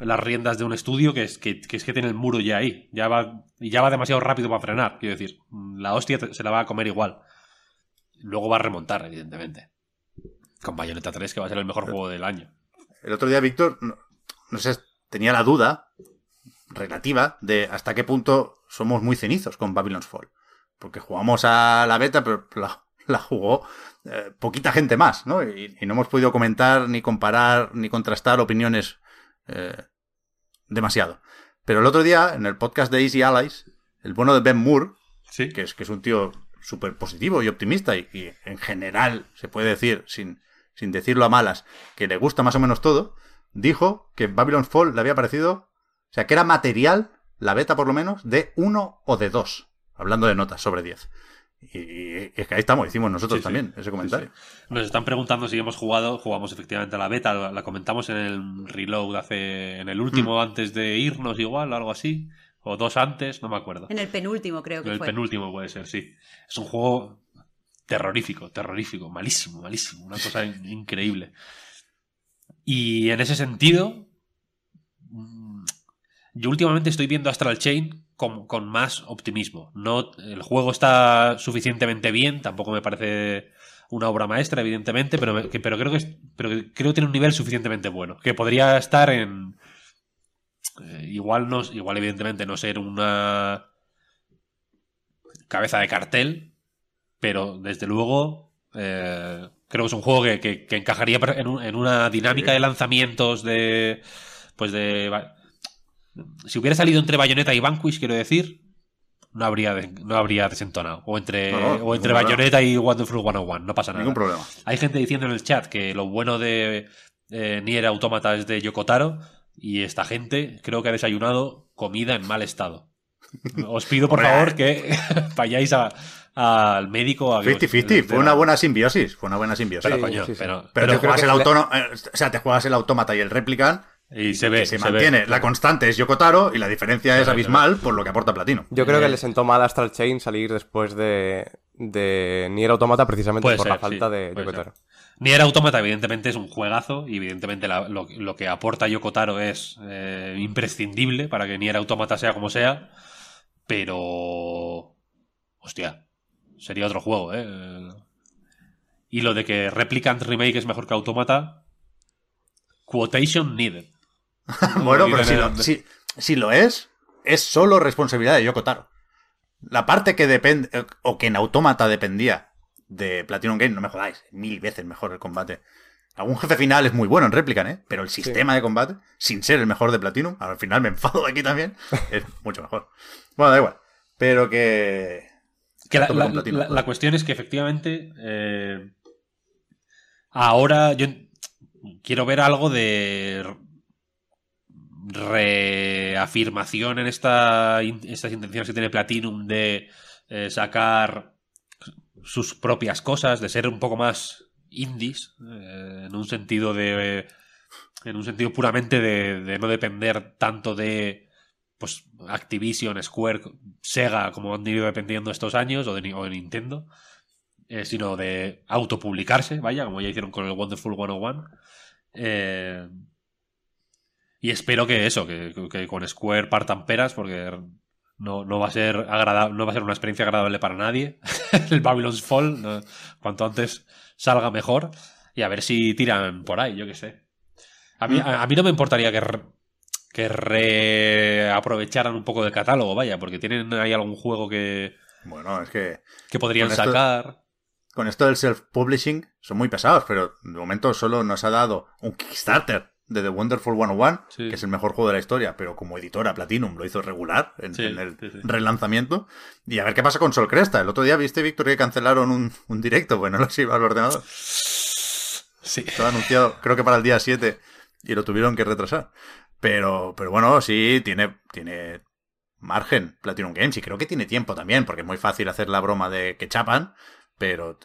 las riendas de un estudio que es que, que es que tiene el muro ya ahí. Ya va, ya va demasiado rápido para frenar, quiero decir. Mm, La hostia se la va a comer igual. Luego va a remontar, evidentemente. Con Bayonetta 3, que va a ser el mejor juego del año. El otro día, Víctor, no, sé, tenía la duda relativa de hasta qué punto somos muy cenizos con Babylon's Fall. Porque jugamos a la beta, pero la, la jugó eh, poquita gente más, ¿no? Y, y no hemos podido comentar, ni comparar, ni contrastar opiniones eh, demasiado. Pero el otro día, en el podcast de Easy Allies, el bueno de Ben Moore, Sí. que es, que es un tío súper positivo y optimista y, y en general se puede decir, sin, sin decirlo a malas, que le gusta más o menos todo, dijo que Babylon Fall le había parecido, o sea, que era material, la beta por lo menos, de uno o de dos, hablando de notas sobre 10. Y, y es que ahí estamos, hicimos nosotros Sí, sí. también ese comentario. Sí, sí. Nos están preguntando si hemos jugado, jugamos efectivamente a la beta, la, comentamos en el reload hace, en el último antes de irnos igual, o algo así, o dos antes, no me acuerdo. En el penúltimo creo En que el fue. penúltimo puede ser, sí. Es un juego terrorífico, terrorífico, malísimo, malísimo, una cosa in- increíble. Y en ese sentido, mm, yo últimamente estoy viendo Astral Chain con, con más optimismo. No, el juego está suficientemente bien, tampoco me parece una obra maestra, evidentemente, pero, me- que- pero creo que es- pero que creo que tiene un nivel suficientemente bueno. Que podría estar en. eh, igual no, igual evidentemente no ser una cabeza de cartel, pero desde luego eh, creo que es un juego que, que- encajaría en, un- en una dinámica de lanzamientos de pues de si hubiera salido entre Bayonetta y Vanquish quiero decir no habría de- no habría desentonado o entre No, no, o entre problema. Bayonetta y Wonderful 101 no pasa nada Ningún problema. hay gente diciendo en el chat que lo bueno de eh, Nier Automata es de Yokotaro y esta gente creo que ha desayunado comida en mal estado. Os pido por favor que vayáis a- al médico a que os- 50-50, de fue la- una buena simbiosis, fue una buena simbiosis. Pero Sí, coño, sí, sí. pero, Pero, pero- te juegas el le- autónomo, o sea, te juegas el autómata y el replicant y se ve, que se, se ve. mantiene. La constante es Yokotaro y la diferencia es abismal por lo que aporta Platino. Yo creo que Eh, le sentó mal a Astral Chain salir después de, de Nier Automata precisamente Puede por ser, la falta sí, de Yokotaro. Nier Automata evidentemente es un juegazo y evidentemente la- lo, lo que aporta Yokotaro es eh, imprescindible para que Nier Automata sea como sea, pero... Hostia, sería otro juego, ¿eh? Y lo de que Replicant Remake es mejor que Automata, quotation needed. bueno, pero si lo, si, si lo es, es solo responsabilidad de Yokotaro. La parte que depende, eh, o que en autómata dependía de Platinum Game, no me jodáis, mil veces mejor el combate. Algún jefe final es muy bueno en Replicant, ¿eh? Pero el sistema de combate, sin ser el mejor de Platinum, al final me enfado de aquí también, es mucho mejor. Bueno, da igual. Pero que... La cuestión es que efectivamente eh, ahora yo quiero ver algo de reafirmación en esta, estas intenciones que tiene Platinum de eh, sacar sus propias cosas, de ser un poco más indies, eh, en un sentido de en un sentido puramente de, no depender tanto de pues Activision, Square, Sega, como han ido dependiendo estos años, o de, Ni- o de Nintendo, eh, sino de autopublicarse, vaya, como ya hicieron con el Wonderful 101. Eh, y espero que eso, que, que con Square partan peras, porque no, no va a ser agradable, no va a ser una experiencia agradable para nadie. el Babylon's Fall, no, cuanto antes salga mejor. Y a ver si tiran por ahí, yo qué sé. A mí, a, a mí no me importaría que, re- que reaprovecharan un poco del catálogo, vaya, porque tienen ahí algún juego que, Bueno, es que que podrían Con esto- sacar. con esto del self-publishing son muy pesados, pero de momento solo nos ha dado un Kickstarter de The Wonderful 101, Sí. que es el mejor juego de la historia, pero como editora Platinum lo hizo regular en, Sí, en el sí, relanzamiento. Y a ver qué pasa con Sol Cresta. El otro día viste, Víctor, que cancelaron un, un directo, bueno, no lo iba al ordenador. Sí. Estaba anunciado, creo que para el día 7, y lo tuvieron que retrasar. Pero, pero bueno, sí, tiene, tiene margen Platinum Games, y creo que tiene tiempo también, porque es muy fácil hacer la broma de que chapan, pero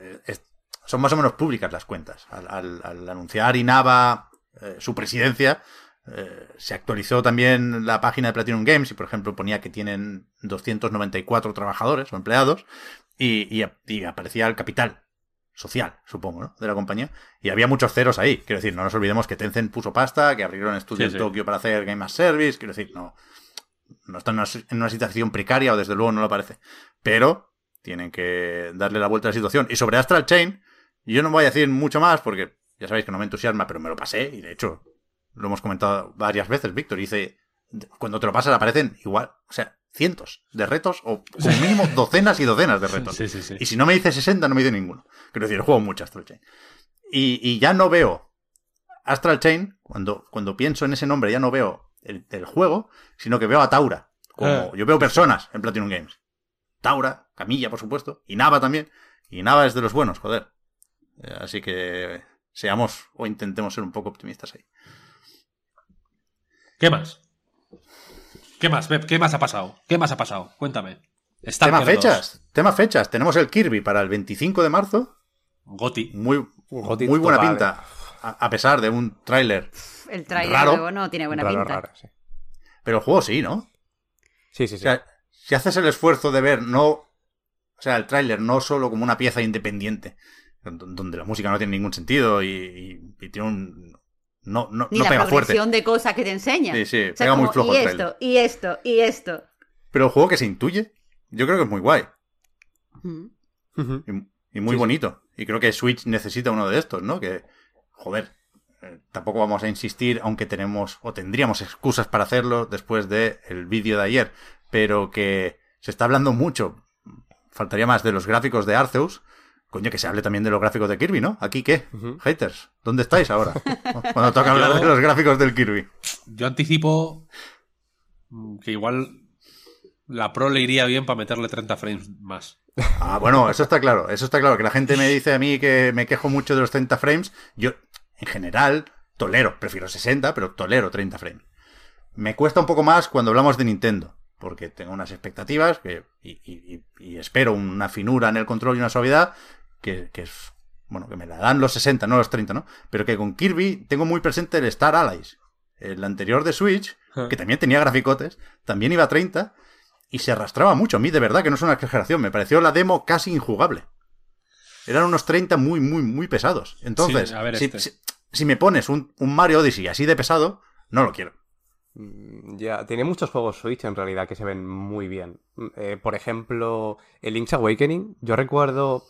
eh, es- son más o menos públicas las cuentas. Al, al- al anunciar Inaba eh, su presidencia, eh, se actualizó también la página de Platinum Games y, por ejemplo, ponía que tienen 294 trabajadores o empleados y, y- y aparecía el capital social, supongo, ¿no? de la compañía. Y había muchos ceros ahí. Quiero decir, no nos olvidemos que Tencent puso pasta, que abrieron estudios Sí, en. Tokio para hacer Game as Service. Quiero decir, no, no están en una, en una situación precaria o desde luego no lo parece. Pero tienen que darle la vuelta a la situación. Y sobre Astral Chain, yo no voy a decir mucho más porque ya sabéis que no me entusiasma, pero me lo pasé y de hecho lo hemos comentado varias veces, Víctor. Dice, cuando te lo pasas aparecen igual, o sea, cientos de retos o como mínimo docenas y docenas de retos. Sí, sí, sí. Y si no me dice 60, no me dice ninguno. Quiero decir, juego mucho Astral Chain. Y, y ya no veo Astral Chain, cuando, cuando pienso en ese nombre, ya no veo el, el juego, sino que veo a Taura. Como, Ah. Yo veo personas en Platinum Games. Taura, Camilla, por supuesto, y Nava también. Y Nava es de los buenos, joder. Eh, Así que seamos o intentemos ser un poco optimistas ahí. ¿Qué más? ¿Qué más, Pep? ¿Qué más ha pasado? ¿Qué más ha pasado? Cuéntame. Tema Stalker 2, fechas, tema fechas. Tenemos el Kirby para el 25 de marzo. Goti. Muy, Goti muy buena pinta. A, a pesar de un tráiler. El nuevo no tiene buena Raro, pinta. raro, sí. Pero el juego sí, ¿no? Sí, sí, O sí. sea, si haces el esfuerzo de ver no. O sea, el tráiler no solo como una pieza independiente, donde la música no tiene ningún sentido y, y- y tiene un. No, no, Ni no la pega fuerte. progresión de cosas que te enseña. Sí, sí, O sea, pega muy flojo y el esto, y esto, y esto. Pero el juego que se intuye, yo creo que es muy guay Mm. Y, y muy Sí, sí. bonito. Y creo que Switch necesita uno de estos, ¿no? Que, joder, eh, tampoco vamos a insistir, aunque tenemos o tendríamos excusas para hacerlo después del el vídeo de ayer, pero que se está hablando mucho, faltaría más, de los gráficos de Arceus. Coño, que se hable también de los gráficos de Kirby, ¿no? ¿Aquí qué? Haters, ¿dónde estáis ahora? Cuando toca hablar de los gráficos del Kirby. Yo anticipo que igual la Pro le iría bien para meterle 30 frames más. Ah, bueno, eso está claro, eso está claro. Que la gente me dice a mí que me quejo mucho de los 30 frames. Yo, en general, tolero, prefiero 60, pero tolero 30 frames. Me cuesta un poco más cuando hablamos de Nintendo, porque tengo unas expectativas que, y, y- y- y espero una finura en el control y una suavidad que, que es, bueno, que me la dan los 60, no los 30, ¿no? Pero que con Kirby tengo muy presente el Star Allies. El anterior de Switch, que también tenía graficotes, también iba a 30 y se arrastraba mucho. A mí, de verdad, que no es una exageración. Me pareció la demo casi injugable. Eran unos 30 muy, muy, muy pesados. Entonces, Sí, a ver, si, este. si- si me pones un, un Mario Odyssey así de pesado, no lo quiero. Mm, Ya, tiene muchos juegos Switch en realidad que se ven muy bien. Mm, eh, por ejemplo, el Link's Awakening. Yo recuerdo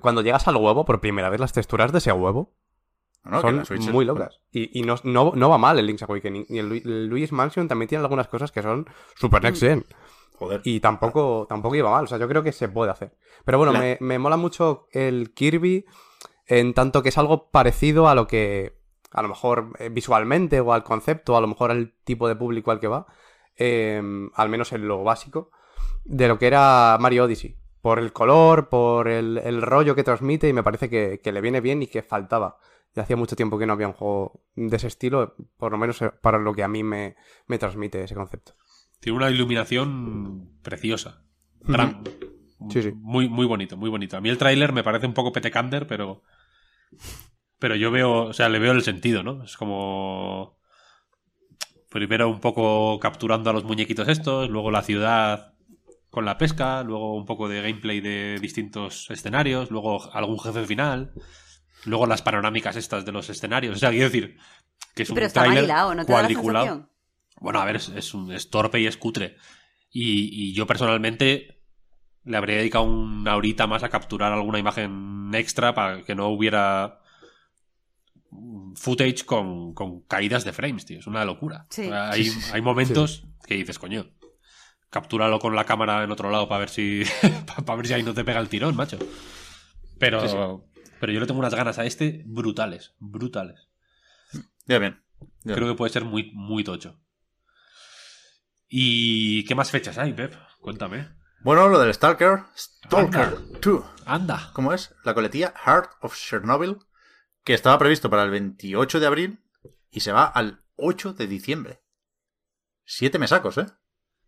cuando llegas al huevo, por primera vez las texturas de ese huevo son muy locas. Y, y no, no, no va mal el Link's Awakening. Y el, Lu- el Luigi's Mansion también tiene algunas cosas que son super next gen. Joder. Y tampoco, tampoco iba mal. O sea, yo creo que se puede hacer. Pero bueno, me, me mola mucho el Kirby en tanto que es algo parecido a lo que, a lo mejor eh, visualmente o al concepto, a lo mejor al tipo de público al que va, eh, al menos en lo básico, de lo que era Mario Odyssey. Por el color, por el, el rollo que transmite y me parece que, que le viene bien y que faltaba. Ya hacía mucho tiempo que no había un juego de ese estilo, por lo menos eh, para lo que a mí me, me transmite ese concepto. Tiene una iluminación preciosa. Gran. Sí, sí. Muy, muy bonito, muy bonito. A mí el tráiler me parece un poco petecander, pero. Pero yo veo, o sea, le veo el sentido, ¿no? Es como. Primero un poco capturando a los muñequitos estos, luego la ciudad con la pesca, luego un poco de gameplay de distintos escenarios, luego algún jefe final, luego las panorámicas estas de los escenarios. O sea, quiero decir que es Sí, un pero está hilado, ¿no te da la cuadriculado. Bueno, a ver, es, es un, es torpe y es cutre. Y, y yo personalmente le habría dedicado una horita más a capturar alguna imagen extra para que no hubiera footage con, con caídas de frames, tío. Es una locura. Sí. Hay, hay momentos que dices, coño, captúralo con la cámara en otro lado para ver si para ver si ahí no te pega el tirón, macho. Pero, Sí, sí. pero yo le tengo unas ganas a este brutales, brutales. Ya bien. Ya Creo que puede ser muy, muy tocho. ¿Y qué más fechas hay, Pep? Cuéntame. Bueno, lo del Stalker. Stalker Anda. 2. Anda. ¿Cómo es? La coletilla Heart of Chernobyl, que estaba previsto para el 28 de abril y se va al 8 de diciembre. Siete mesacos, ¿eh?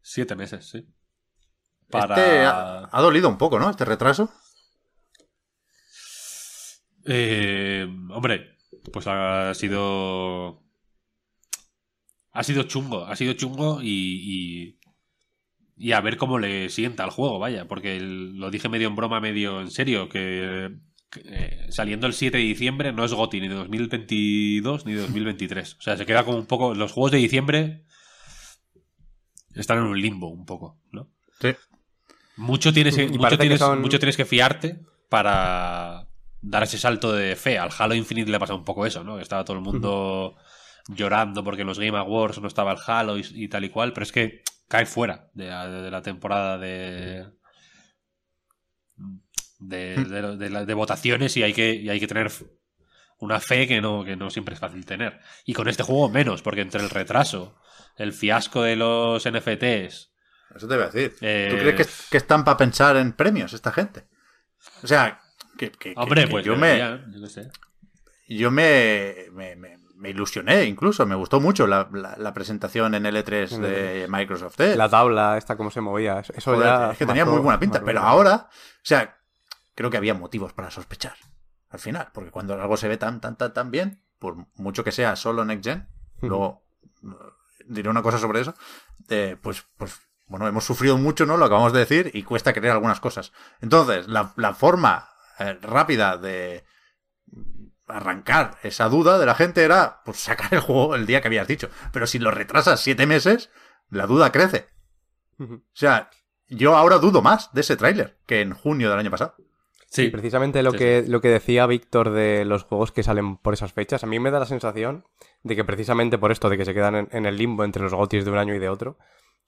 Siete meses, sí. Este Para... ha, ha dolido un poco, ¿no? Este retraso. Eh, hombre, pues ha sido. Ha sido chungo, ha sido chungo y, y. y a ver cómo le sienta al juego, vaya, porque el- lo dije medio en broma, medio en serio, que, que, eh, saliendo el 7 de diciembre no es GOTI ni de 2022 ni de 2023. O sea, se queda como un poco. Los juegos de diciembre están en un limbo, un poco, ¿no? Sí. Mucho tienes, que- mucho, que tienes, son- mucho tienes que fiarte para dar ese salto de fe. Al Halo Infinite le pasa un poco eso, ¿no? Que Estaba todo el mundo llorando porque en los Game Awards no estaba el Halo y, y tal y cual, pero es que cae fuera de, la- de la temporada de de, la- de votaciones y hay que, y hay que tener una fe que no, que no siempre es fácil tener. Y con este juego menos, porque entre el retraso, el fiasco de los NFTs, Eso te iba a decir. Eh, ¿Tú crees que, que están para pensar en premios esta gente? O sea, que, que- Hombre, que pues yo me, yo qué sé. yo me, me, ilusioné incluso, me gustó mucho la, la- la presentación en L3 de Microsoft. ¿eh? La tabla, esta, cómo se movía. Eso Joder, ya. es que tenía muy buena pinta, pero ahora, o sea, creo que había motivos para sospechar al final, porque cuando algo se ve tan, tan, tan, tan bien, por mucho que sea solo Next Gen, luego eh, diré una cosa sobre eso, eh, pues, pues, bueno, hemos sufrido mucho, ¿no? Lo acabamos de decir y cuesta creer algunas cosas. Entonces, la, la forma eh, rápida de arrancar esa duda de la gente era, pues, sacar el juego el día que habías dicho. Pero si lo retrasas siete meses, la duda crece. O sea, yo ahora dudo más de ese tráiler que en junio del año pasado. Sí, Y precisamente lo, Sí, que, lo que decía Víctor de los juegos que salen por esas fechas, a mí me da la sensación de que precisamente por esto de que se quedan en, en el limbo entre los gotis de un año y de otro,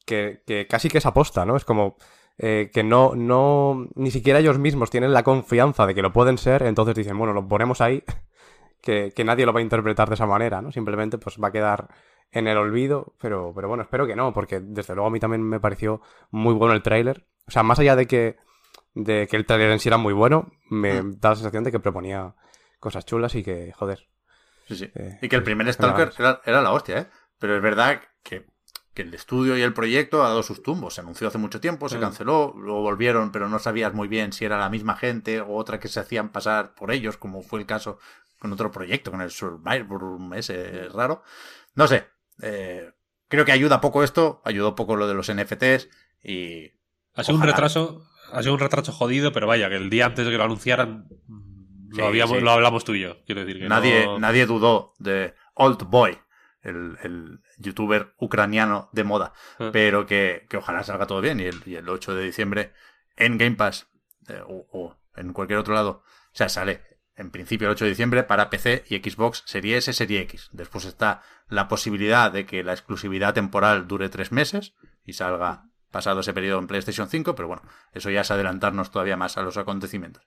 que, que casi que es aposta, ¿no? Es como eh, que no, no, ni siquiera ellos mismos tienen la confianza de que lo pueden ser, entonces dicen, bueno, lo ponemos ahí, que, que nadie lo va a interpretar de esa manera, ¿no? Simplemente pues va a quedar en el olvido, pero, pero bueno, espero que no, porque desde luego a mí también me pareció muy bueno el tráiler. O sea, más allá de que, de que el tráiler en sí era muy bueno, me Mm. da la sensación de que proponía cosas chulas y que, joder, Sí, sí. Eh, y que el primer me Stalker era, era la hostia, ¿eh? Pero es verdad que, que el estudio y el proyecto ha dado sus tumbos. Se anunció hace mucho tiempo, se Mm. canceló, luego volvieron, pero no sabías muy bien si era la misma gente o otra que se hacían pasar por ellos, como fue el caso con otro proyecto, con el Survivor ese raro. No sé. eh, creo que ayuda poco esto, ayudó poco lo de los NFTs y ha sido un retraso, ha sido un retraso jodido, pero vaya, que el día antes de que lo anunciaran Sí, lo, habíamos, sí. lo hablamos tú y yo. Quiero decir que nadie, no- nadie dudó de Old Boy, el, el youtuber ucraniano de moda. Ah. pero que, que ojalá salga todo bien y el, y el 8 de diciembre en Game Pass eh, o, o en cualquier otro lado, o sea, sale en principio el 8 de diciembre para PC y Xbox Serie S, Serie X. Después está la posibilidad de que la exclusividad temporal dure tres meses y salga pasado ese periodo en PlayStation 5, pero bueno, eso ya es adelantarnos todavía más a los acontecimientos.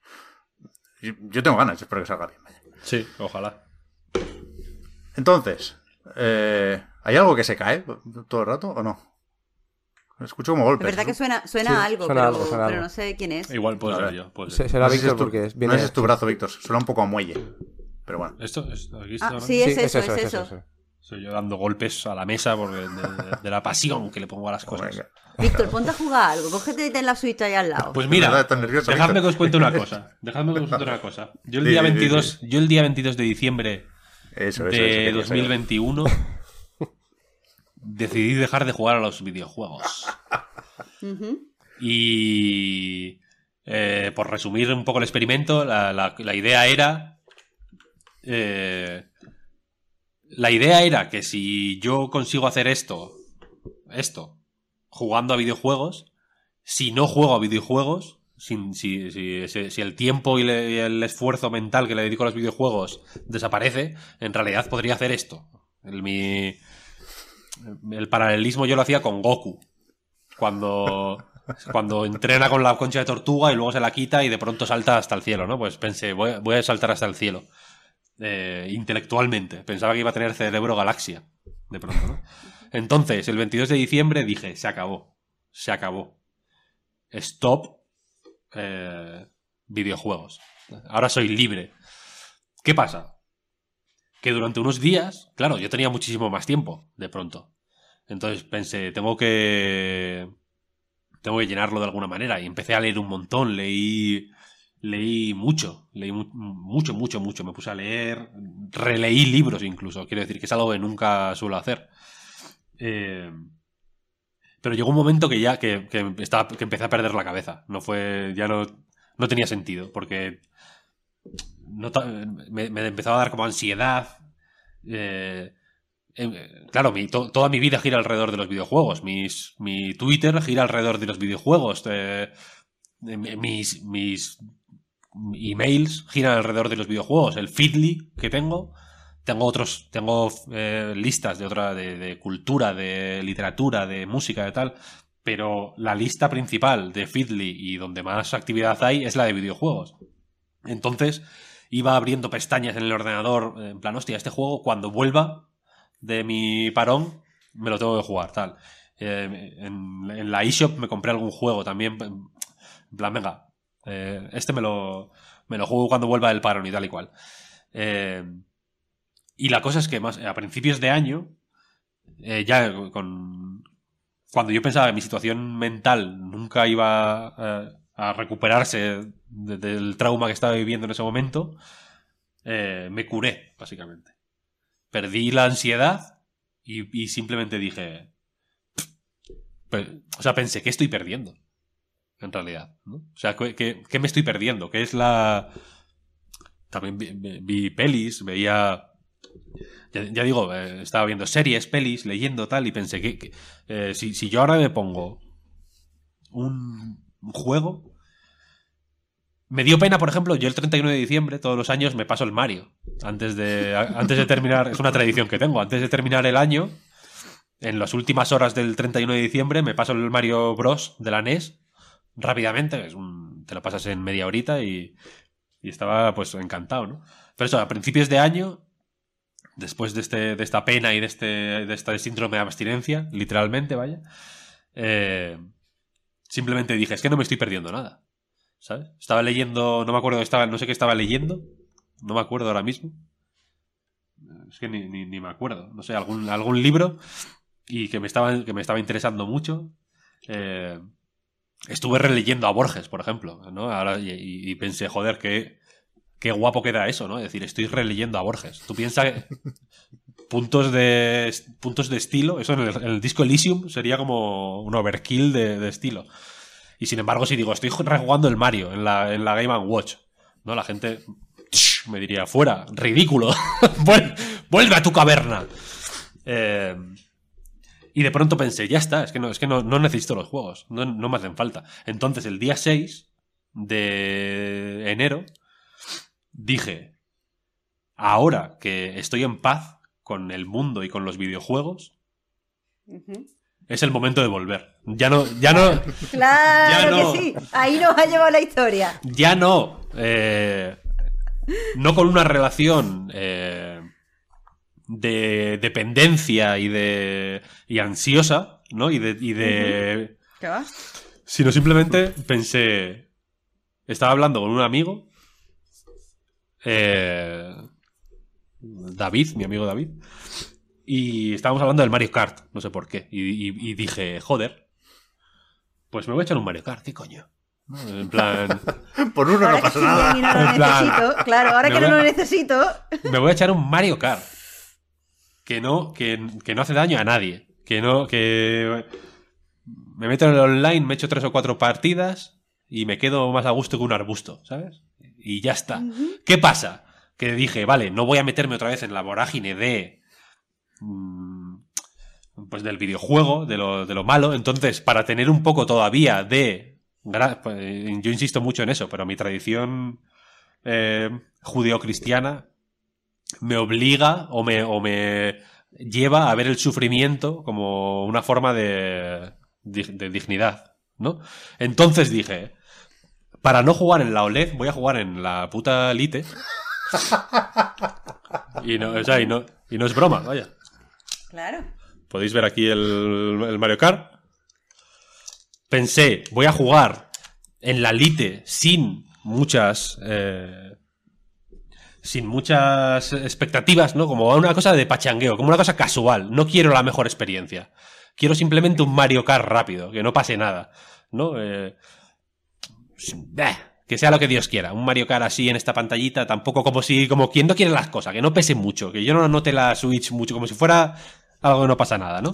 Yo, yo tengo ganas, espero que salga bien. vaya. Sí, ojalá. Entonces, eh, ¿hay algo que se cae todo el rato o no? Escucho como Es golpes. verdad que suena, suena Sí, algo, suena pero, algo, suena pero algo. no sé quién es. Igual puede ser yo. puede Se- ser. será No Víctor es tu- porque es- no viene... es tu brazo, Víctor. Suena un poco a muelle. Pero bueno. Esto, esto- aquí está Ah, sí, es Sí, eso, es eso. eso. Soy yo dando golpes a la mesa porque de, de- de la pasión que le pongo a las cosas. Venga. Víctor, ponte a jugar algo. Cógete y ten la Switch ahí al lado. Pues De mira, verdad, estás nervioso, dejadme Víctor. que os cuente una cosa. Dejadme que os cuente una cosa. Yo el Sí, día sí, sí, 22, yo el día 22 de diciembre Eso, eso, eso, de saber. 2021 decidí dejar de jugar a los videojuegos. Y eh, por resumir un poco el experimento, la, la- la idea era. eh, la idea era que si yo consigo hacer esto, esto, jugando a videojuegos, si no juego a videojuegos, si, el tiempo y, el esfuerzo mental que le dedico a los videojuegos desaparece, en realidad podría hacer esto. El, mi, el paralelismo yo lo hacía con Goku. Cuando, cuando entrena con la concha de tortuga y luego se la quita y de pronto salta hasta el cielo, ¿no? Pues pensé, voy, a- voy a saltar hasta el cielo. Eh, intelectualmente. Pensaba que iba a tener cerebro galaxia. De pronto, ¿no? Entonces, el 22 de diciembre dije, se acabó. Se acabó. Stop eh, videojuegos. Ahora soy libre. ¿Qué pasa? Que durante unos días, claro, yo tenía muchísimo más tiempo, de pronto. Entonces pensé, tengo que. Tengo que llenarlo de alguna manera. Y empecé a leer un montón. Leí. Leí mucho. Leí mu- mucho, mucho, mucho. Me puse a leer. Releí libros incluso. Quiero decir que es algo que nunca suelo hacer. Eh, pero llegó un momento que ya que, estaba, que empecé a perder la cabeza. No fue. Ya no, no tenía sentido. Porque. me, empezaba a dar como ansiedad. Eh, eh, claro, mi- to- toda mi vida gira alrededor de los videojuegos. Mi Twitter gira alrededor de los videojuegos. eh, eh, mis, mis emails giran alrededor de los videojuegos. El Feedly que tengo. Tengo otros, tengo eh, listas de otra, de, cultura, de literatura, de música, de tal. Pero la lista principal de Feedly y donde más actividad hay es la de videojuegos. Entonces, iba abriendo pestañas en el ordenador, en plan, hostia, este juego cuando vuelva de mi parón, me lo tengo que jugar, tal. Eh, en, en la eShop me compré algún juego también, en plan, venga, eh, este me lo, me lo juego cuando vuelva del parón y tal y cual. Eh, y la cosa es que más a principios de año, eh, ya con... Cuando yo pensaba que mi situación mental nunca iba eh, a recuperarse de- del trauma que estaba viviendo en ese momento, eh, me curé, básicamente. Perdí la ansiedad y, simplemente dije... pe- o sea, pensé, ¿qué estoy perdiendo? En realidad. O sea, ¿qué, qué- me estoy perdiendo? ¿Qué es la... También vi pelis, veía... Ya, digo, eh, estaba viendo series, pelis, leyendo tal, y pensé que, eh, si, si yo ahora me pongo un, juego, me dio pena, por ejemplo, yo el 31 de diciembre, todos los años, me paso el Mario. Antes de, antes de terminar, es una tradición que tengo, antes de terminar el año, en las últimas horas del 31 de diciembre, me paso el Mario Bros. de la NES rápidamente, es un- te lo pasas en media horita y, y estaba pues encantado, ¿no? Pero eso, a principios de año, después de, este, de esta pena y de este, de este síndrome de abstinencia, literalmente, vaya, eh, simplemente dije, es que no me estoy perdiendo nada. ¿Sabes? Estaba leyendo, no me acuerdo, estaba, no sé qué estaba leyendo, no me acuerdo ahora mismo. Es que ni, ni- me acuerdo. No sé, algún, algún libro y que me estaba, que me estaba interesando mucho. Eh, estuve releyendo a Borges, por ejemplo, ¿no? Ahora, y, y- y pensé, joder, qué, qué guapo queda eso, ¿no? Es decir, estoy releyendo a Borges. Tú piensas que puntos de, puntos de estilo, eso en el, disco Elysium sería como un overkill de, estilo. Y sin embargo, si digo, estoy rejugando el Mario en la, en la Game Watch, ¿no? La gente me diría, fuera, ridículo, Vuel- vuelve a tu caverna. Eh, y de pronto pensé, ya está, es que no, es que no, no necesito los juegos, no, no me hacen falta. Entonces, el día 6 de enero, dije, ahora que estoy en paz con el mundo y con los videojuegos, es el momento de volver. Ya no, ya no, Claro Ya no. que sí. Ahí nos ha llevado la historia. ya no, eh, no con una relación eh, de dependencia y de y ansiosa, ¿no? Y de, y de ¿Qué va? sino simplemente pensé, estaba hablando con un amigo, eh, David, mi amigo David, y estábamos hablando del Mario Kart, no sé por qué, y, y- y dije, joder, pues me voy a echar un Mario Kart, ¿qué coño? ¿No? En plan, Por uno ahora no pasa nada. bien y no lo En plan, necesito. Claro, ahora que no a- lo necesito. me voy a echar un Mario Kart. Que no, que, que no hace daño a nadie. Que no, que me meto en el online, me echo tres o cuatro partidas y me quedo más a gusto que un arbusto, ¿sabes? Y ya está. ¿Qué pasa? Que dije, vale, no voy a meterme otra vez en la vorágine de. mm, Pues del videojuego, de lo, de lo malo. Entonces, para tener un poco todavía de pues, yo insisto mucho en eso, pero mi tradición eh, judeocristiana me obliga o me, o me lleva a ver el sufrimiento como una forma de, de dignidad, ¿no? Entonces dije, para no jugar en la OLED, voy a jugar en la puta Lite. y, no, o sea, y, no, y no es broma, vaya. Claro. Podéis ver aquí el, el Mario Kart. Pensé, voy a jugar en la Lite sin muchas. eh, sin muchas expectativas, ¿no? Como una cosa de pachangueo, como una cosa casual. No quiero la mejor experiencia. Quiero simplemente un Mario Kart rápido, que no pase nada, ¿no? Eh, que sea lo que Dios quiera. Un Mario Kart así en esta pantallita, tampoco como si, como quien no quiere las cosas, que no pese mucho, que yo no note la Switch mucho, como si fuera algo que no pasa nada, ¿no?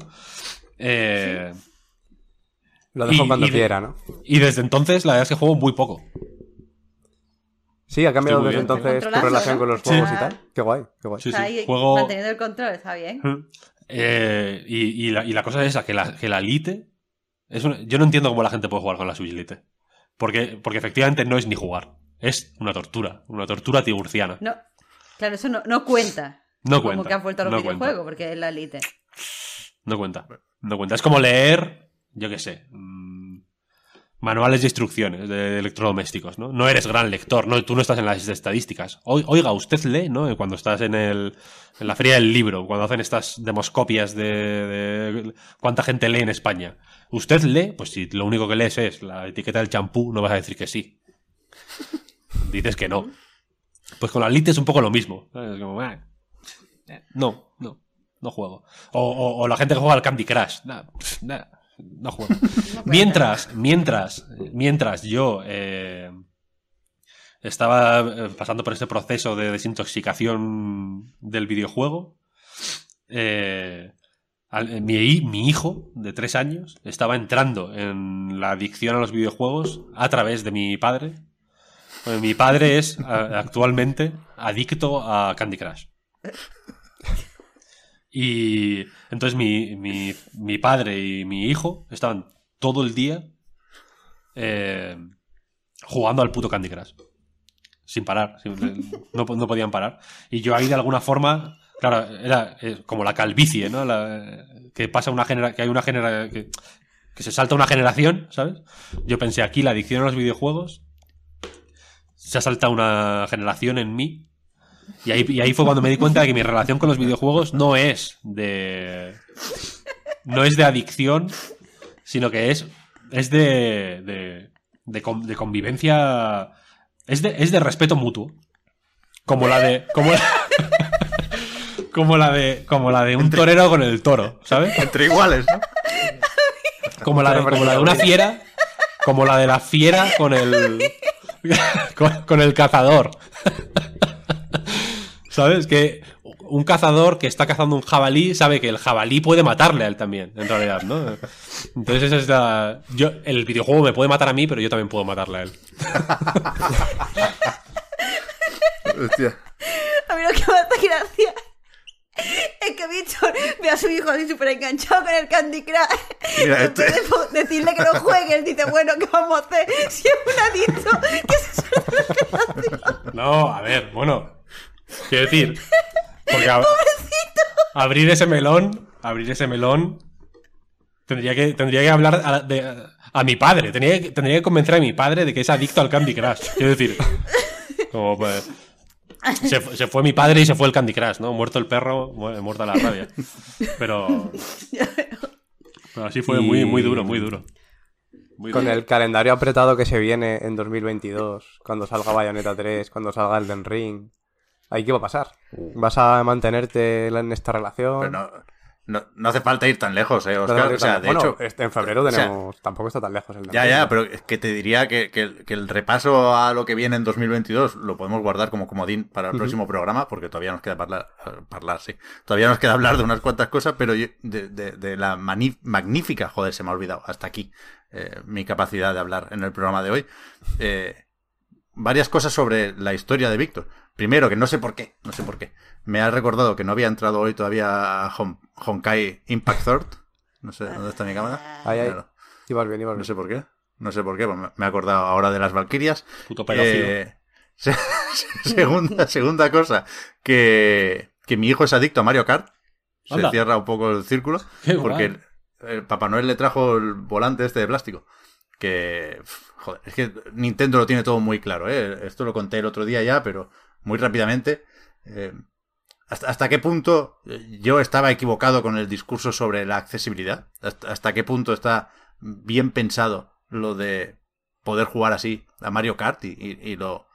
Eh, Lo dejo Y- cuando y de- quiera, ¿no? y desde entonces, la verdad es que juego muy poco. Sí, ha cambiado desde bien. entonces tu relación ¿no? con los Sí. juegos y tal. Qué guay, qué guay. Sí, sí. Juego. manteniendo el control, está bien. Eh, y, y la, y la cosa es esa, que la, que la Lite. Es una- yo no entiendo cómo la gente puede jugar con la Switch Lite. Porque, porque efectivamente no es ni jugar. Es una tortura. Una tortura tiburciana. No, claro, eso no, no cuenta. No Como cuenta. que han vuelto a los no videojuegos, cuenta. porque es la elite. No cuenta. No cuenta. Es como leer, yo qué sé, mm, manuales de instrucciones de electrodomésticos, ¿no? No eres gran lector, ¿no? Tú no estás en las estadísticas. O- Oiga, usted lee, ¿no? Cuando estás en, el, en la feria del libro, cuando hacen estas demoscopias de, de cuánta gente lee en España. ¿Usted lee? Pues si lo único que lees es la etiqueta del champú, no vas a decir que sí. Dices que no. Pues con la Lite es un poco lo mismo. ¿sabes? Es como, "Ah, no, no, no juego. O, o- o la gente que juega al Candy Crush. No juego. mientras, mientras, mientras yo eh, estaba eh, pasando por este proceso de desintoxicación del videojuego, eh, mi, hi- mi hijo de tres años estaba entrando en la adicción a los videojuegos a través de mi padre. Mi padre es actualmente adicto a Candy Crush. Y entonces mi, mi, mi padre y mi hijo estaban todo el día eh, jugando al puto Candy Crush. Sin parar. sin- no podían parar. Y yo ahí de alguna forma, claro, era eh, como la calvicie, ¿no? La- que pasa una genera que hay una genera que, se salta una generación, ¿sabes? Yo pensé aquí la adicción a los videojuegos se ha saltado una generación en mí y ahí, fue cuando me di cuenta de que mi relación con los videojuegos no es de. No es de adicción, sino que es. Es de. de, de convivencia. Es de, es de respeto mutuo. Como la de. Como la, como la de. Como la de un torero con el toro, ¿sabes? Entre iguales, ¿no? Como la de, como la de una fiera. Como la de la fiera con el. con, con el cazador. ¿Sabes? Que un cazador que está cazando un jabalí sabe que el jabalí puede matarle a él también, en realidad, ¿no? Entonces esa es la... Yo, el videojuego me puede matar a mí, pero yo también puedo matarle a él. Hostia. A mí lo que me hace gracia es que Víctor ve a su hijo así súper enganchado con el Candy Crush. Mira, este- de po- decirle que no juegue, él dice, bueno, ¿qué vamos a hacer? Si es un adicto, que se suelte No, a ver, bueno. Quiero decir... Porque a- abrir ese melón, abrir ese melón... Tendría que, tendría que hablar a, de- a mi padre. Tendría, que- tendría que convencer a mi padre de que es adicto al Candy Crush. Quiero decir... Como pues... Se, se fue mi padre y se fue el Candy Crush, ¿no? Muerto el perro, mu- muerta la rabia. Pero... pero así fue Y- muy, muy duro, muy duro. Muy Con duro. el calendario apretado que se viene en 2022, cuando salga Bayonetta 3, cuando salga Elden Ring, ¿ahí qué va a pasar? ¿Vas a mantenerte en esta relación? Pero no, no, no hace falta ir tan lejos, ¿eh, No Oscar? O sea, de bueno, hecho... este- en febrero o sea, tenemos... tampoco está tan lejos el Ya, ya, pero es que te diría que, que el- que el repaso a lo que viene en 2022 lo podemos guardar como comodín para el próximo programa, porque todavía nos queda hablar, hablar, sí. Todavía nos queda hablar de unas cuantas cosas, pero yo- de, de- de la mani- magnífica, joder, se me ha olvidado, hasta aquí eh, mi capacidad de hablar en el programa de hoy. Eh, varias cosas sobre la historia de Víctor. Primero, que no sé por qué, no sé por qué. Me ha recordado que no había entrado hoy todavía a Hon- Honkai Impact Third. No sé dónde está mi cámara. Ahí, ahí. Míralo. Ibas bien, ibas No bien. sé por qué. No sé por qué, pues me he acordado ahora de las Valquirias. Puto. Eh, se- segunda, segunda cosa, que, que mi hijo es adicto a Mario Kart. Se Anda. cierra un poco el círculo. Qué Porque el, el Papá Noel le trajo el volante este de plástico. Que, joder, es que Nintendo lo tiene todo muy claro, ¿eh? Esto lo conté el otro día ya, pero muy rápidamente. eh, ¿hasta, ¿Hasta qué punto eh, yo estaba equivocado con el discurso sobre la accesibilidad? ¿Hasta, hasta qué punto está bien pensado lo de poder jugar así a Mario Kart y, y- lo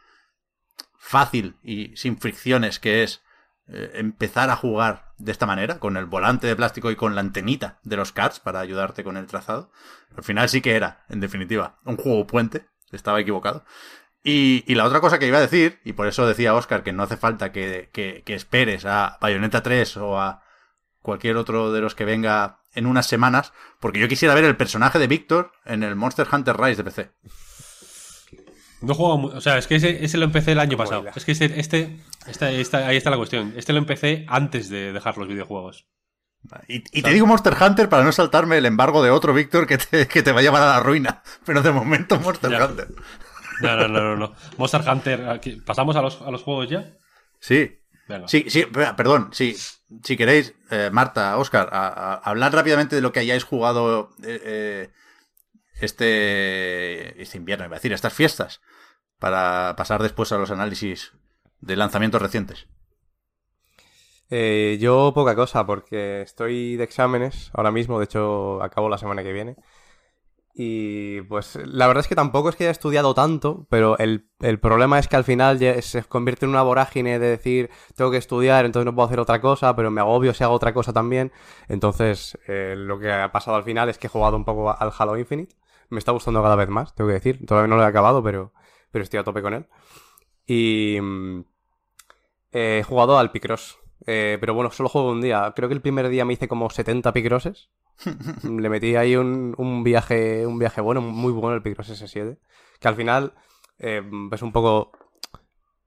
fácil y sin fricciones que es eh, empezar a jugar de esta manera, con el volante de plástico y con la antenita de los karts para ayudarte con el trazado. Al final sí que era, en definitiva, un juego puente, estaba equivocado. Y, y la otra cosa que iba a decir, y por eso decía Oscar que no hace falta que, que- que esperes a Bayonetta 3 o a cualquier otro de los que venga en unas semanas, porque yo quisiera ver el personaje de Víctor en el Monster Hunter Rise de PC. No he jugado mu- O sea, es que ese, ese lo empecé el año pasado. Es que este, este, esta- esta- ahí está la cuestión. Este lo empecé antes de dejar los videojuegos. Y, y te digo Monster Hunter para no saltarme el embargo de otro Víctor que te, que te va a llevar a la ruina. Pero de momento Monster Ya. Hunter. No, no, no, no. no. Monster Hunter. aquí- ¿Pasamos a los, a los juegos ya? Sí. Venga. Sí, sí, pe- perdón, sí. Si queréis, eh, Marta, Oscar, a, a- hablar rápidamente de lo que hayáis jugado eh, eh, este, este invierno, iba a decir, estas fiestas, para pasar después a los análisis de lanzamientos recientes. Eh, yo poca cosa, porque estoy de exámenes ahora mismo, de hecho acabo la semana que viene. Y pues la verdad es que tampoco es que haya estudiado tanto, pero el, el problema es que al final se convierte en una vorágine de decir, tengo que estudiar, entonces no puedo hacer otra cosa, pero me agobio si hago otra cosa también. Entonces eh, lo que ha pasado al final es que he jugado un poco al Halo Infinite. Me está gustando cada vez más, tengo que decir. Todavía no lo he acabado, pero, pero estoy a tope con él. Y mm, he jugado al Picross. Eh, pero bueno, solo juego un día. Creo que el primer día me hice como 70 Picrosses. Le metí ahí un, un viaje un viaje bueno, muy bueno el Picross S7. Que al final eh, es un poco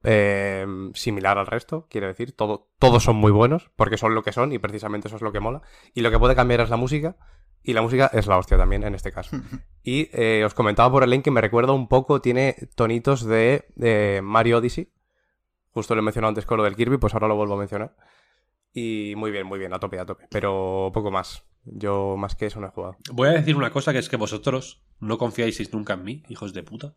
eh, similar al resto, quiero decir. Todo, todos son muy buenos, porque son lo que son y precisamente eso es lo que mola. Y lo que puede cambiar es la música. Y la música es la hostia también en este caso. Y eh, os comentaba por el link que me recuerda un poco, tiene tonitos de, de Mario Odyssey. Justo lo he mencionado antes con lo del Kirby, pues ahora lo vuelvo a mencionar. Y muy bien, muy bien, a tope, a tope. Pero poco más. Yo más que eso no he jugado. Voy a decir una cosa que es que vosotros no confiáis nunca en mí, hijos de puta.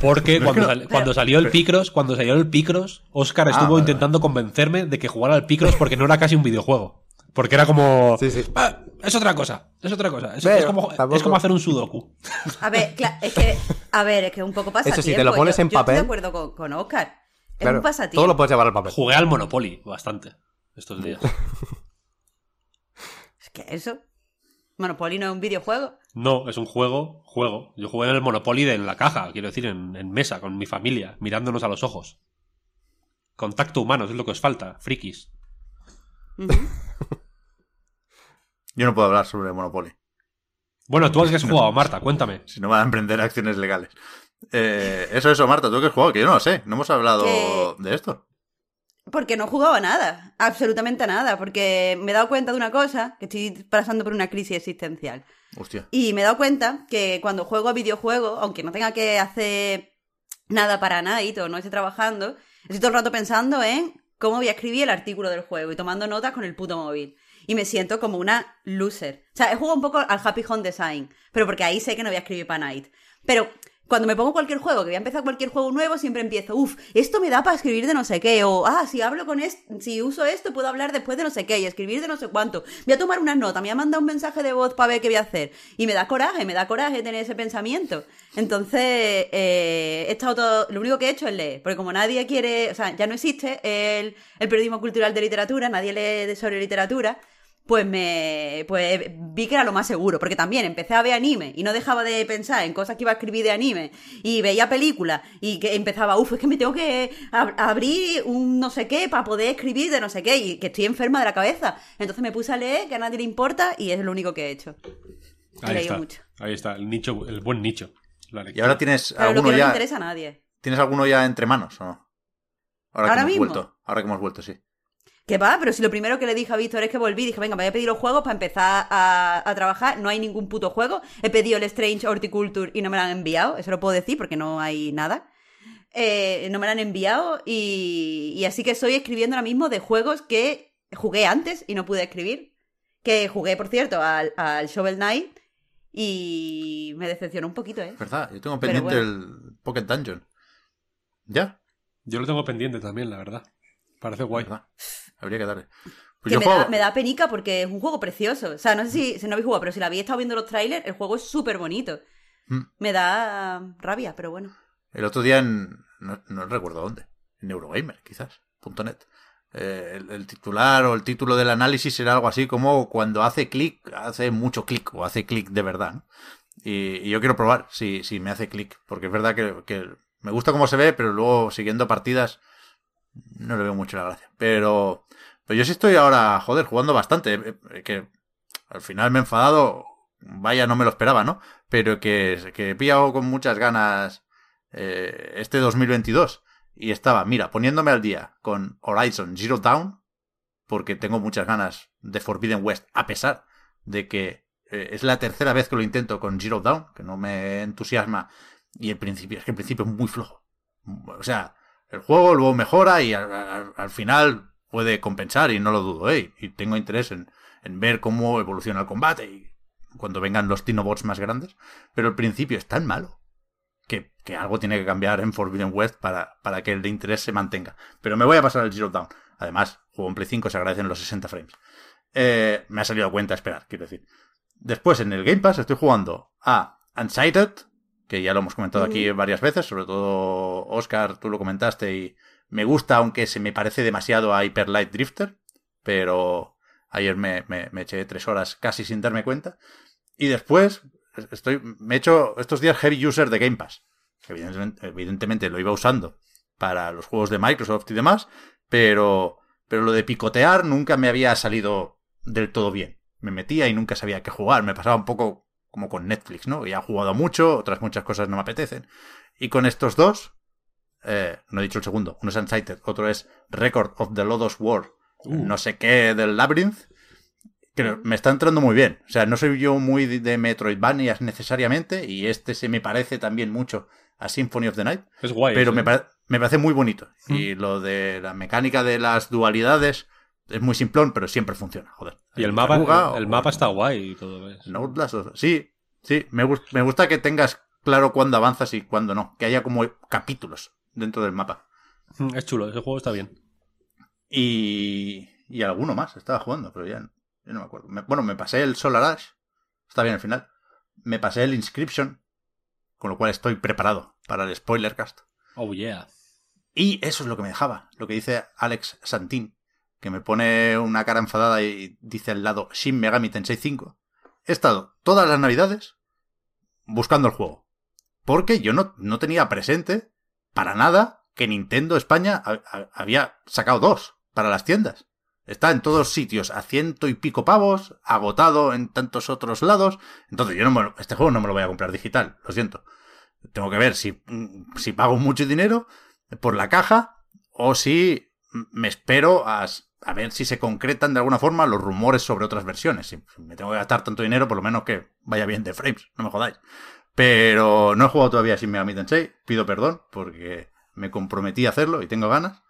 Porque cuando, sal- cuando salió el Picross, cuando salió el Picross, Oscar Ah, estuvo vale, intentando convencerme de que jugara al Picross porque no era casi un videojuego. Porque era como. Sí, sí. "Ah, es otra cosa, es otra cosa. Es, Pero, es como, tampoco- es como hacer un sudoku. A ver, es que, a ver, es que un poco pasa Eso sí, te lo pones en Yo estoy de papel. acuerdo con, con Oscar. Es Claro, un pasatiempo. todo lo puedes llevar al papel. Jugué al Monopoly bastante estos días. Es que eso. Monopoly no es un videojuego. No, es un juego, juego. Yo jugué en el Monopoly de en la caja, quiero decir, en, en mesa, con mi familia, mirándonos a los ojos. Contacto humano, es lo que os falta, frikis. Yo no puedo hablar sobre Monopoly. Bueno, tú que has jugado, Marta, cuéntame. Si no van a emprender acciones legales. Eh, eso, eso, Marta, tú que has jugado, que yo no lo sé. No hemos hablado de esto. Porque no he jugado a nada, absolutamente nada, porque me he dado cuenta de una cosa, que estoy pasando por una crisis existencial. Hostia. Y me he dado cuenta que cuando juego a videojuegos, aunque no tenga que hacer nada para Night o no esté trabajando, estoy todo el rato pensando en cómo voy a escribir el artículo del juego y tomando notas con el puto móvil. Y me siento como una loser. O sea, he jugado un poco al Happy Home Design, pero porque ahí sé que no voy a escribir para Night. Pero cuando me pongo cualquier juego, que voy a empezar cualquier juego nuevo, siempre empiezo, uff, esto me da para escribir de no sé qué, o ah, si hablo con esto, si uso esto, puedo hablar después de no sé qué, y escribir de no sé cuánto. Voy a tomar unas notas, me voy a mandar un mensaje de voz para ver qué voy a hacer. Y me da coraje, me da coraje tener ese pensamiento. Entonces, eh, he estado todo, lo único que he hecho es leer, porque como nadie quiere, o sea, ya no existe el, el periodismo cultural de literatura, nadie lee sobre literatura, pues me pues vi que era lo más seguro, porque también empecé a ver anime y no dejaba de pensar en cosas que iba a escribir de anime y veía películas y que empezaba, uff, es que me tengo que ab- abrir un no sé qué para poder escribir de no sé qué y que estoy enferma de la cabeza. Entonces me puse a leer, que a nadie le importa y es lo único que he hecho. He Ahí leído está. mucho. Ahí está, el nicho, el buen nicho. ¿Y ahora tienes Pero lo que alguno no le ya? interesa a nadie. ¿Tienes alguno ya entre manos o no? Ahora, ¿Ahora que hemos mismo? vuelto. Ahora que hemos vuelto, sí. ¿Qué va? Pero si lo primero que le dije a Víctor es que volví, dije, venga, me voy a pedir los juegos para empezar a, a trabajar. No hay ningún puto juego. He pedido el Strange Horticulture y no me lo han enviado. Eso lo puedo decir porque no hay nada. Eh, no me lo han enviado y, y así que estoy escribiendo ahora mismo de juegos que jugué antes y no pude escribir. Que jugué, por cierto, al, al Shovel Knight y me decepcionó un poquito, ¿eh? ¿Verdad? Yo tengo pendiente bueno. el Pocket Dungeon. ¿Ya? Yo lo tengo pendiente también, la verdad. Parece guay. ¿Verdad? Habría que darle. Pues que me, juego- da, me da penica porque es un juego precioso. O sea, no sé si, si no habéis jugado, pero si la habéis estado viendo los trailers, el juego es súper bonito. Mm. Me da rabia, pero bueno. El otro día en. No, no recuerdo dónde. En Eurogamer, quizás. punto .net. Eh, el, el titular o el título del análisis era algo así como cuando hace clic, hace mucho clic o hace clic de verdad. ¿no? Y, y yo quiero probar si, si me hace clic, porque es verdad que, que me gusta cómo se ve, pero luego siguiendo partidas no le veo mucho la gracia. Pero, pero yo sí estoy ahora, joder, jugando bastante. eh, eh, Que al final me he enfadado, vaya, no me lo esperaba, ¿no? Pero que, que he pillado con muchas ganas eh, este 2022 y estaba, mira, poniéndome al día con Horizon Zero Dawn porque tengo muchas ganas de Forbidden West, a pesar de que eh, es la tercera vez que lo intento con Zero Dawn, que no me entusiasma y el principio, es que el principio es muy flojo. O sea, el juego luego mejora y al, al- al final puede compensar y no lo dudo, ¿eh? Y tengo interés en, ver cómo evoluciona el combate y cuando vengan los Tinobots más grandes, pero el principio es tan malo que, algo tiene que cambiar en Forbidden West para, que el interés se mantenga. Pero me voy a pasar al Zero Dawn. Además, juego en Play 5, se agradecen los 60 frames. Eh, me ha salido a cuenta esperar, quiero decir. Después, en el Game Pass, estoy jugando a Unsighted, que ya lo hemos comentado aquí varias veces, sobre todo Oscar, tú lo comentaste y me gusta, aunque se me parece demasiado a Hyper Light Drifter, pero ayer me, me, me eché tres horas casi sin darme cuenta. Y después, estoy, me he hecho estos días heavy user de Game Pass. que Evidentemente, evidentemente lo iba usando para los juegos de Microsoft y demás, pero, pero lo de picotear nunca me había salido del todo bien. Me metía y nunca sabía qué jugar. Me pasaba un poco como con Netflix, ¿no? Ya he jugado mucho, otras muchas cosas no me apetecen. Y con estos dos, eh, no he dicho el segundo, uno es Unsighted, otro es Record of the Lodos War, Uh. no sé qué del Labyrinth, que me está entrando muy bien. O sea, no soy yo muy de- Metroidvanias necesariamente, y este se me parece también mucho a Symphony of the Night, Es guay. pero sí. me, me parece muy bonito. Y lo de la mecánica de las dualidades es muy simplón, pero siempre funciona, joder. Y el mapa, el, o- mapa está guay y todo eso. en Outlast, o- sí, sí, me, me gusta que tengas claro cuándo avanzas y cuándo no, que haya como capítulos dentro del mapa. Mm, Es chulo, ese juego está bien. Y, y alguno más estaba jugando, pero ya, ya no me acuerdo. Me- bueno, me pasé el Solar Ash, está bien al final. Me pasé el Inscription, con lo cual estoy preparado para el spoiler cast. Oh, yeah. Y eso es lo que me dejaba, lo que dice Alex Santín, que me pone una cara enfadada y dice al lado Shin Megami Tensei 5. He estado todas las navidades buscando el juego. Porque yo no, no tenía presente para nada que Nintendo España ha- ha- había sacado dos para las tiendas. Está en todos sitios a ciento y pico pavos, agotado en tantos otros lados. Entonces yo no me este juego no me lo voy a comprar digital, lo siento. Tengo que ver si, si pago mucho dinero por la caja o si me espero a, a ver si se concretan de alguna forma los rumores sobre otras versiones. Si me tengo que gastar tanto dinero, por lo menos que vaya bien de frames, no me jodáis. Pero no he jugado todavía sin Megami Tensei, pido perdón porque me comprometí a hacerlo y tengo ganas,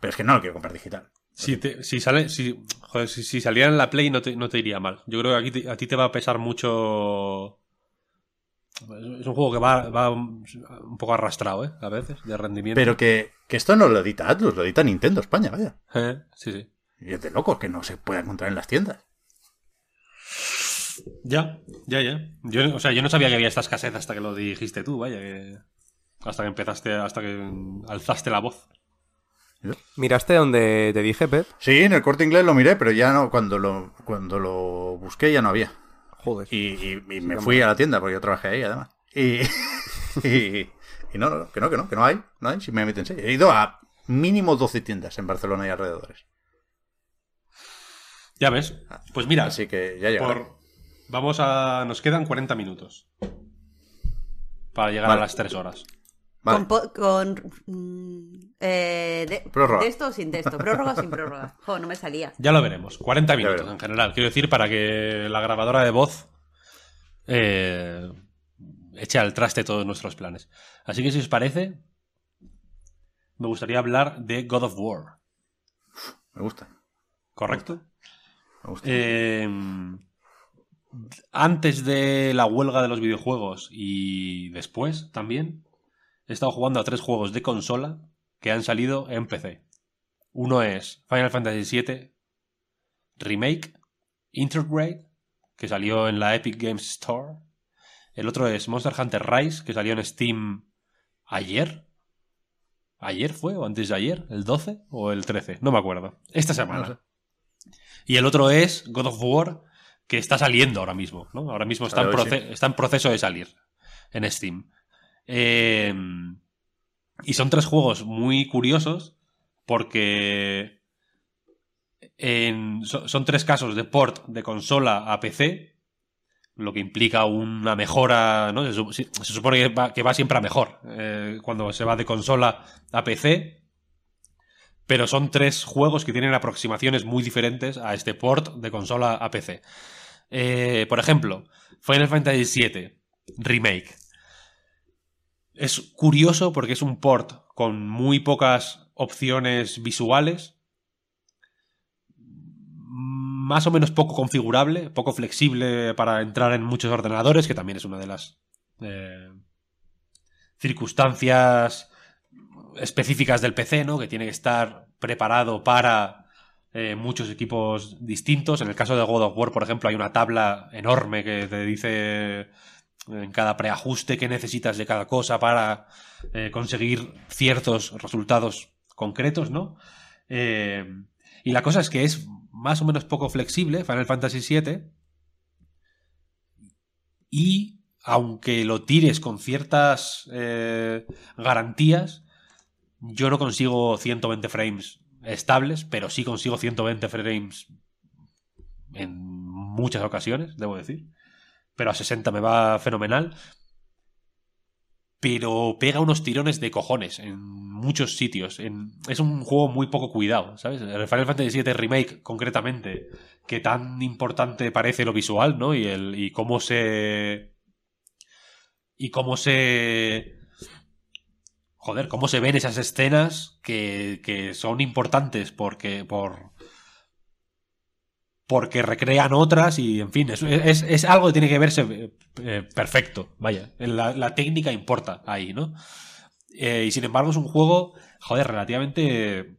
pero es que no lo quiero comprar digital. Si, te- si sale, si, joder, si, si saliera en la Play no te, no te iría mal. Yo creo que aquí te- a ti te va a pesar mucho. Es un juego que va, va un poco arrastrado, ¿eh? A veces, de rendimiento. Pero que, que esto no lo edita Atlus, lo edita Nintendo España, vaya. Eh, Sí, sí. Y es de locos que no se pueda encontrar en las tiendas. Ya, ya, ya. Yo, o sea, yo no sabía que había esta escasez hasta que lo dijiste tú, vaya, que. Hasta que empezaste, hasta que alzaste la voz. ¿Miraste donde te dije, Pep? Sí, en el corte inglés lo miré, pero ya no, cuando lo, cuando lo busqué ya no había. Joder. Y, y- y me fui a la tienda porque yo trabajé ahí además. Y, y, y no, no, que no, que no, que no hay, no hay, si me meten He ido a mínimo 12 tiendas en Barcelona y alrededores. Ya ves. Pues mira, Así que ya por... vamos a. Nos quedan 40 minutos. Para llegar Vale. a las 3 horas. Vale. Con, con mm, eh, de, Prórroga. de esto o sin texto. Prórroga o sin prórroga. Jo, no me salía. Ya lo veremos. 40 minutos veremos. en general. Quiero decir, para que la grabadora de voz eh, eche al traste todos nuestros planes. Así que si os parece, me gustaría hablar de God of War. Me gusta. ¿Correcto? Eh, antes de la huelga de los videojuegos y después también, he estado jugando a tres juegos de consola que han salido en PC. Uno es Final Fantasy VII Remake Intergrade, que salió en la Epic Games Store. El otro es Monster Hunter Rise, que salió en Steam ayer. ¿Ayer fue? ¿O antes de ayer? ¿El 12 o el 13? No me acuerdo. Esta semana. Y el otro es God of War, que está saliendo ahora mismo. ¿no? Ahora mismo está en, proce- está en proceso de salir en Steam. Eh, y son tres juegos muy curiosos porque en- so- son tres casos de port de consola a PC, lo que implica una mejora, ¿no? Se, su- se supone que va, que va siempre a mejor eh, cuando se va de consola a PC, pero son tres juegos que tienen aproximaciones muy diferentes a este port de consola a PC. Eh, por ejemplo, Final Fantasy VII Remake. Es curioso porque es un port con muy pocas opciones visuales, más o menos poco configurable, poco flexible para entrar en muchos ordenadores, que también es una de las eh, circunstancias específicas del PC, ¿no? Que tiene que estar preparado para eh, muchos equipos distintos. En el caso de God of War, por ejemplo, hay una tabla enorme que te dice en cada preajuste que necesitas de cada cosa para eh, conseguir ciertos resultados concretos, ¿no? Eh, y la cosa es que es más o menos poco flexible, Final Fantasy VII, y aunque lo tires con ciertas eh, garantías, yo no consigo 120 frames estables, pero sí consigo 120 frames en muchas ocasiones, debo decir. Pero a 60 me va fenomenal. Pero pega unos tirones de cojones en muchos sitios. En- es un juego muy poco cuidado, ¿sabes? El Final Fantasy VII Remake, concretamente, que tan importante parece lo visual, ¿no? Y, el, y cómo se. Y cómo se joder, cómo se ven esas escenas que, que son importantes porque por porque recrean otras y en fin, es, es- es algo que tiene que verse eh, perfecto, vaya, la, la técnica importa ahí, ¿no? Eh, y sin embargo es un juego, joder, relativamente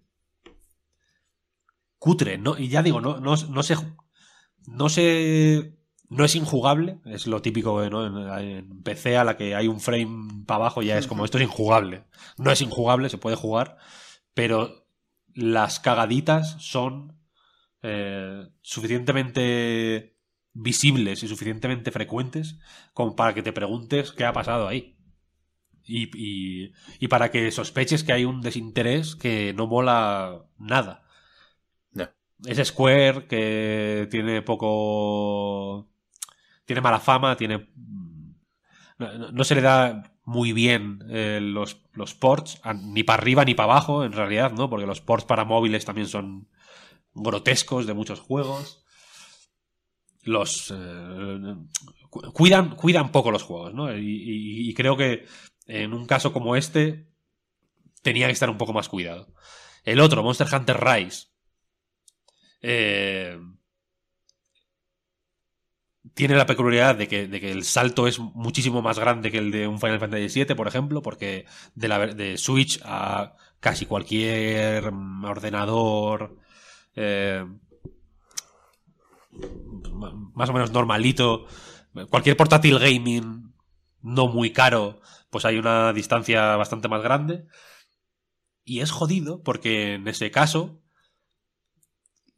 cutre, ¿no? Y ya digo, no, no, no se no se no es injugable, es lo típico ¿no? en, PC a la que hay un frame para abajo ya es como esto es injugable. No es injugable, se puede jugar, pero las cagaditas son eh, suficientemente visibles y suficientemente frecuentes como para que te preguntes qué ha pasado ahí. Y, y, y para que sospeches que hay un desinterés que no mola nada. Ya. Es Square que tiene poco. Tiene mala fama, tiene. No, se le da muy bien eh, los, los ports, ni para arriba ni para abajo, en realidad, ¿no? Porque los ports para móviles también son grotescos de muchos juegos. Los. eh, cu- cuidan, cuidan poco los juegos, ¿no? Y, y- y creo que en un caso como este tenía que estar un poco más cuidado. El otro, Monster Hunter Rise. eh, tiene la peculiaridad de que, de que el salto es muchísimo más grande que el de un Final Fantasy VII, por ejemplo, porque de, la, de Switch a casi cualquier ordenador eh, más o menos normalito, cualquier portátil gaming no muy caro, pues hay una distancia bastante más grande. Y es jodido porque en ese caso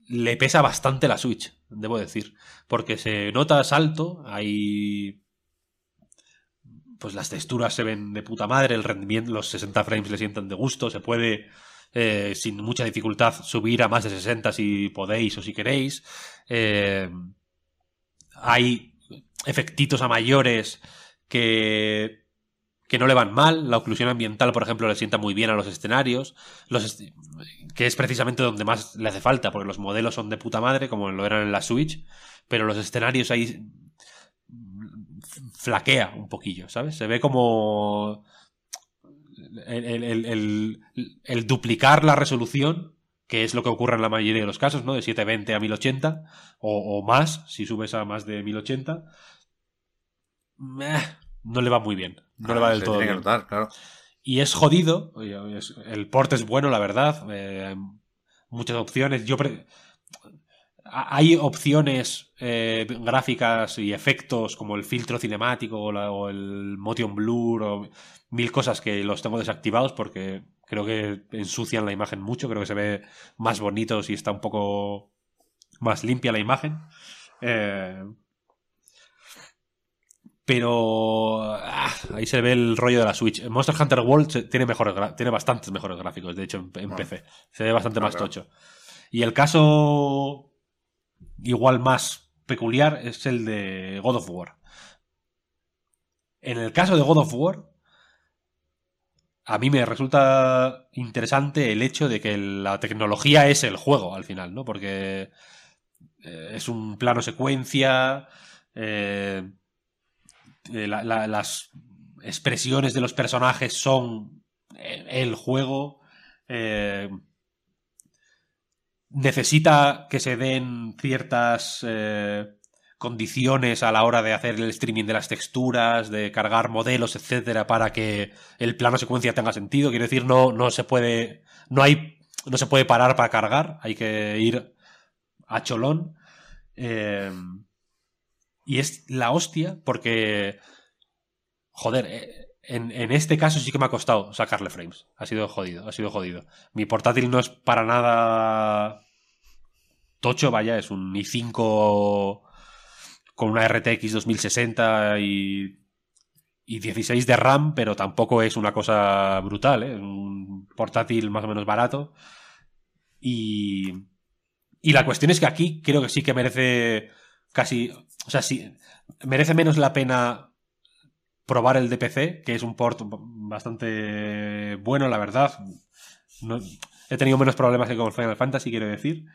le pesa bastante la Switch, debo decir. Porque se nota salto, hay. Pues las texturas se ven de puta madre, el rendimiento, los 60 frames le sientan de gusto, se puede eh, sin mucha dificultad subir a más de 60 si podéis o si queréis. Eh, hay efectitos a mayores que que no le van mal. La oclusión ambiental, por ejemplo, le sienta muy bien a los escenarios, los que es precisamente donde más le hace falta, porque los modelos son de puta madre, como lo eran en la Switch, pero los escenarios ahí flaquea un poquillo, ¿sabes? Se ve como el, el- el- duplicar la resolución, que es lo que ocurre en la mayoría de los casos, ¿no? De 720 a 1080 o, o más, si subes a más de 1080, meh, no le va muy bien. No le va del todo tiene que bien. notar, claro. Y es jodido. El port es bueno, la verdad. eh, muchas opciones. Yo hay opciones eh, gráficas y efectos como el filtro cinemático o, la- o el motion blur o mil cosas que los tengo desactivados porque creo que ensucian la imagen mucho. Creo que se ve más bonito si está un poco más limpia la imagen. Eh, pero ah, ahí se ve el rollo de la Switch. Monster Hunter World tiene, mejores tiene bastantes mejores gráficos, de hecho, en, en Ah. PC. Se ve bastante Ah, más tocho. Y el caso igual más peculiar es el de God of War. En el caso de God of War, a mí me resulta interesante el hecho de que la tecnología es el juego al final, ¿no? Porque eh, es un plano secuencia, eh, la- las expresiones de los personajes son eh, el juego. eh, necesita que se den ciertas eh, condiciones a la hora de hacer el streaming de las texturas, de cargar modelos, etcétera, para que el plano secuencia tenga sentido. Quiero decir, no, no se puede. No hay. No se puede parar para cargar. Hay que ir a cholón. Eh, y es la hostia porque. Joder, eh, en, en este caso sí que me ha costado sacarle frames. Ha sido jodido, ha sido jodido. Mi portátil no es para nada tocho, vaya, es un i5 con una RTX 2060 y, y 16 de RAM, pero tampoco es una cosa brutal, ¿eh? Es un portátil más o menos barato. Y, y la cuestión es que aquí creo que sí que merece casi, o sea, sí, merece menos la pena probar el DPC, que es un port bastante bueno, la verdad. No- he tenido menos problemas que con Final Fantasy, quiero decir.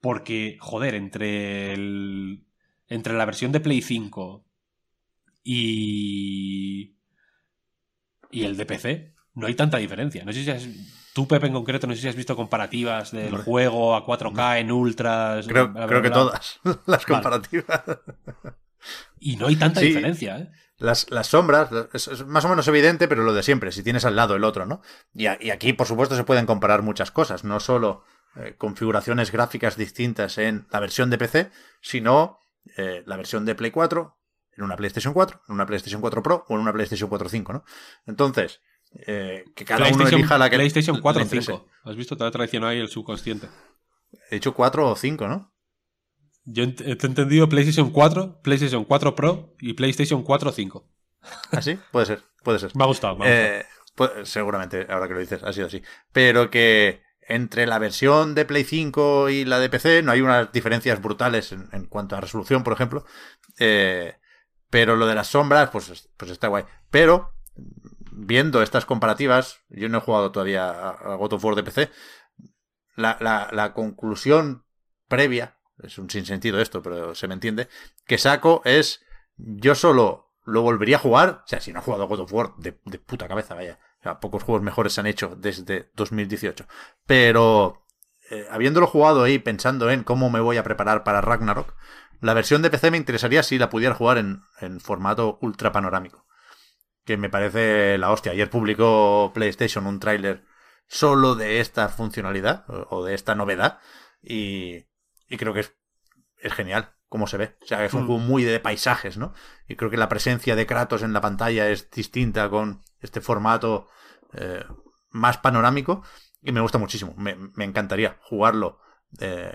Porque, joder, entre el. Entre la versión de Play 5 y. y el DPC, no hay tanta diferencia. No sé si has. Tú, Pepe, en concreto, no sé si has visto comparativas del juego a 4K en ultras. Creo, bla, bla, creo que bla. todas las Vale. comparativas. Y no hay tanta Sí. diferencia, ¿eh? Las, las sombras, es, es más o menos evidente, pero lo de siempre, si tienes al lado el otro, ¿no? Y, a- y aquí, por supuesto, se pueden comparar muchas cosas, no solo eh, configuraciones gráficas distintas en la versión de PC, sino eh, la versión de Play 4 en una PlayStation 4, en una PlayStation 4 Pro o en una PlayStation 4 5, ¿no? Entonces, eh, que cada uno PlayStation, elija la que PlayStation 4 le o interese. 5. ¿Has visto? Te ha traicionado ahí el subconsciente. He dicho 4 o 5, ¿no? Yo ent- he entendido PlayStation 4, PlayStation 4 Pro y PlayStation 4 o 5. ¿Así? Puede ser, puede ser. Me ha gustado. me ha gustado. Eh, pues, seguramente, ahora que lo dices, ha sido así. Pero que entre la versión de Play 5 y la de PC no hay unas diferencias brutales en, en cuanto a resolución, por ejemplo. Eh, pero lo de las sombras, pues, pues está guay. Pero, viendo estas comparativas, yo no he jugado todavía a, God of War de PC. La conclusión previa, es un sinsentido esto, pero se me entiende, que saco es yo solo lo volvería a jugar. O sea, si no he jugado a God of War, de, de puta cabeza, vaya. O sea, pocos juegos mejores se han hecho desde 2018. Pero, eh, habiéndolo jugado ahí, pensando en cómo me voy a preparar para Ragnarok, la versión de PC me interesaría si la pudiera jugar en, en formato ultra panorámico. Que me parece la hostia. Ayer publicó PlayStation un tráiler solo de esta funcionalidad o, de esta novedad. Y, y creo que es, es genial cómo se ve. O sea, es un Mm. juego muy de paisajes, ¿no? Y creo que la presencia de Kratos en la pantalla es distinta con este formato eh, más panorámico. Y me gusta muchísimo. Me, me encantaría jugarlo eh,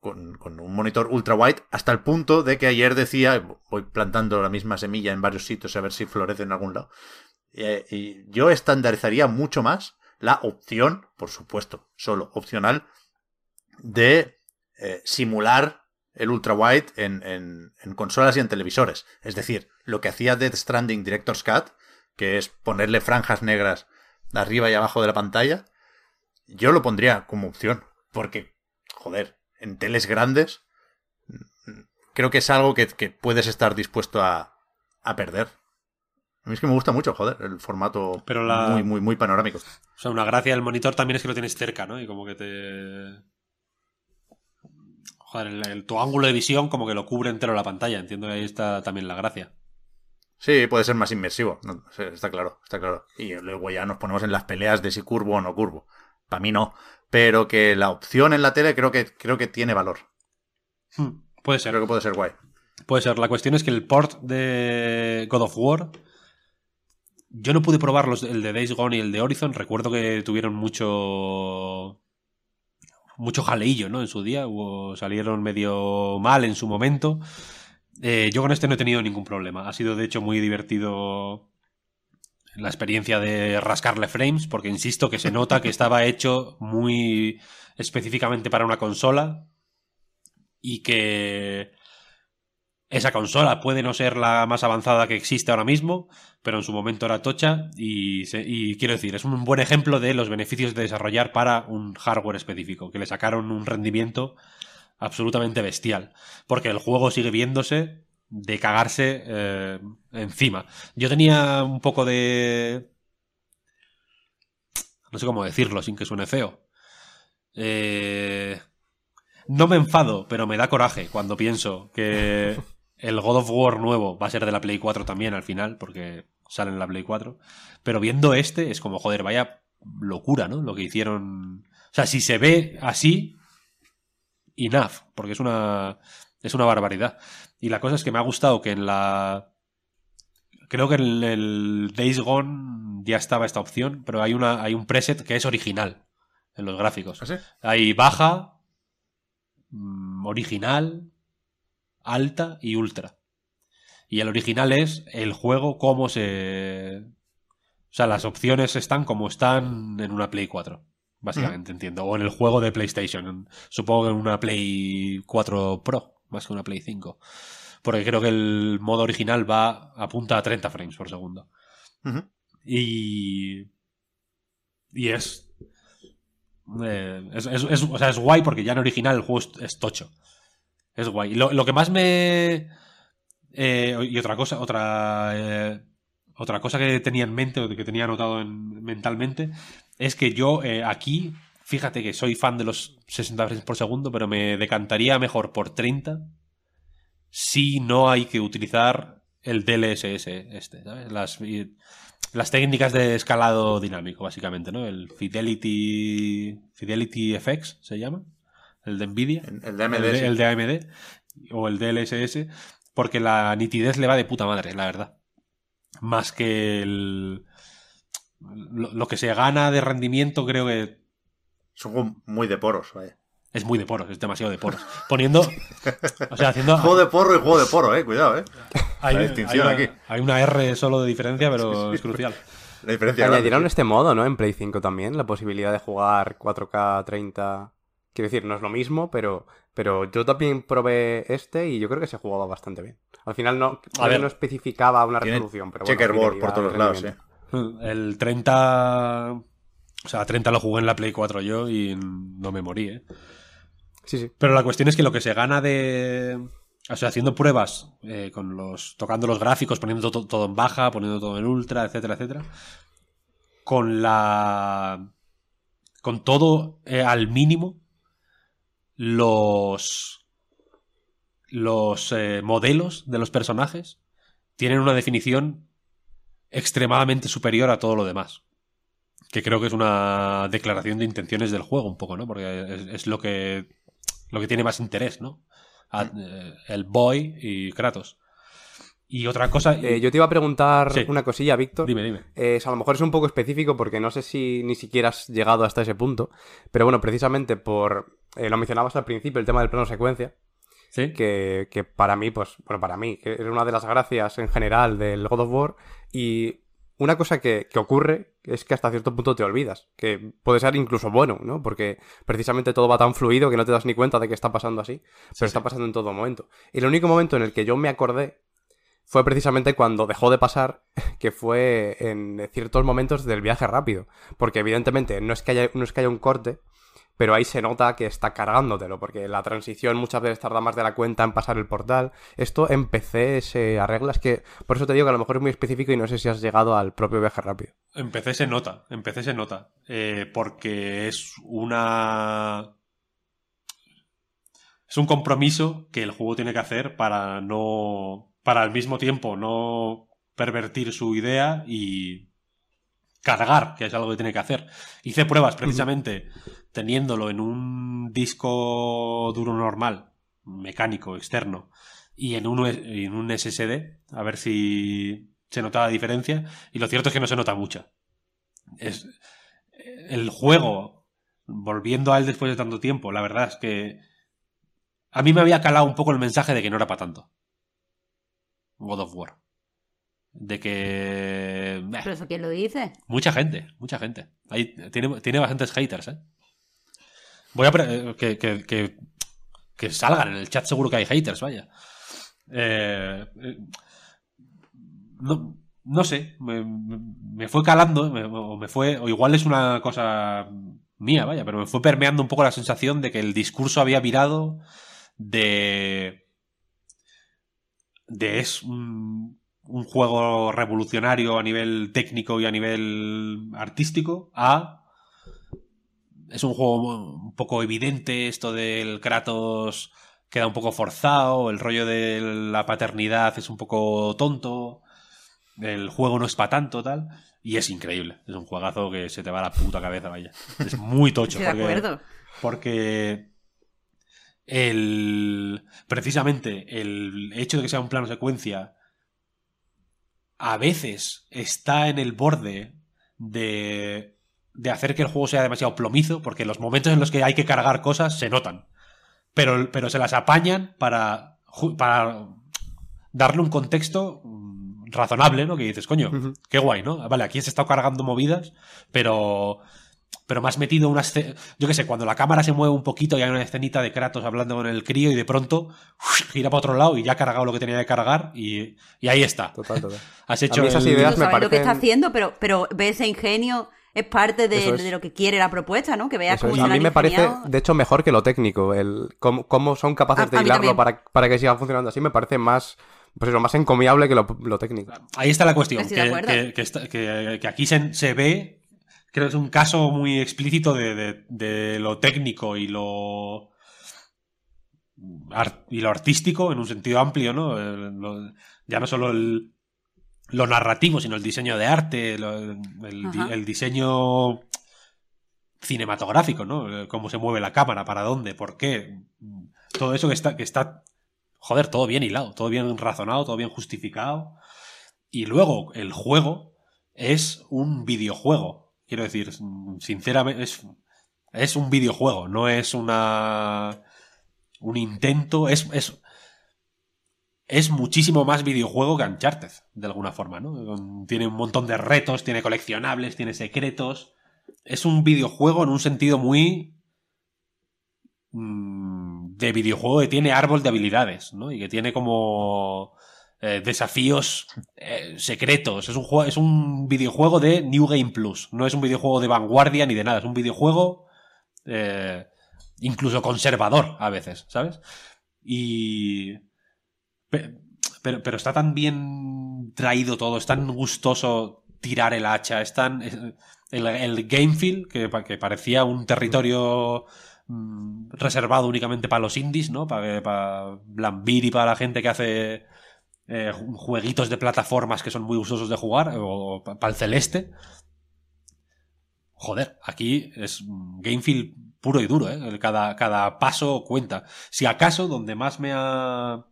con, un monitor ultra wide hasta el punto de que ayer decía, voy plantando la misma semilla en varios sitios a ver si florece en algún lado. Eh, y yo estandarizaría mucho más la opción, por supuesto, solo opcional, de eh, simular el ultra wide en, en, en consolas y en televisores. Es decir, lo que hacía Death Stranding Director's Cut que es ponerle franjas negras arriba y abajo de la pantalla, yo lo pondría como opción. Porque, joder, en teles grandes, creo que es algo que, que puedes estar dispuesto a, a perder. A mí es que me gusta mucho, joder, el formato Pero la- muy, muy, muy panorámico. O sea, una gracia del monitor también es que lo tienes cerca, ¿no? Y como que te. Joder, el, el- tu ángulo de visión como que lo cubre entero la pantalla. Entiendo que ahí está también la gracia. Sí, puede ser más inmersivo, no, está claro, está claro. Y luego ya nos ponemos en las peleas de si curvo o no curvo. Para mí no. Pero que la opción en la tele creo que, creo que tiene valor. Hmm, Puede ser. Creo que puede ser guay. Puede ser. La cuestión es que el port de God of War. Yo no pude probar los, el de Days Gone y el de Horizon. Recuerdo que tuvieron mucho. Mucho jaleillo, ¿no? En su día. Hubo- salieron medio mal en su momento. Eh, yo con este no he tenido ningún problema. Ha sido, de hecho, muy divertido la experiencia de rascarle frames, porque insisto que se nota que estaba hecho muy específicamente para una consola y que esa consola puede no ser la más avanzada que existe ahora mismo, pero en su momento era tocha y, y quiero decir, es un buen ejemplo de los beneficios de desarrollar para un hardware específico, que le sacaron un rendimiento absolutamente bestial, porque el juego sigue viéndose de cagarse eh, encima. Yo tenía un poco de... No sé cómo decirlo sin que suene feo. Eh, no me enfado, pero me da coraje cuando pienso que el God of War nuevo va a ser de la Play 4 también al final, porque sale en la Play 4. Pero viendo este es como, joder, vaya locura, ¿no? Lo que hicieron. O sea, si se ve así, enough, porque es una, es una barbaridad. Y la cosa es que me ha gustado que en la. Creo que en el Days Gone ya estaba esta opción, pero hay, una, hay un preset que es original en los gráficos. ¿Así? Hay baja, mm, original, alta y ultra. Y el original es el juego como se... O sea, las opciones están como están en una Play 4, básicamente, entiendo. O en el juego de PlayStation. Supongo que en una Play 4 Pro, más que una Play 5. Porque creo que el modo original va apunta a 30 frames por segundo. Y. Y es. eh, es, es- es- o sea, es guay porque ya en original el juego es, tocho. Es guay. Lo, lo que más me. eh, y otra cosa, otra. eh, otra cosa que tenía en mente, o que tenía anotado en- mentalmente, es que yo eh, aquí, fíjate que soy fan de los 60 frames por segundo, pero me decantaría mejor por 30 si no hay que utilizar el DLSS este, ¿sabes? Las, las técnicas de escalado dinámico, básicamente, ¿no? El Fidelity Fidelity FX se llama, el de Nvidia, El, el de AMD, el, de, sí. el de AMD o el DLSS, porque la nitidez le va de puta madre, la verdad. Más que el lo, lo que se gana de rendimiento creo que Es un juego muy de poros, vaya. es muy de poros, es demasiado de poros. Poniendo, o sea, haciendo Juego de porro y juego de poro, eh. Cuidado, eh. Hay, La distinción hay una, aquí. hay una R solo de diferencia, pero es crucial. La diferencia Añadieron este modo, ¿no? En Play 5 también, la posibilidad de jugar 4K 30. Quiero decir, no es lo mismo, pero, pero yo también probé este y yo creo que se jugaba bastante bien. Al final no, A ver. no especificaba una resolución, pero bueno, checkerboard por todos lados, sí. El 30. O sea, 30 lo jugué en la Play 4 yo y no me morí, ¿eh? Sí, sí. Pero la cuestión es que lo que se gana de. O sea, haciendo pruebas, eh, con los. tocando los gráficos, poniendo to- todo en baja, poniendo todo en ultra, etcétera, etcétera. Con la. Con todo eh, al mínimo. Los. Los eh, modelos de los personajes tienen una definición extremadamente superior a todo lo demás. Que creo que es una declaración de intenciones del juego, un poco, ¿no? Porque es, es lo que lo que tiene más interés, ¿no? A- eh, el Boy y Kratos. Y otra cosa. Eh, yo te iba a preguntar Sí. una cosilla, Víctor. Dime, dime. Eh, a lo mejor es un poco específico porque no sé si ni siquiera has llegado hasta ese punto. Pero bueno, precisamente por. lo mencionabas al principio, el tema del plano secuencia. ¿Sí? que, que para mí, pues, bueno, para mí, que era una de las gracias en general del God of War. Y una cosa que, que ocurre es que hasta cierto punto te olvidas, que puede ser incluso bueno, ¿no? Porque precisamente todo va tan fluido que no te das ni cuenta de que está pasando así, pero está pasando en todo momento. Y el único momento en el que yo me acordé fue precisamente cuando dejó de pasar, que fue en ciertos momentos del viaje rápido. Porque evidentemente no es que haya, no es que haya un corte, pero ahí se nota que está cargándotelo, porque la transición muchas veces tarda más de la cuenta en pasar el portal. Esto en PC se arregla, es que por eso te digo que a lo mejor es muy específico y no sé si has llegado al propio viaje rápido. En PC se nota, en PC se nota, eh, porque es una... Es un compromiso que el juego tiene que hacer para no... para al mismo tiempo no pervertir su idea y cargar, que es algo que tiene que hacer. Hice pruebas precisamente teniéndolo en un disco duro normal, mecánico, externo, y en un, en un SSD, a ver si se notaba la diferencia, y lo cierto es que no se nota mucho. Es, el juego, volviendo a él después de tanto tiempo, la verdad es que a mí me había calado un poco el mensaje de que no era para tanto. God of War. De que... ¿Pero eso quién lo dice? Mucha gente, mucha gente. tiene, tiene bastantes haters, ¿eh? Voy a. Eh, que, que, que, salgan en el chat, seguro que hay haters, vaya. Eh, eh, no, no, sé, me, fue calando, o me fue. O igual es una cosa mía, vaya, pero me fue permeando un poco la sensación de que el discurso había virado de. de es un, un juego revolucionario a nivel técnico y a nivel artístico a es un juego un poco evidente, esto del Kratos queda un poco forzado, el rollo de la paternidad es un poco tonto, el juego no es para tanto, tal. Y es increíble. Es un juegazo que se te va a la puta cabeza, vaya. Es muy tocho. de acuerdo. Porque el. Precisamente el hecho de que sea un plano secuencia. A veces está en el borde de de hacer que el juego sea demasiado plomizo, porque los momentos en los que hay que cargar cosas se notan. Pero, pero se las apañan para, para darle un contexto mm, razonable, ¿no? Que dices, coño, qué guay, ¿no? Vale, aquí se está cargando movidas, pero pero más metido una escena. Yo qué sé, cuando la cámara se mueve un poquito y hay una escenita de Kratos hablando con el crío y de pronto gira para otro lado y ya ha cargado lo que tenía que cargar y, y ahí está. Total, total. Has hecho esas el- ideas No me sabes lo que parecen- está haciendo, pero, pero ve ese ingenio, es parte de, es. de lo que quiere la propuesta, ¿no? Que veas cómo es. se A mí me parece, de hecho, mejor que lo técnico. El cómo, cómo son capaces A- de a hilarlo para, para que siga funcionando así me parece más, pues eso, más encomiable que lo, lo técnico. Ahí está la cuestión, que, que- que está- que- que aquí se, se ve, creo que es un caso muy explícito de, de- de lo técnico y lo ar- y lo artístico en un sentido amplio, ¿no? El- lo- ya no solo el- lo narrativo, sino el diseño de arte, lo- el, diseño cinematográfico, ¿no? Cómo se mueve la cámara, para dónde, por qué. Todo eso que está, que está, joder, todo bien hilado, todo bien razonado, todo bien justificado. Y luego, el juego es un videojuego. Quiero decir, sinceramente, es, es un videojuego, no es una. un intento. Es, es, es muchísimo más videojuego que Uncharted, de alguna forma, ¿no? Tiene un montón de retos, tiene coleccionables, tiene secretos. Es un videojuego en un sentido muy. mm, de videojuego que tiene árbol de habilidades, ¿no? Y que tiene como. eh, desafíos eh, secretos. Es un, es un videojuego de New Game Plus. No es un videojuego de vanguardia ni de nada. Es un videojuego eh, incluso conservador a veces, ¿sabes? Y... pe- Pero, pero está tan bien traído todo, es tan gustoso tirar el hacha, es tan... El, el game feel, que, que parecía un territorio mm, reservado únicamente para los indies, ¿no? Para, para Blambir y para la gente que hace eh, ju- jueguitos de plataformas que son muy gustosos de jugar, o para el celeste. Joder, aquí es game feel puro y duro, ¿eh? Cada, cada paso cuenta. Si acaso, donde más me ha.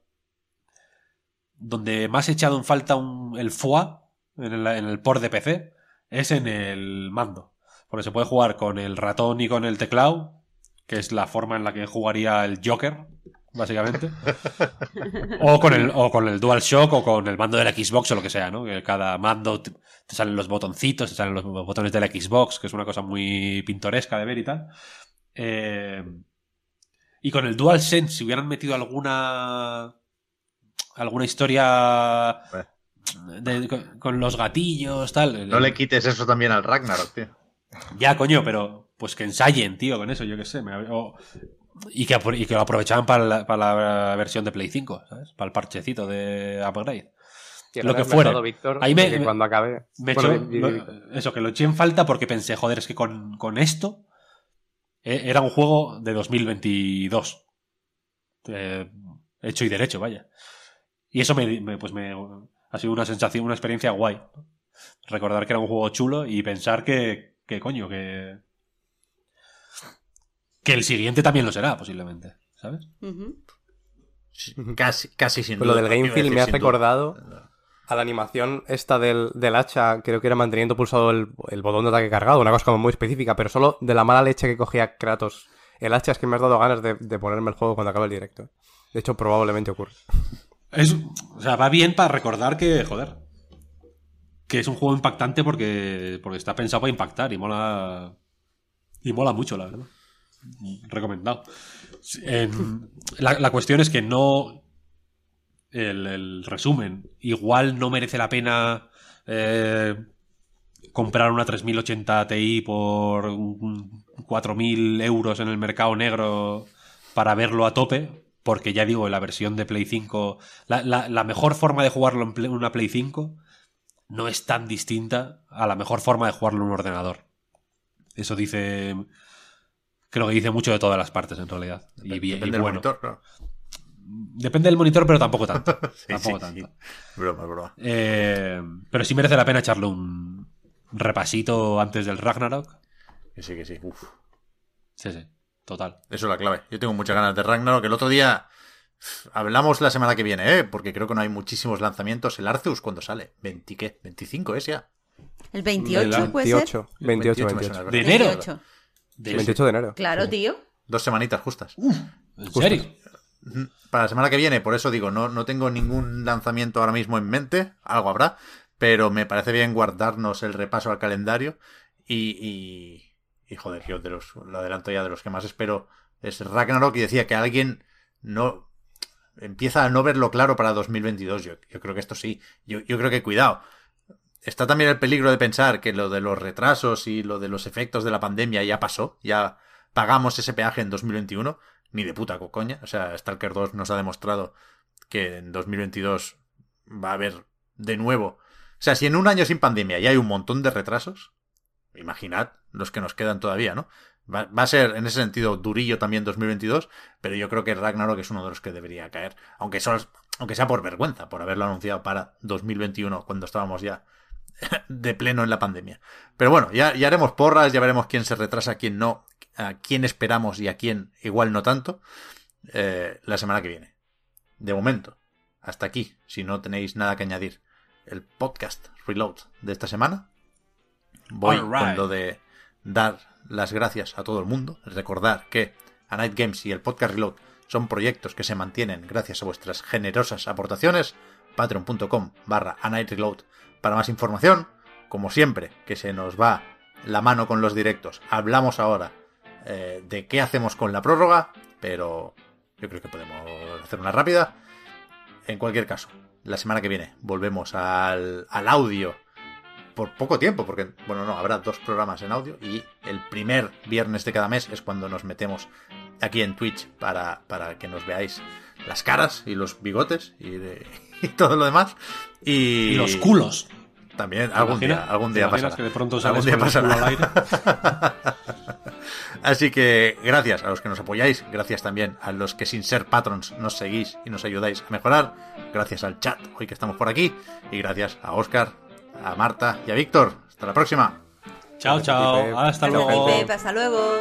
Donde más he echado en falta un, el FOA en el, en el port de PC es en el mando. Porque se puede jugar con el ratón y con el teclado, que es la forma en la que jugaría el Joker, básicamente. o, con el, o con el DualShock o con el mando de la Xbox o lo que sea, ¿no? Que cada mando te, te salen los botoncitos, te salen los botones de la Xbox, que es una cosa muy pintoresca de ver y tal. Eh, y con el DualSense, si hubieran metido alguna alguna historia de- con, con los gatillos, tal. No le quites eso también al Ragnarok, tío. Ya, coño, pero pues que ensayen, tío, con eso, yo qué sé. me- o- y, que, y que lo aprovechaban para la, para la versión de Play 5, ¿sabes? Para el parchecito de Upgrade. Lo que Víctor, Ahí me- cuando acabe... Me Bueno, echó- lo- eso, que lo eché en falta porque pensé, joder, es que con, con esto eh, era un juego de 2022. Eh, hecho y derecho, vaya. Y eso me, me- pues me ha sido una sensación, una experiencia guay. Recordar que era un juego chulo y pensar que, que coño, que. Que el siguiente también lo será, posiblemente. ¿Sabes? Sí, Casi, casi sin duda. lo del Game Feel me ha duda. recordado a la animación esta del, del hacha, creo que era manteniendo pulsado el, el botón de ataque cargado, una cosa como muy específica, pero solo de la mala leche que cogía Kratos. El hacha es que me has dado ganas de, de ponerme el juego cuando acabe el directo. De hecho, probablemente ocurre. Es, o sea, va bien para recordar que, joder, que es un juego impactante porque, porque está pensado para impactar y mola. Y mola mucho, la verdad. Recomendado. En- la, la cuestión es que no. El, el resumen. Igual no merece la pena eh, comprar una 3080 Ti por un- 4.000 euros en el mercado negro para verlo a tope. Porque ya digo, la versión de Play 5. La, la- la mejor forma de jugarlo en Play- una Play 5 no es tan distinta a la mejor forma de jugarlo en un ordenador. Eso dice. Creo que dice mucho de todas las partes, en realidad. Y, bien, y Depende del monitor, claro. Depende del monitor, pero tampoco tanto. Sí, tampoco sí, tanto. sí. Broma, broma. Eh, pero sí merece la pena echarle un repasito antes del Ragnarok. Que sí, que sí. Uf. Sí, sí, total. Eso es la clave. Yo tengo muchas ganas de Ragnarok. El otro día hablamos la semana que viene, ¿eh? Porque creo que no hay muchísimos lanzamientos. El Arceus, ¿cuándo sale? ¿20 qué? ¿25 es ya? El 28 puede ser. 28, 28, 28 me 28. suena, De enero. 28. De- 28 de enero. Claro, tío. Dos semanitas justas. ¿En serio? Para la semana que viene, por eso digo, no, no tengo ningún lanzamiento ahora mismo en mente, algo habrá, pero me parece bien guardarnos el repaso al calendario y, y, y, joder, de los, lo adelanto ya de los que más espero es Ragnarok y decía que alguien no empieza a no verlo claro para 2022, yo, creo que esto sí, yo, yo creo que cuidado. Está también el peligro de pensar que lo de los retrasos y lo de los efectos de la pandemia ya pasó, ya pagamos ese peaje en 2021, ni de puta coña. O sea, Stalker 2 nos ha demostrado que en 2022 va a haber de nuevo. O sea, si en un año sin pandemia ya hay un montón de retrasos, imaginad los que nos quedan todavía, ¿no? Va, va a ser en ese sentido durillo también 2022, pero yo creo que Ragnarok es uno de los que debería caer, aunque, sea por vergüenza, por haberlo anunciado para 2021, cuando estábamos ya de pleno en la pandemia. Pero bueno, ya, ya haremos porras, ya veremos quién se retrasa, quién no, a quién esperamos y a quién igual no tanto eh, la semana que viene. De momento, hasta aquí, si no tenéis nada que añadir, el podcast Reload de esta semana. Voy right. con lo de dar las gracias a todo el mundo, recordar que A Night Games y el podcast Reload son proyectos que se mantienen gracias a vuestras generosas aportaciones. Patreon.com barra A Night Reload para más información. Como siempre, que se nos va la mano con los directos. Hablamos ahora eh, de qué hacemos con la prórroga, pero yo creo que podemos hacer una rápida. En cualquier caso, la semana que viene volvemos al, al audio por poco tiempo, porque, bueno, no, habrá dos programas en audio y el primer viernes de cada mes es cuando nos metemos aquí en Twitch para, para que nos veáis las caras y los bigotes y, de- y todo lo demás. Y, Y los culos. También, ¿Te algún día, algún ¿Te día pasará. que de pronto Algún día pasará. al aire? Así que gracias a los que nos apoyáis, gracias también a los que sin ser patrons nos seguís y nos ayudáis a mejorar, gracias al chat hoy que estamos por aquí y gracias a Oscar, a Marta y a Víctor. Hasta la próxima. Chao, chao. Hasta luego. Hasta luego.